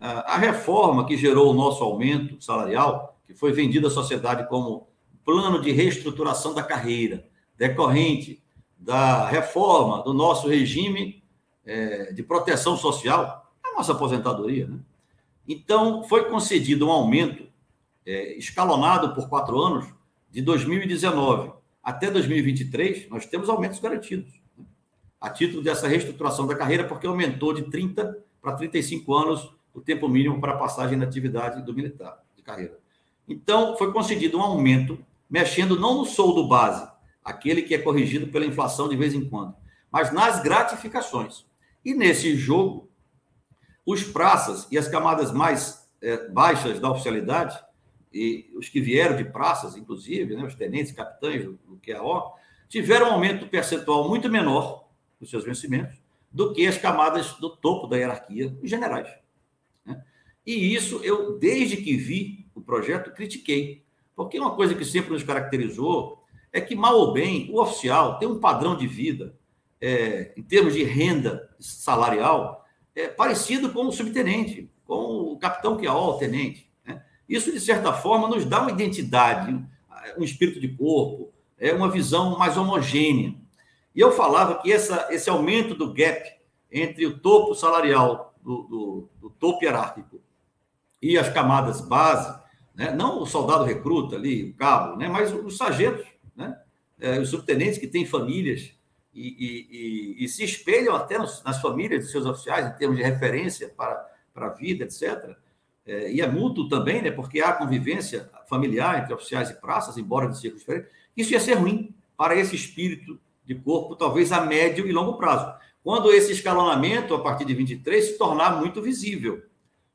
A reforma que gerou o nosso aumento salarial, que foi vendida à sociedade como plano de reestruturação da carreira, decorrente da reforma do nosso regime é, de proteção social, a nossa aposentadoria, né? Então, foi concedido um aumento é, escalonado por quatro anos, de 2019 até 2023, nós temos aumentos garantidos. Né? A título dessa reestruturação da carreira, porque aumentou de 30 para 35 anos o tempo mínimo para passagem na atividade do militar de carreira. Então, foi concedido um aumento, mexendo não no soldo base, aquele que é corrigido pela inflação de vez em quando, mas nas gratificações. E nesse jogo, os praças e as camadas mais é, baixas da oficialidade, e os que vieram de praças, inclusive, né, os tenentes, capitães do, do QAO, tiveram um aumento percentual muito menor dos seus vencimentos do que as camadas do topo da hierarquia, os generais. Né? E isso eu, desde que vi o projeto, critiquei. Porque uma coisa que sempre nos caracterizou é que, mal ou bem, o oficial tem um padrão de vida, é, em termos de renda salarial, é, parecido com o subtenente, com o capitão que é o tenente. Né? Isso, de certa forma, nos dá uma identidade, um espírito de corpo, é uma visão mais homogênea. E eu falava que essa, esse aumento do gap entre o topo salarial, do, do, do topo hierárquico, e as camadas base, né? não o soldado recruta ali, o cabo, né? mas os sargentos, né? É, os subtenentes que têm famílias e, e, e, se espelham até nos, nas famílias de seus oficiais, em termos de referência para, para a vida, etc. É, e é mútuo também, né, porque há convivência familiar entre oficiais e praças, embora de círculos diferentes. Isso ia ser ruim para esse espírito de corpo, talvez a médio e longo prazo. Quando esse escalonamento, a partir de 23, se tornar muito visível.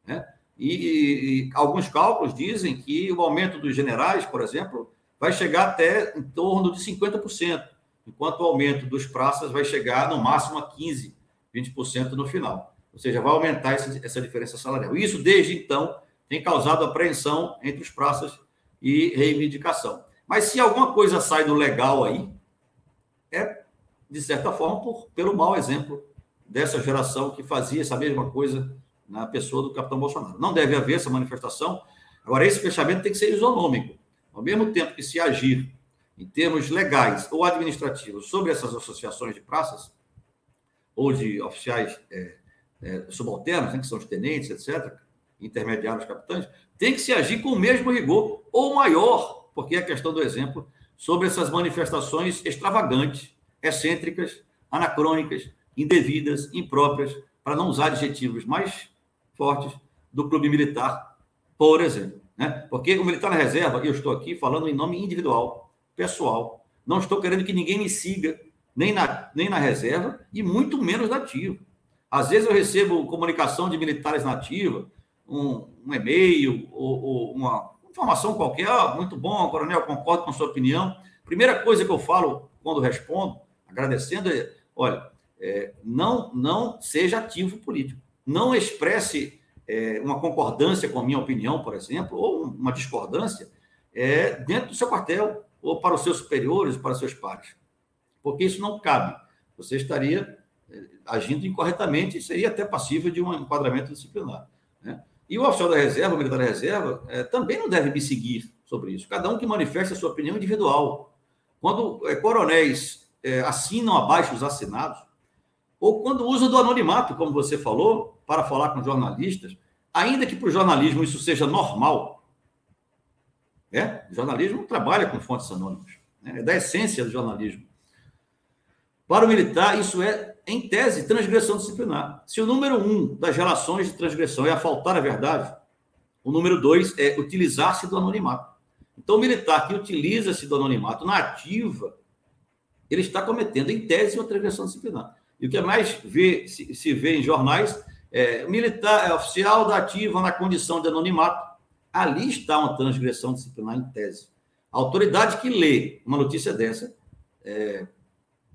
Né? E, e, alguns cálculos dizem que o aumento dos generais, por exemplo, vai chegar até em torno de 50% enquanto o aumento dos praças vai chegar no máximo a 15%, 20% no final. Ou seja, vai aumentar essa diferença salarial. Isso, desde então, tem causado apreensão entre os praças e reivindicação. Mas se alguma coisa sai do legal aí, é, de certa forma, por, pelo mau exemplo dessa geração que fazia essa mesma coisa na pessoa do capitão Bolsonaro. Não deve haver essa manifestação. Agora, esse fechamento tem que ser isonômico. Ao mesmo tempo que se agir em termos legais ou administrativos, sobre essas associações de praças, ou de oficiais é, é, subalternos, né, que são os tenentes, etc., intermediários, capitães, tem que se agir com o mesmo rigor, ou maior, porque é a questão do exemplo, sobre essas manifestações extravagantes, excêntricas, anacrônicas, indevidas, impróprias, para não usar adjetivos mais fortes, do clube militar, por exemplo. Né? Porque o militar na reserva, eu estou aqui falando em nome individual, pessoal. Não estou querendo que ninguém me siga, nem na, nem na reserva, e muito menos nativo. Às vezes eu recebo comunicação de militares nativos, um, um e-mail ou, ou, uma informação qualquer, ah, muito bom, coronel, concordo com a sua opinião. Primeira coisa que eu falo quando respondo, agradecendo, é: olha, é, não, não seja ativo político. Não expresse é, uma concordância com a minha opinião, por exemplo, ou uma discordância é, dentro do seu quartel ou para os seus superiores, para os seus pares. Porque isso não cabe. Você estaria eh, agindo incorretamente e seria até passível de um enquadramento disciplinar. Né? E o oficial da reserva, o militar da reserva, é, também não deve me seguir sobre isso. Cada um que manifeste a sua opinião individual. Quando é, coronéis é, assinam abaixo os assinados, ou quando usam do anonimato, como você falou, para falar com jornalistas, ainda que para o jornalismo isso seja normal, é? O jornalismo trabalha com fontes anônimas. Né? É da essência do jornalismo. Para o militar, isso é, em tese, transgressão disciplinar. Se o número um das relações de transgressão é faltar a verdade, o número dois é utilizar-se do anonimato. Então, o militar que utiliza-se do anonimato na ativa, ele está cometendo, em tese, uma transgressão disciplinar. E o que mais vê, se, se vê em jornais é militar, é oficial da ativa na condição de anonimato. Ali está uma transgressão disciplinar em tese. A autoridade que lê uma notícia dessa é,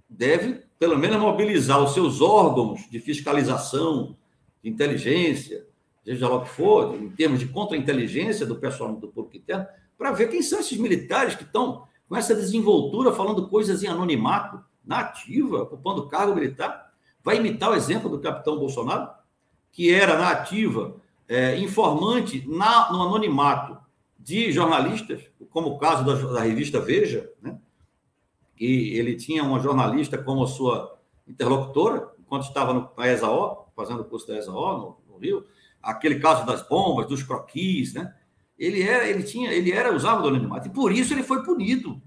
deve, pelo menos, mobilizar os seus órgãos de fiscalização, de inteligência, seja lá o que for, em termos de contra-inteligência do pessoal do público interno, para ver quem são esses militares que estão com essa desenvoltura, falando coisas em anonimato, na ativa, ocupando cargo militar. Vai imitar o exemplo do capitão Bolsonaro, que era na ativa, é, informante na, no anonimato de jornalistas, como o caso da, da revista Veja, né? que ele tinha uma jornalista como sua interlocutora, enquanto estava no, na ESAO, fazendo o curso da ESAO no, no Rio, aquele caso das bombas, dos croquis, né? Ele era, ele tinha, ele era usava do anonimato e por isso ele foi punido.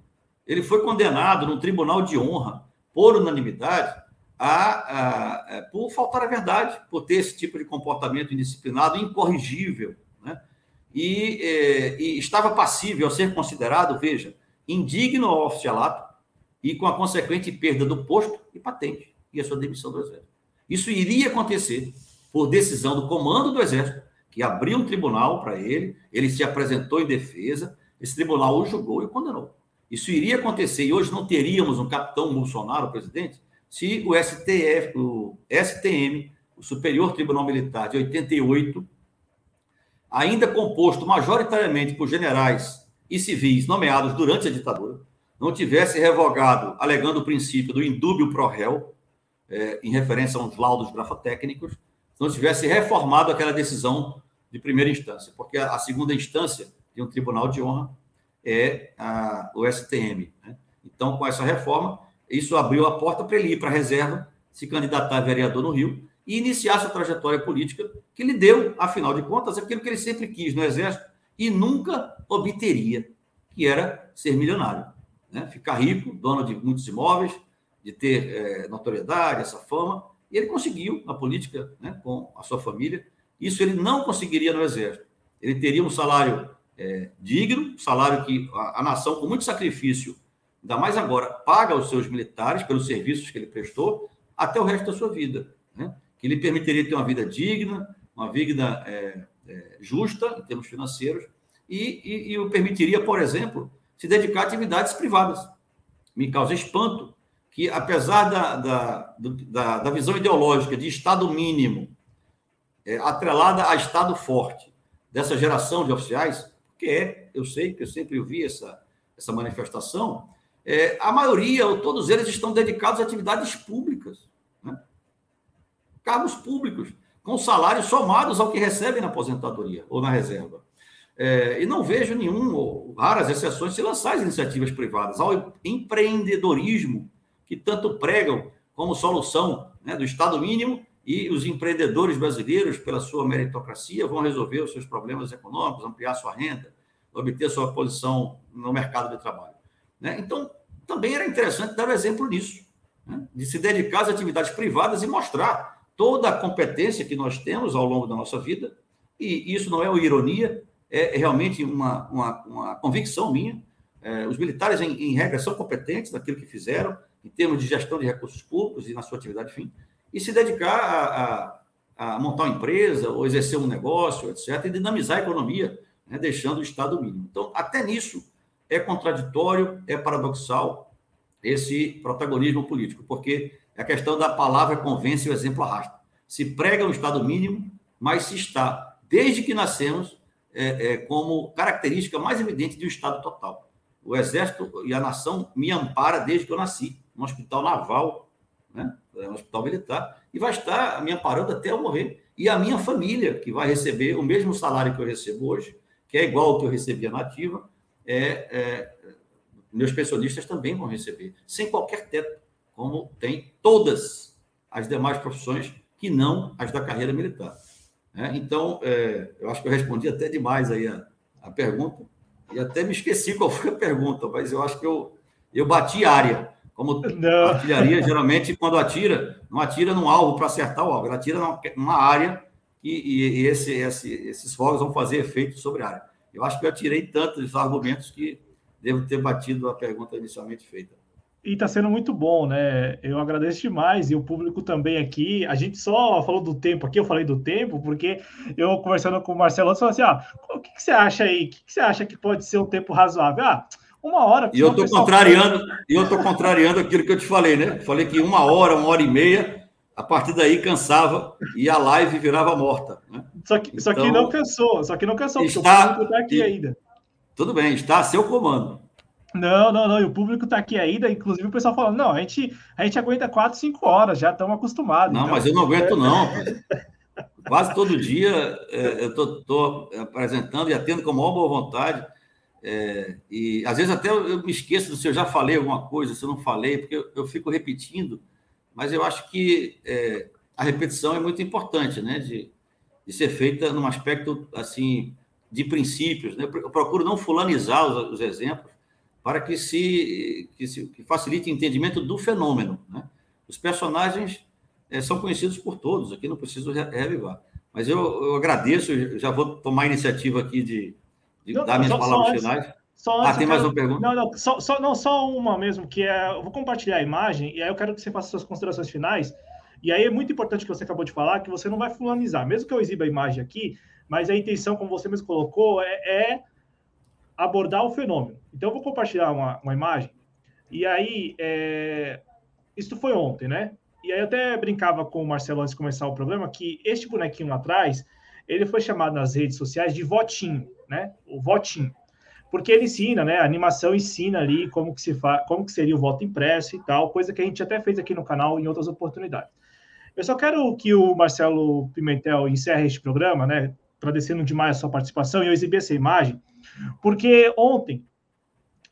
Ele foi condenado no tribunal de honra por unanimidade a, a, a, por faltar a verdade, por ter esse tipo de comportamento indisciplinado incorrigível, né? E, é, e estava passível a ser considerado, veja, indigno ao oficialato e com a consequente perda do posto e patente e a sua demissão do exército. Isso iria acontecer por decisão do comando do Exército, que abriu um tribunal para ele, ele se apresentou em defesa, esse tribunal o julgou e o condenou. Isso iria acontecer e hoje não teríamos um capitão Bolsonaro, presidente, se o STF, o STM, o Superior Tribunal Militar de 88, ainda composto majoritariamente por generais e civis nomeados durante a ditadura, não tivesse revogado, alegando o princípio do indúbio pro réu, é, em referência a uns laudos grafotécnicos, não tivesse reformado aquela decisão de primeira instância, porque a, segunda instância de um tribunal de honra é a, o STM. Né? Então, com essa reforma, isso abriu a porta para ele ir para a reserva, se candidatar a vereador no Rio e iniciar sua trajetória política, que lhe deu, afinal de contas, aquilo que ele sempre quis no Exército e nunca obteria, que era ser milionário. Né? Ficar rico, dono de muitos imóveis, de ter é, notoriedade, essa fama, e ele conseguiu na política, né, com a sua família. Isso ele não conseguiria no Exército. Ele teria um salário é, digno, salário que a, a, nação, com muito sacrifício, ainda mais agora, paga aos seus militares pelos serviços que ele prestou até o resto da sua vida. Né? Que lhe permitiria ter uma vida digna, uma vida é, é, justa em termos financeiros, e, e, e o permitiria, por exemplo, se dedicar a atividades privadas. Me causa espanto que, apesar da, da, da, da visão ideológica de Estado mínimo, é, atrelada a Estado forte, dessa geração de oficiais, que é, eu sei que eu sempre vi essa, essa manifestação, é, a maioria, ou todos eles, estão dedicados a atividades públicas, né? cargos públicos, com salários somados ao que recebem na aposentadoria ou na reserva. É, e não vejo nenhum, ou raras exceções, se lançar as iniciativas privadas ao empreendedorismo que tanto pregam como solução né, do Estado mínimo e os empreendedores brasileiros, pela sua meritocracia, vão resolver os seus problemas econômicos, ampliar sua renda, obter sua posição no mercado de trabalho. Né? Então, também era interessante dar um exemplo nisso, né? de se dedicar às atividades privadas e mostrar toda a competência que nós temos ao longo da nossa vida, e isso não é uma ironia, é realmente uma, uma, uma convicção minha. É, os militares, em, em regra, são competentes naquilo que fizeram, em termos de gestão de recursos públicos e na sua atividade fim, e se dedicar a, a, a montar uma empresa ou exercer um negócio, etc., e dinamizar a economia, né, deixando o Estado mínimo. Então, até nisso é contraditório, é paradoxal esse protagonismo político, porque a questão da palavra convence e o exemplo arrasta. Se prega um Estado mínimo, mas se está, desde que nascemos, é, é, como característica mais evidente de um Estado total. O Exército e a nação me ampara desde que eu nasci no hospital naval, né? É um hospital militar, e vai estar me amparando até eu morrer. E a minha família, que vai receber o mesmo salário que eu recebo hoje, que é igual ao que eu recebia na ativa, é, é, meus pensionistas também vão receber, sem qualquer teto, como tem todas as demais profissões que não as da carreira militar. É, então, é, eu acho que eu respondi até demais aí a, a pergunta, e até me esqueci qual foi a pergunta, mas eu acho que eu, eu bati área. Como não. artilharia, geralmente, quando atira, não atira num alvo para acertar o alvo, ela atira numa área e, e esse, esse, esses fogos vão fazer efeito sobre a área. Eu acho que eu tirei tantos argumentos que devo ter batido a pergunta inicialmente feita. E está sendo muito bom, né? Eu agradeço demais, e o público também aqui. A gente só falou do tempo aqui, eu falei do tempo, porque eu conversando com o Marcelo, eu falei assim: ah, o que, que você acha aí? O que, que, você acha que pode ser um tempo razoável? Ah, uma hora. E eu estou contrariando, e eu estou contrariando aquilo que eu te falei, né? Falei que uma hora, uma hora e meia, a partir daí cansava e a live virava morta. Né? Só, que, então, só que então, não cansou, só que não cansou, está, porque o público está aqui e, ainda. Tudo bem, está a seu comando. Não, não, não. E o público está aqui ainda, inclusive o pessoal falando, não, a gente, a gente aguenta 4, 5 horas, já estamos acostumados. Não, então... mas eu não aguento, não. Quase todo dia é, eu estou apresentando e atendo com a maior boa vontade. É, e às vezes até eu, eu, me esqueço se eu já falei alguma coisa, se eu não falei, porque eu, eu fico repetindo, mas eu acho que é, a repetição é muito importante, né? De, de ser feita num aspecto assim de princípios. Né? Eu procuro não fulanizar os, os exemplos, para que se, que se que facilite o entendimento do fenômeno. Né? Os personagens é, são conhecidos por todos, aqui não preciso reavivar. Mas eu, eu agradeço, já vou tomar a iniciativa aqui de, de não, dar minhas só, palavras só finais. Só ah, tem mais uma pergunta? Não, não, só, só, não, só uma mesmo, que é. Eu vou compartilhar a imagem e aí eu quero que você faça suas considerações finais. E aí é muito importante que você acabou de falar, que você não vai fulanizar. Mesmo que eu exiba a imagem aqui, mas a intenção, como você mesmo colocou, é, é abordar o fenômeno. Então, eu vou compartilhar uma, uma imagem. E aí, é... isso foi ontem, né? E aí, eu até brincava com o Marcelo antes de começar o programa que este bonequinho lá atrás, ele foi chamado nas redes sociais de votinho, né? O votinho. Porque ele ensina, né? A animação ensina ali como que se faz, como que seria o voto impresso e tal, coisa que a gente até fez aqui no canal em outras oportunidades. Eu só quero que o Marcelo Pimentel encerre este programa, né? Agradecendo demais a sua participação e eu exibi essa imagem porque ontem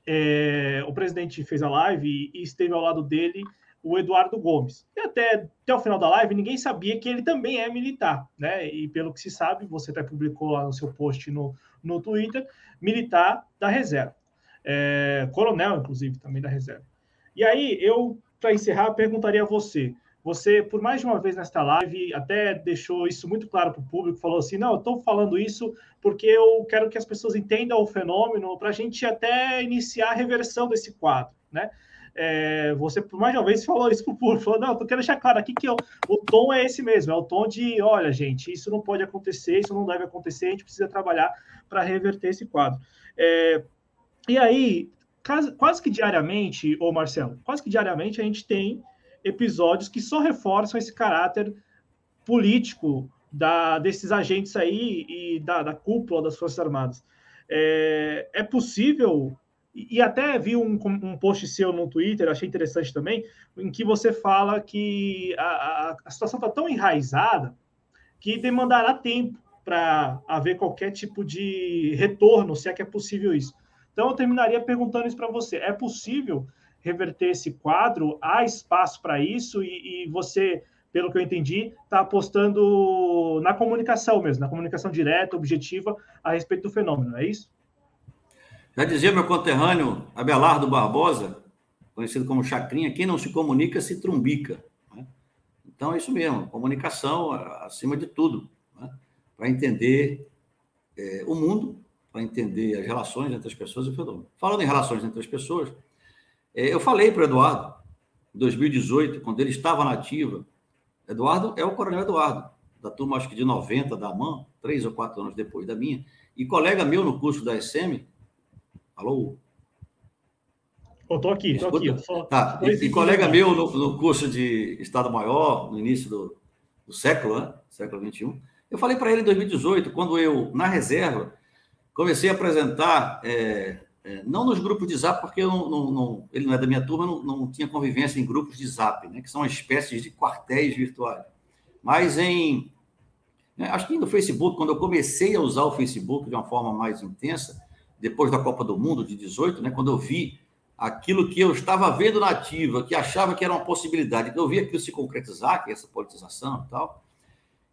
é, o presidente fez a live e, e esteve ao lado dele o Eduardo Gomes. E até, até o final da live, ninguém sabia que ele também é militar, né? E pelo que se sabe, você até publicou lá no seu post no, no Twitter, militar da reserva. É, coronel, inclusive, também da reserva. E aí, eu, para encerrar, perguntaria a você: você, por mais de uma vez nesta live, até deixou isso muito claro para o público, falou assim: não, eu estou falando isso porque eu quero que as pessoas entendam o fenômeno, para a gente até iniciar a reversão desse quadro, né? É, você, por mais de uma vez, falou isso para o público, falou, não, eu quero deixar claro aqui que eu, o tom é esse mesmo, é o tom de, olha, gente, isso não pode acontecer, isso não deve acontecer, a gente precisa trabalhar para reverter esse quadro. É, e aí, quase, quase que diariamente, ô Marcelo, quase que diariamente a gente tem episódios que só reforçam esse caráter político da, desses agentes aí e da, da cúpula das Forças Armadas. É, é possível, e até vi um, um post seu no Twitter, achei interessante também, em que você fala que a, a, a situação está tão enraizada que demandará tempo para haver qualquer tipo de retorno, se é que é possível isso. Então, eu terminaria perguntando isso para você: é possível reverter esse quadro? Há espaço para isso? E, e, você, pelo que eu entendi, está apostando na comunicação mesmo, na comunicação direta, objetiva a respeito do fenômeno, é isso? Já dizia meu conterrâneo Abelardo Barbosa, conhecido como Chacrinha, quem não se comunica se trumbica. Né? Então é isso mesmo, comunicação acima de tudo, né? para entender é, o mundo, para entender as relações entre as pessoas e o fenômeno. Falando em relações entre as pessoas, eu falei para o Eduardo, em 2018, quando ele estava na ativa, Eduardo é o coronel Eduardo, da turma, acho que de 90 da AMAN, três ou quatro anos depois da minha, e colega meu no curso da SM. Alô? Estou aqui, estou aqui. Só, tá. E, e colega meu no, no, curso de Estado-Maior, no início do, do século, né? século XXI, eu falei para ele em 2018, quando eu, na reserva, comecei a apresentar é, é, não nos grupos de zap, porque não, não, não, ele não é da minha turma, não, não, tinha convivência em grupos de zap, né, que são espécies de quartéis virtuais. Mas em. Né, acho que no Facebook, quando eu comecei a usar o Facebook de uma forma mais intensa, depois da Copa do Mundo de 18, né, quando eu vi aquilo que eu estava vendo na ativa, que achava que era uma possibilidade, que eu vi aquilo se concretizar, que é essa politização e tal.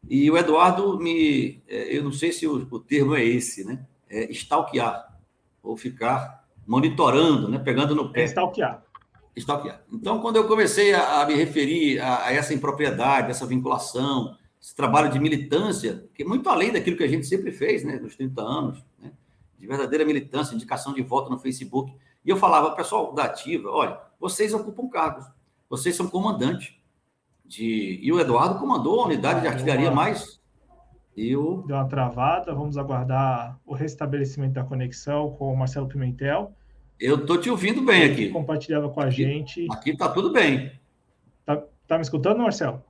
E o Eduardo me. É, eu não sei se o, o termo é esse, né? É stalkear ou ficar monitorando, né, pegando no pé. Stalkear. Stalkear. Então, quando eu comecei a, a me referir a, a, essa impropriedade, essa vinculação, esse trabalho de militância, que é muito além daquilo que a gente sempre fez, né, nos 30 anos, né, de verdadeira militância, indicação de voto no Facebook. E eu falava, pessoal da Ativa, olha, vocês ocupam cargos, vocês são comandantes. De... E o Eduardo comandou a unidade de artilharia mais. Eu... Deu uma travada, vamos aguardar o restabelecimento da conexão com o Marcelo Pimentel. Eu estou te ouvindo bem aqui. Compartilhava com a aqui, gente. Aqui está tudo bem. Tá, tá me escutando, Marcelo?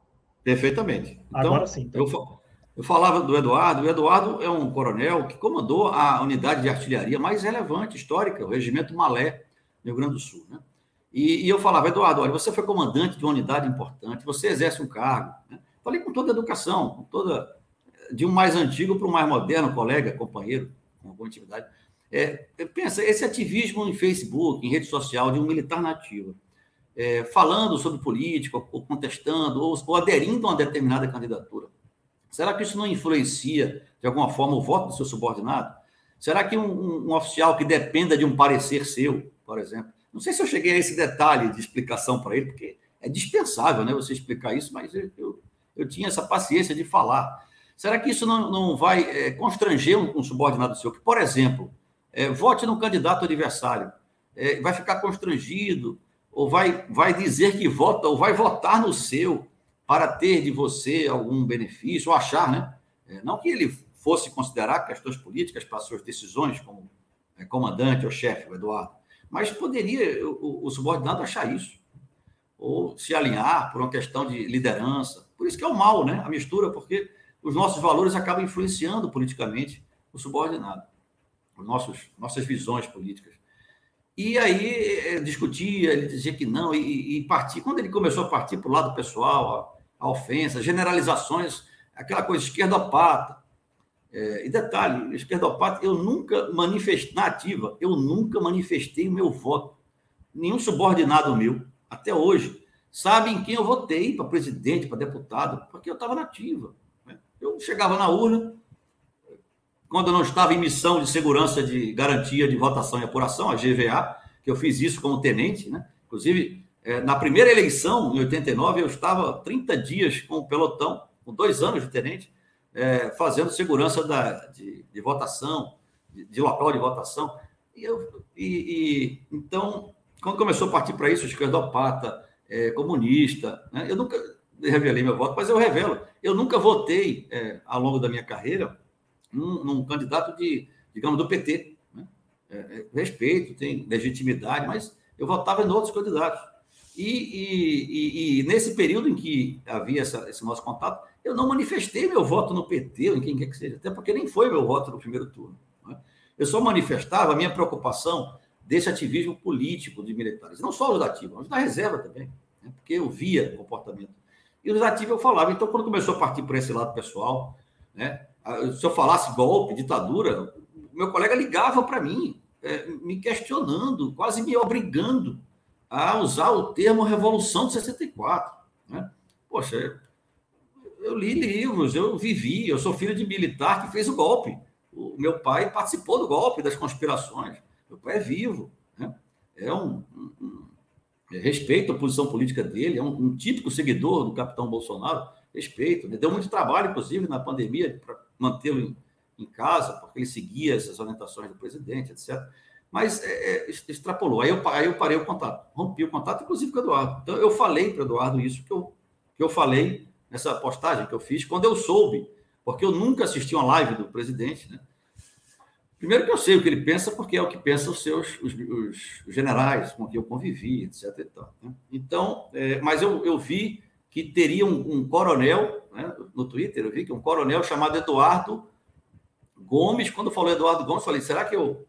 Perfeitamente. Então, Agora sim. Então. Eu, eu falava do Eduardo. O Eduardo é um coronel que comandou a unidade de artilharia mais relevante, histórica, o Regimento Malé, no Rio Grande do Sul. Né? E, e, eu falava, Eduardo, olha, você foi comandante de uma unidade importante, você exerce um cargo. Né? Falei com toda a educação, com toda de um mais antigo para um mais moderno, colega, companheiro, com alguma intimidade. É, pensa, esse ativismo em Facebook, em rede social, de um militar nativo, é, falando sobre política, ou contestando, ou, ou aderindo a uma determinada candidatura, será que isso não influencia, de alguma forma, o voto do seu subordinado? Será que um, um, um oficial que dependa de um parecer seu, por exemplo, não sei se eu cheguei a esse detalhe de explicação para ele, porque é dispensável né, você explicar isso, mas eu, eu, eu tinha essa paciência de falar. Será que isso não, não vai é, constranger um, um, subordinado seu? Que, por exemplo, é, vote no candidato adversário, é, vai ficar constrangido, ou vai, vai dizer que vota, ou vai votar no seu para ter de você algum benefício, ou achar, né? É, não que ele fosse considerar questões políticas para suas decisões, como é, comandante ou chefe, o Eduardo, mas poderia o, o subordinado achar isso, ou se alinhar por uma questão de liderança. Por isso que é o mal, né? A mistura, porque os nossos valores acabam influenciando politicamente o subordinado, os nossos, nossas visões políticas. E aí eh, discutia, ele dizia que não, e, e. Quando ele começou a partir para o lado pessoal, a, a ofensa, generalizações, aquela coisa esquerdopata. É, e detalhe, esquerdopata, eu nunca manifestei, na ativa, eu nunca manifestei o meu voto. Nenhum subordinado meu, até hoje, sabe em quem eu votei para presidente, para deputado, porque eu estava na ativa. Eu chegava na urna, quando eu não estava em missão de segurança de garantia de votação e apuração, a GVA, que eu fiz isso como tenente, né? Inclusive, é, na primeira eleição, em 89, eu estava 30 dias com o pelotão, com dois anos de tenente, é, fazendo segurança da, de, de votação, de, local de votação. E, eu, e, e, então, quando começou a partir para isso, esquerdopata, é, comunista, né? eu nunca revelei meu voto, mas eu revelo. Eu nunca votei, é, ao longo da minha carreira, num, num candidato de, digamos, do PT. Né? É, é, respeito, tem legitimidade, mas eu votava em outros candidatos. E, e, e, e nesse período em que havia essa, esse nosso contato, eu não manifestei meu voto no PT, ou em quem quer que seja, até porque nem foi meu voto no primeiro turno. Né? Eu só manifestava a minha preocupação desse ativismo político de militares, não só os ativa, mas da reserva também, né? porque eu via comportamento. E os ativos eu falava. Então, quando começou a partir por esse lado pessoal, né? se eu falasse golpe, ditadura, meu colega ligava para mim, é, me questionando, quase me obrigando a usar o termo Revolução de 64. Né? Poxa, eu li livros, eu vivi, eu sou filho de militar que fez o golpe. O meu pai participou do golpe, das conspirações. Meu pai é vivo. Né? É um, um respeito a posição política dele, é um, um típico seguidor do capitão Bolsonaro. Respeito. Né? Deu muito trabalho, inclusive, na pandemia, para mantê-lo em, em, casa, porque ele seguia essas orientações do presidente, etc. Mas é, é, extrapolou. Aí eu, aí eu parei o contato, rompi o contato, inclusive com o Eduardo. Então eu falei para o Eduardo isso que eu, que eu falei nessa postagem que eu fiz, quando eu soube, porque eu nunca assisti uma live do presidente, né? Primeiro que eu sei o que ele pensa, porque é o que pensam os seus os, os generais com quem eu convivi, etc. né? Então, é, mas eu, eu vi que teria um, um coronel, né, no Twitter, eu vi que um coronel chamado Eduardo Gomes, quando falou Eduardo Gomes, falei, será que eu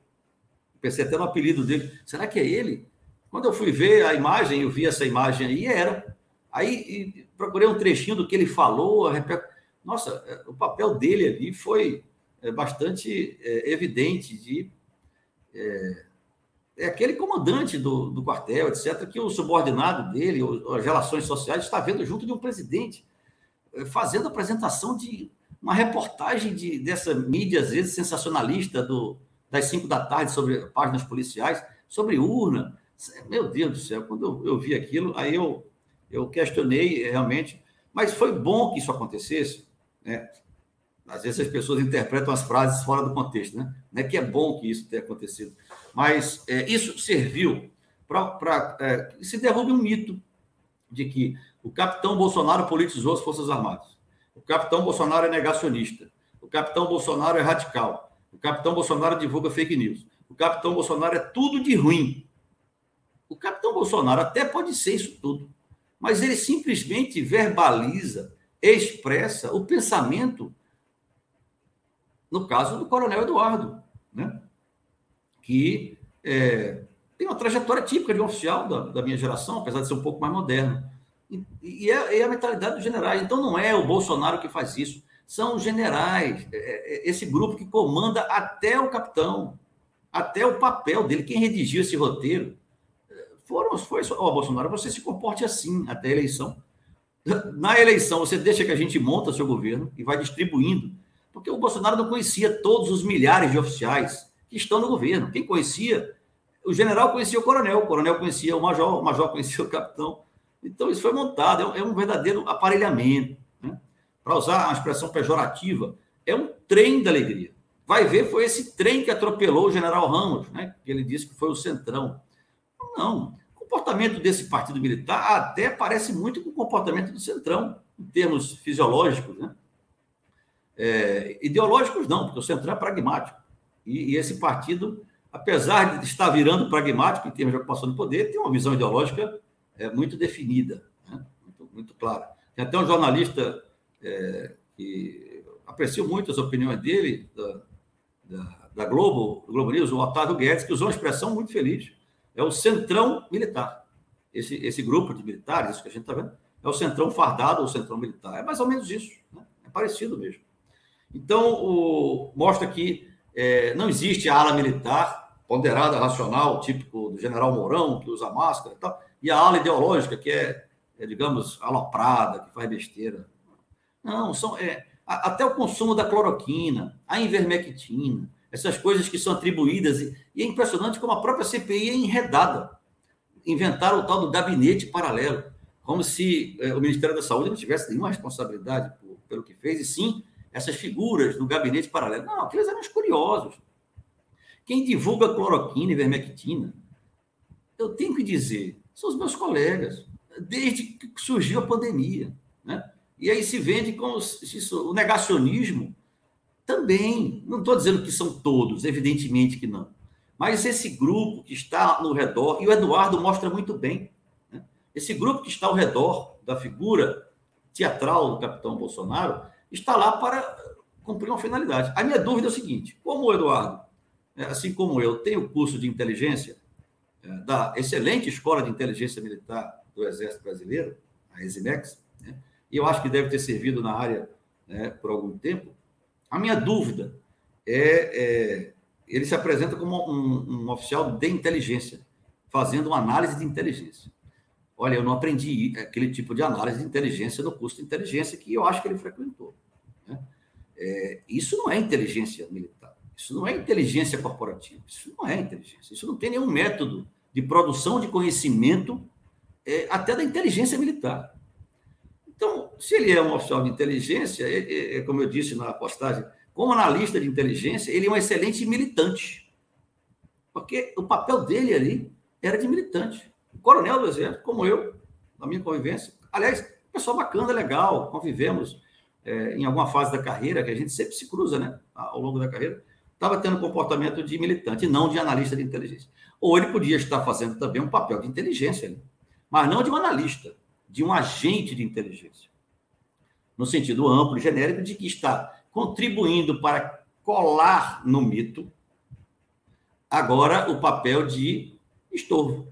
pensei até no apelido dele, será que é ele? Quando eu fui ver a imagem, eu vi essa imagem aí, era. Aí procurei um trechinho do que ele falou, nossa, é, o papel dele ali foi bastante é, evidente de é, é aquele comandante do, do quartel, etc., que o subordinado dele, as relações sociais, está vendo junto de um presidente, eh, fazendo apresentação de uma reportagem de, dessa mídia, às vezes, sensacionalista, do, das cinco da tarde, sobre páginas policiais, sobre urna. Meu Deus do céu, quando eu, eu vi aquilo, aí eu, eu questionei realmente, mas foi bom que isso acontecesse, né? Às vezes as pessoas interpretam as frases fora do contexto, né? né, que é bom que isso tenha acontecido. Mas é, isso serviu para é, se derrube um mito de que o capitão Bolsonaro politizou as Forças Armadas. O capitão Bolsonaro é negacionista. O capitão Bolsonaro é radical. O capitão Bolsonaro divulga fake news. O capitão Bolsonaro é tudo de ruim. O capitão Bolsonaro até pode ser isso tudo, mas ele simplesmente verbaliza, expressa o pensamento, no caso do coronel Eduardo, né? que é, tem uma trajetória típica de um oficial da, da, minha geração, apesar de ser um pouco mais moderno. E, e é, é, a mentalidade dos generais. Então não é o Bolsonaro que faz isso, são os generais, é, é, esse grupo que comanda até o capitão, até o papel dele. Quem redigiu esse roteiro foram, foi, ó, oh, Bolsonaro, você se comporte assim até a eleição. Na eleição, você deixa que a gente monta seu governo e vai distribuindo, porque o Bolsonaro não conhecia todos os milhares de oficiais que estão no governo. Quem conhecia, o general conhecia o coronel, o coronel conhecia o major, o major conhecia o capitão. Então, isso foi montado, é um, é verdadeiro aparelhamento. Né? Para usar uma expressão pejorativa, é um trem da alegria. Vai ver, foi esse trem que atropelou o general Ramos, né? que ele disse que foi o centrão. Não. O comportamento desse partido militar até parece muito com o comportamento do Centrão, em termos fisiológicos, né? É, ideológicos não, porque o Centrão é pragmático. E, e, esse partido, apesar de estar virando pragmático em termos de ocupação de poder, tem uma visão ideológica é, muito definida, né? muito, muito, clara. Tem até um jornalista é, que aprecio muito as opiniões dele, da, da, da Globo, do Globo News, o Otávio Guedes, que usou uma expressão muito feliz é o centrão militar. Esse, esse grupo de militares, isso que a gente está vendo, é o centrão fardado ou centrão militar. É mais ou menos isso. Né? É parecido mesmo. Então, o, mostra que é, não existe a ala militar ponderada, racional, típico do general Mourão, que usa máscara e tal, e a ala ideológica, que é, é digamos, aloprada, que faz besteira. Não, são, é, até o consumo da cloroquina, a invermectina, essas coisas que são atribuídas. E, é impressionante como a própria CPI é enredada. Inventaram o tal do gabinete paralelo, como se eh, o Ministério da Saúde não tivesse nenhuma responsabilidade por, pelo que fez, e sim essas figuras do gabinete paralelo. Não, aqueles eram os curiosos. Quem divulga cloroquina e vermectina, eu tenho que dizer, são os meus colegas, desde que surgiu a pandemia. Né? E aí se vende isso, o negacionismo também, não estou dizendo que são todos, evidentemente que não. Mas esse grupo que está no redor, e o Eduardo mostra muito bem, né? esse grupo que está ao redor da figura teatral do capitão Bolsonaro, está lá para cumprir uma finalidade. A minha dúvida é o seguinte: como o Eduardo, né, assim como eu, tenho curso de inteligência é, da excelente Escola de Inteligência Militar do Exército Brasileiro, a ESIMEX, né? e eu acho que deve ter servido na área né, por algum tempo, a minha dúvida é, é ele se apresenta como um, um, oficial de inteligência, fazendo uma análise de inteligência. Olha, eu não aprendi aquele tipo de análise de inteligência no curso de inteligência que eu acho que ele frequentou. Né? É, isso não é inteligência militar, isso não é inteligência corporativa, isso não é inteligência, isso não tem nenhum método de produção de conhecimento é, até da inteligência militar. Então, se ele é um oficial de inteligência, é, é, é, como eu disse na postagem, como analista de inteligência, ele é um excelente militante. Porque o papel dele ali era de militante. Coronel do Exército, como eu, na minha convivência. Aliás, pessoal bacana, legal, convivemos é, em alguma fase da carreira, que a gente sempre se cruza, né, ao longo da carreira, estava tendo comportamento de militante, não de analista de inteligência. Ou ele podia estar fazendo também um papel de inteligência, mas não de um analista de um agente de inteligência, no sentido amplo e genérico de que está contribuindo para colar no mito agora o papel de estorvo,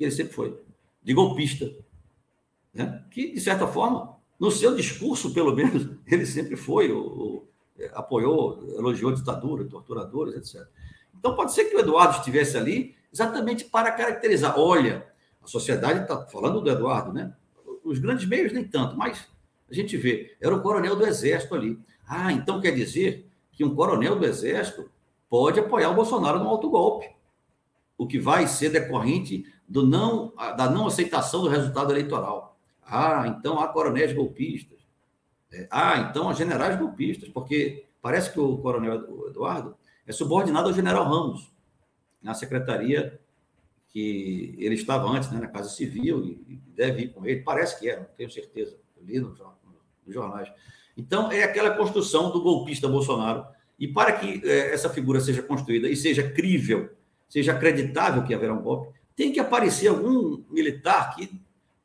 que ele sempre foi, de golpista, né? que, de certa forma, no seu discurso, pelo menos, ele sempre foi, o, é, apoiou, elogiou ditadura, torturadores, etc. Então, pode ser que o Eduardo estivesse ali exatamente para caracterizar, olha, a sociedade está falando do Eduardo, né? Os grandes meios nem tanto, mas a gente vê, era o coronel do Exército ali. Ah, então quer dizer que um coronel do Exército pode apoiar o Bolsonaro no autogolpe, o que vai ser decorrente do não, da não aceitação do resultado eleitoral. Ah, então há coronéis golpistas. É, ah, então há generais golpistas, porque parece que o coronel Eduardo é subordinado ao general Ramos, na secretaria que ele estava antes, né, na Casa Civil, e deve ir com ele, parece que é, não tenho certeza, eu li nos jornais. Então, é aquela construção do golpista Bolsonaro, e para que é, essa figura seja construída e seja crível, seja acreditável que haverá um golpe, tem que aparecer algum militar que,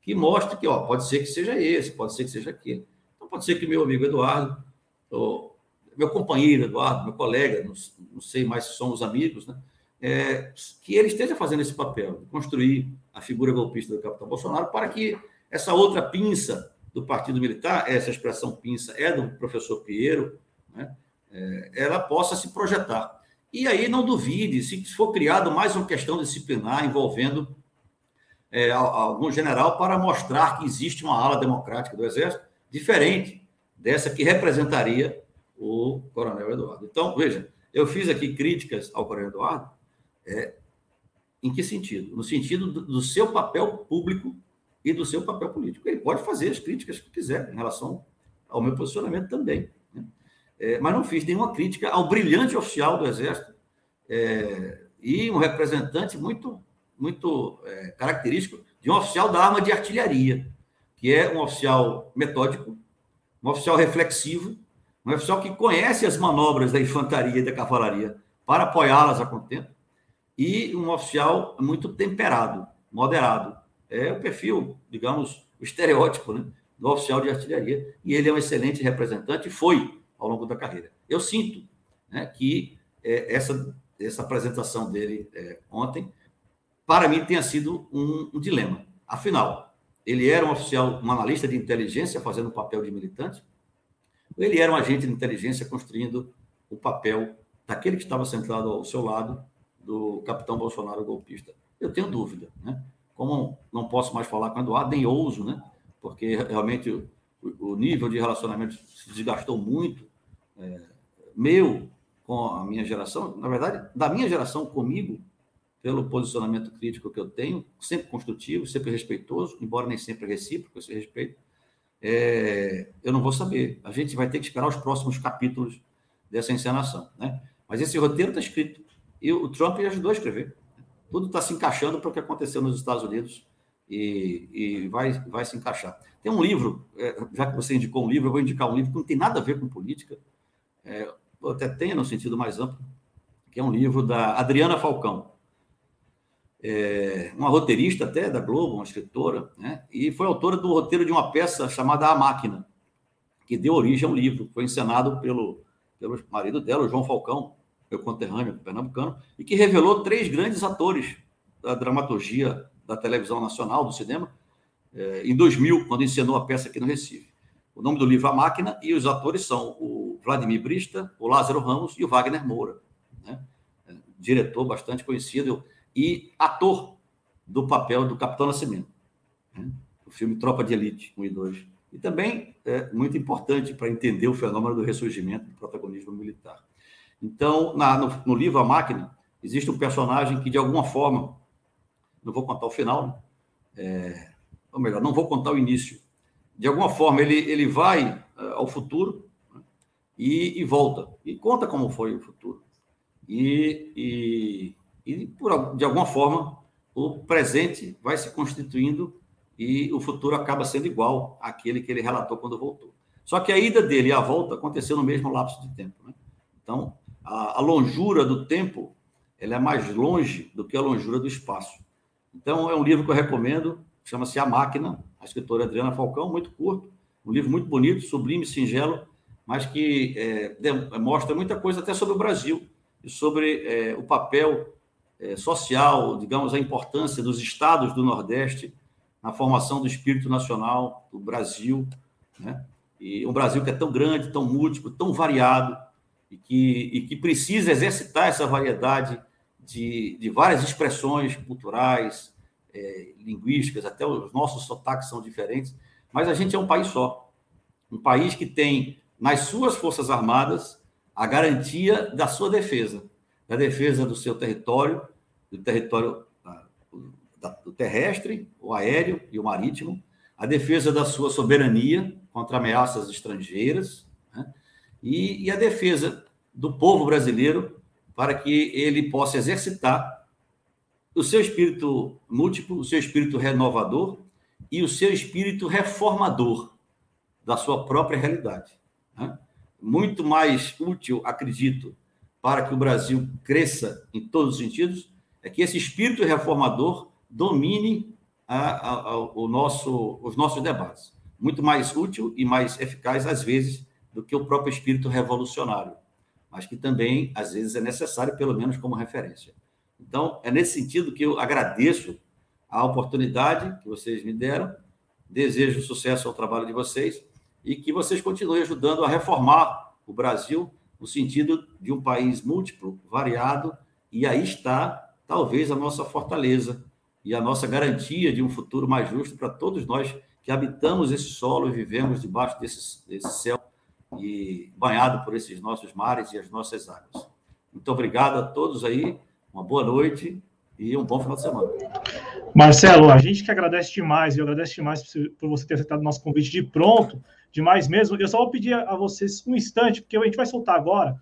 que mostre que ó, pode ser que seja esse, pode ser que seja aquele. Então, pode ser que meu amigo Eduardo, ou meu companheiro Eduardo, meu colega, não, não sei mais se somos amigos, né? É, que ele esteja fazendo esse papel, de construir a figura golpista do capitão Bolsonaro, para que essa outra pinça do Partido Militar, essa expressão pinça é do professor Pinheiro, né? É, ela possa se projetar. E aí não duvide, se for criado mais uma questão disciplinar envolvendo é, algum general para mostrar que existe uma ala democrática do Exército diferente dessa que representaria o Coronel Eduardo. Então, veja, eu fiz aqui críticas ao Coronel Eduardo, é, em que sentido? No sentido do, do seu papel público e do seu papel político. Ele pode fazer as críticas que quiser em relação ao meu posicionamento também. É, mas não fiz nenhuma crítica ao brilhante oficial do Exército é, e um representante muito, muito é, característico de um oficial da arma de artilharia, que é um oficial metódico, um oficial reflexivo, um oficial que conhece as manobras da infantaria e da cavalaria para apoiá-las a contento, e um oficial muito temperado, moderado. É o perfil, digamos, o estereótipo né, do oficial de artilharia, e ele é um excelente representante, foi ao longo da carreira. Eu sinto né, que é, essa, essa apresentação dele é, ontem, para mim, tenha sido um, um dilema. Afinal, ele era um oficial, um analista de inteligência fazendo o papel de militante, ou ele era um agente de inteligência construindo o papel daquele que estava sentado ao seu lado, do capitão Bolsonaro golpista? Eu tenho dúvida, né? Como não posso mais falar com o Eduardo, nem ouso, né? Porque realmente o, o nível de relacionamento se desgastou muito. É, meu com a minha geração, na verdade, da minha geração comigo, pelo posicionamento crítico que eu tenho, sempre construtivo, sempre respeitoso, embora nem sempre recíproco esse respeito, é, eu não vou saber. A gente vai ter que esperar os próximos capítulos dessa encenação, né? Mas esse roteiro está escrito. E o Trump ajudou a escrever. Tudo está se encaixando para o que aconteceu nos Estados Unidos e, e vai, vai se encaixar. Tem um livro, é, já que você indicou um livro, eu vou indicar um livro que não tem nada a ver com política, é, até tem no sentido mais amplo, que é um livro da Adriana Falcão, é, uma roteirista até da Globo, uma escritora, né? e foi autora do roteiro de uma peça chamada A Máquina, que deu origem a um livro, foi encenado pelo, pelo marido dela, João Falcão, meu conterrâneo pernambucano, e que revelou três grandes atores da dramaturgia da televisão nacional, do cinema, eh, em 2000, quando encenou a peça aqui no Recife. O nome do livro A Máquina, e os atores são o Vladimir Brista, o Lázaro Ramos e o Wagner Moura. Né? É, diretor bastante conhecido e ator do papel do Capitão Nascimento. Né? O filme Tropa de Elite, 1 e 2. E também é muito importante para entender o fenômeno do ressurgimento do protagonismo militar. Então, na, no, no, livro A Máquina, existe um personagem que, de alguma forma, não vou contar o final, né? é, ou melhor, não vou contar o início. De alguma forma, ele, ele vai uh, ao futuro? E, e, volta, e conta como foi o futuro. E, e, e, por, de alguma forma, o presente vai se constituindo e o futuro acaba sendo igual àquele que ele relatou quando voltou. Só que a ida dele e a volta aconteceu no mesmo lapso de tempo. Né? Então, a, a longura do tempo ela é mais longe do que a longura do espaço. Então, é um livro que eu recomendo, chama-se A Máquina, a escritora Adriana Falcão, muito curto, um livro muito bonito, sublime, singelo, mas que é, mostra muita coisa até sobre o Brasil e sobre é, o papel é, social, digamos, a importância dos estados do Nordeste na formação do espírito nacional do Brasil, né? E um Brasil que é tão grande, tão múltiplo, tão variado, e que, e que precisa exercitar essa variedade de, de várias expressões culturais, é, linguísticas, até os nossos sotaques são diferentes, mas a gente é um país só. Um país que tem nas suas Forças Armadas a garantia da sua defesa, da defesa do seu território, do território do terrestre, o aéreo e o marítimo, a defesa da sua soberania contra ameaças estrangeiras, né? e, e a defesa do povo brasileiro para que ele possa exercitar o seu espírito múltiplo, o seu espírito renovador e o seu espírito reformador da sua própria realidade. Né? Muito mais útil, acredito, para que o Brasil cresça em todos os sentidos, é que esse espírito reformador domine a, a, a, o nosso, os nossos debates. Muito mais útil e mais eficaz, às vezes, do que o próprio espírito revolucionário, mas que também, às vezes, é necessário, pelo menos como referência. Então, é nesse sentido que eu agradeço a oportunidade que vocês me deram, desejo sucesso ao trabalho de vocês e que vocês continuem ajudando a reformar o Brasil no sentido de um país múltiplo, variado, e aí está, talvez, a nossa fortaleza e a nossa garantia de um futuro mais justo para todos nós que habitamos esse solo e vivemos debaixo desse, desse céu e banhado por esses nossos mares e as nossas águas. Muito obrigado a todos aí, uma boa noite e um bom final de semana. Marcelo, a gente que agradece demais, eu agradeço demais por você ter aceitado o nosso convite de pronto, demais mesmo. Eu só vou pedir a vocês um instante, porque a gente vai soltar agora,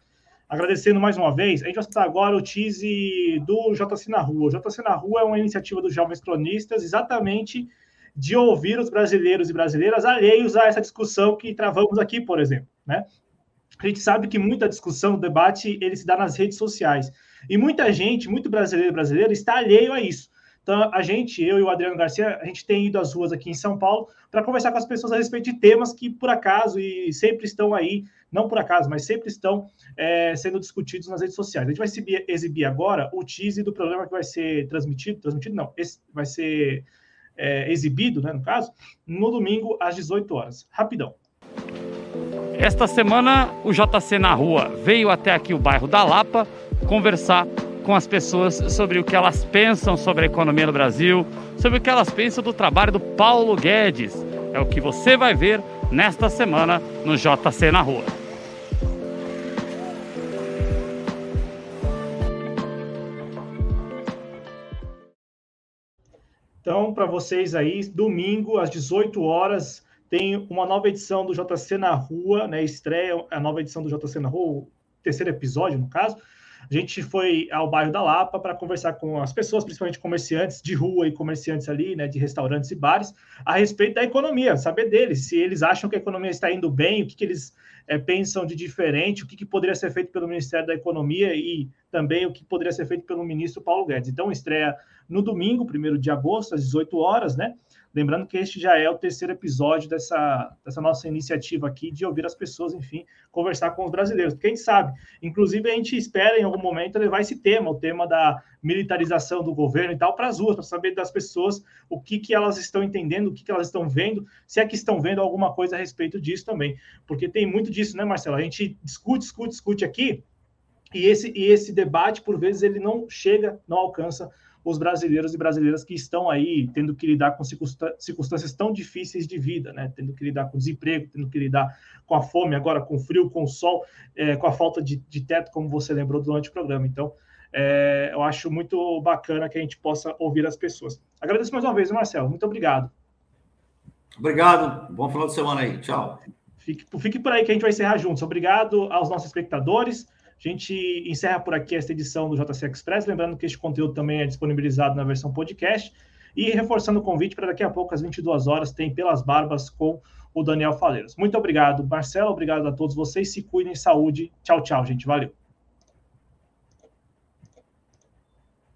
agradecendo mais uma vez, a gente vai soltar agora o tease do JC na Rua. O JC na Rua é uma iniciativa dos Jovens Cronistas, exatamente de ouvir os brasileiros e brasileiras alheios a essa discussão que travamos aqui, por exemplo, né? A gente sabe que muita discussão, debate, ele se dá nas redes sociais. E muita gente, muito brasileiro e brasileira, está alheio a isso. Então, a gente, eu e o Adriano Garcia, a gente tem ido às ruas aqui em São Paulo para conversar com as pessoas a respeito de temas que, por acaso, e sempre estão aí, não por acaso, mas sempre estão é, sendo discutidos nas redes sociais. A gente vai exibir, exibir, agora o teaser do programa que vai ser transmitido, transmitido não, vai ser é, exibido, né, no caso, no domingo às 18 horas. Rapidão. Esta semana, o JC na Rua veio até aqui o bairro da Lapa conversar com as pessoas sobre o que elas pensam sobre a economia no Brasil, sobre o que elas pensam do trabalho do Paulo Guedes. É o que você vai ver nesta semana no JC na Rua. Então, para vocês aí, domingo às 18 horas, tem uma nova edição do JC na Rua, né? Estreia a nova edição do JC na Rua, o terceiro episódio, no caso. A gente foi ao bairro da Lapa para conversar com as pessoas, principalmente comerciantes de rua e comerciantes ali, né, de restaurantes e bares, a respeito da economia, saber deles, se eles acham que a economia está indo bem, o que, que eles é, pensam de diferente, o que, que poderia ser feito pelo Ministério da Economia e também o que poderia ser feito pelo ministro Paulo Guedes. Então, estreia no domingo, 1 de agosto, às 18 horas, né? Lembrando que este já é o terceiro episódio dessa, dessa nossa iniciativa aqui de ouvir as pessoas, enfim, conversar com os brasileiros. Quem sabe, inclusive, a gente espera em algum momento levar esse tema, o tema da militarização do governo e tal, para as ruas, para saber das pessoas o que, que elas estão entendendo, o que, que elas estão vendo, se é que estão vendo alguma coisa a respeito disso também. Porque tem muito disso, né, Marcelo? A gente discute, discute, discute aqui, e esse, e esse debate, por vezes, ele não chega, não alcança os brasileiros e brasileiras que estão aí tendo que lidar com circunstâncias tão difíceis de vida, né? Tendo que lidar com desemprego, tendo que lidar com a fome, agora com o frio, com o sol, é, com a falta de, de, teto, como você lembrou durante o programa. Então, é, eu acho muito bacana que a gente possa ouvir as pessoas. Agradeço mais uma vez, Marcelo. Muito obrigado. Obrigado. Bom final de semana aí. Tchau. Fique, fique por aí que a gente vai encerrar juntos. Obrigado aos nossos espectadores. A gente encerra por aqui esta edição do JC Express, lembrando que este conteúdo também é disponibilizado na versão podcast. E reforçando o convite para daqui a pouco, às 22 horas, tem Pelas Barbas com o Daniel Faleiros. Muito obrigado, Marcelo. Obrigado a todos vocês. Se cuidem, saúde. Tchau, tchau, gente. Valeu.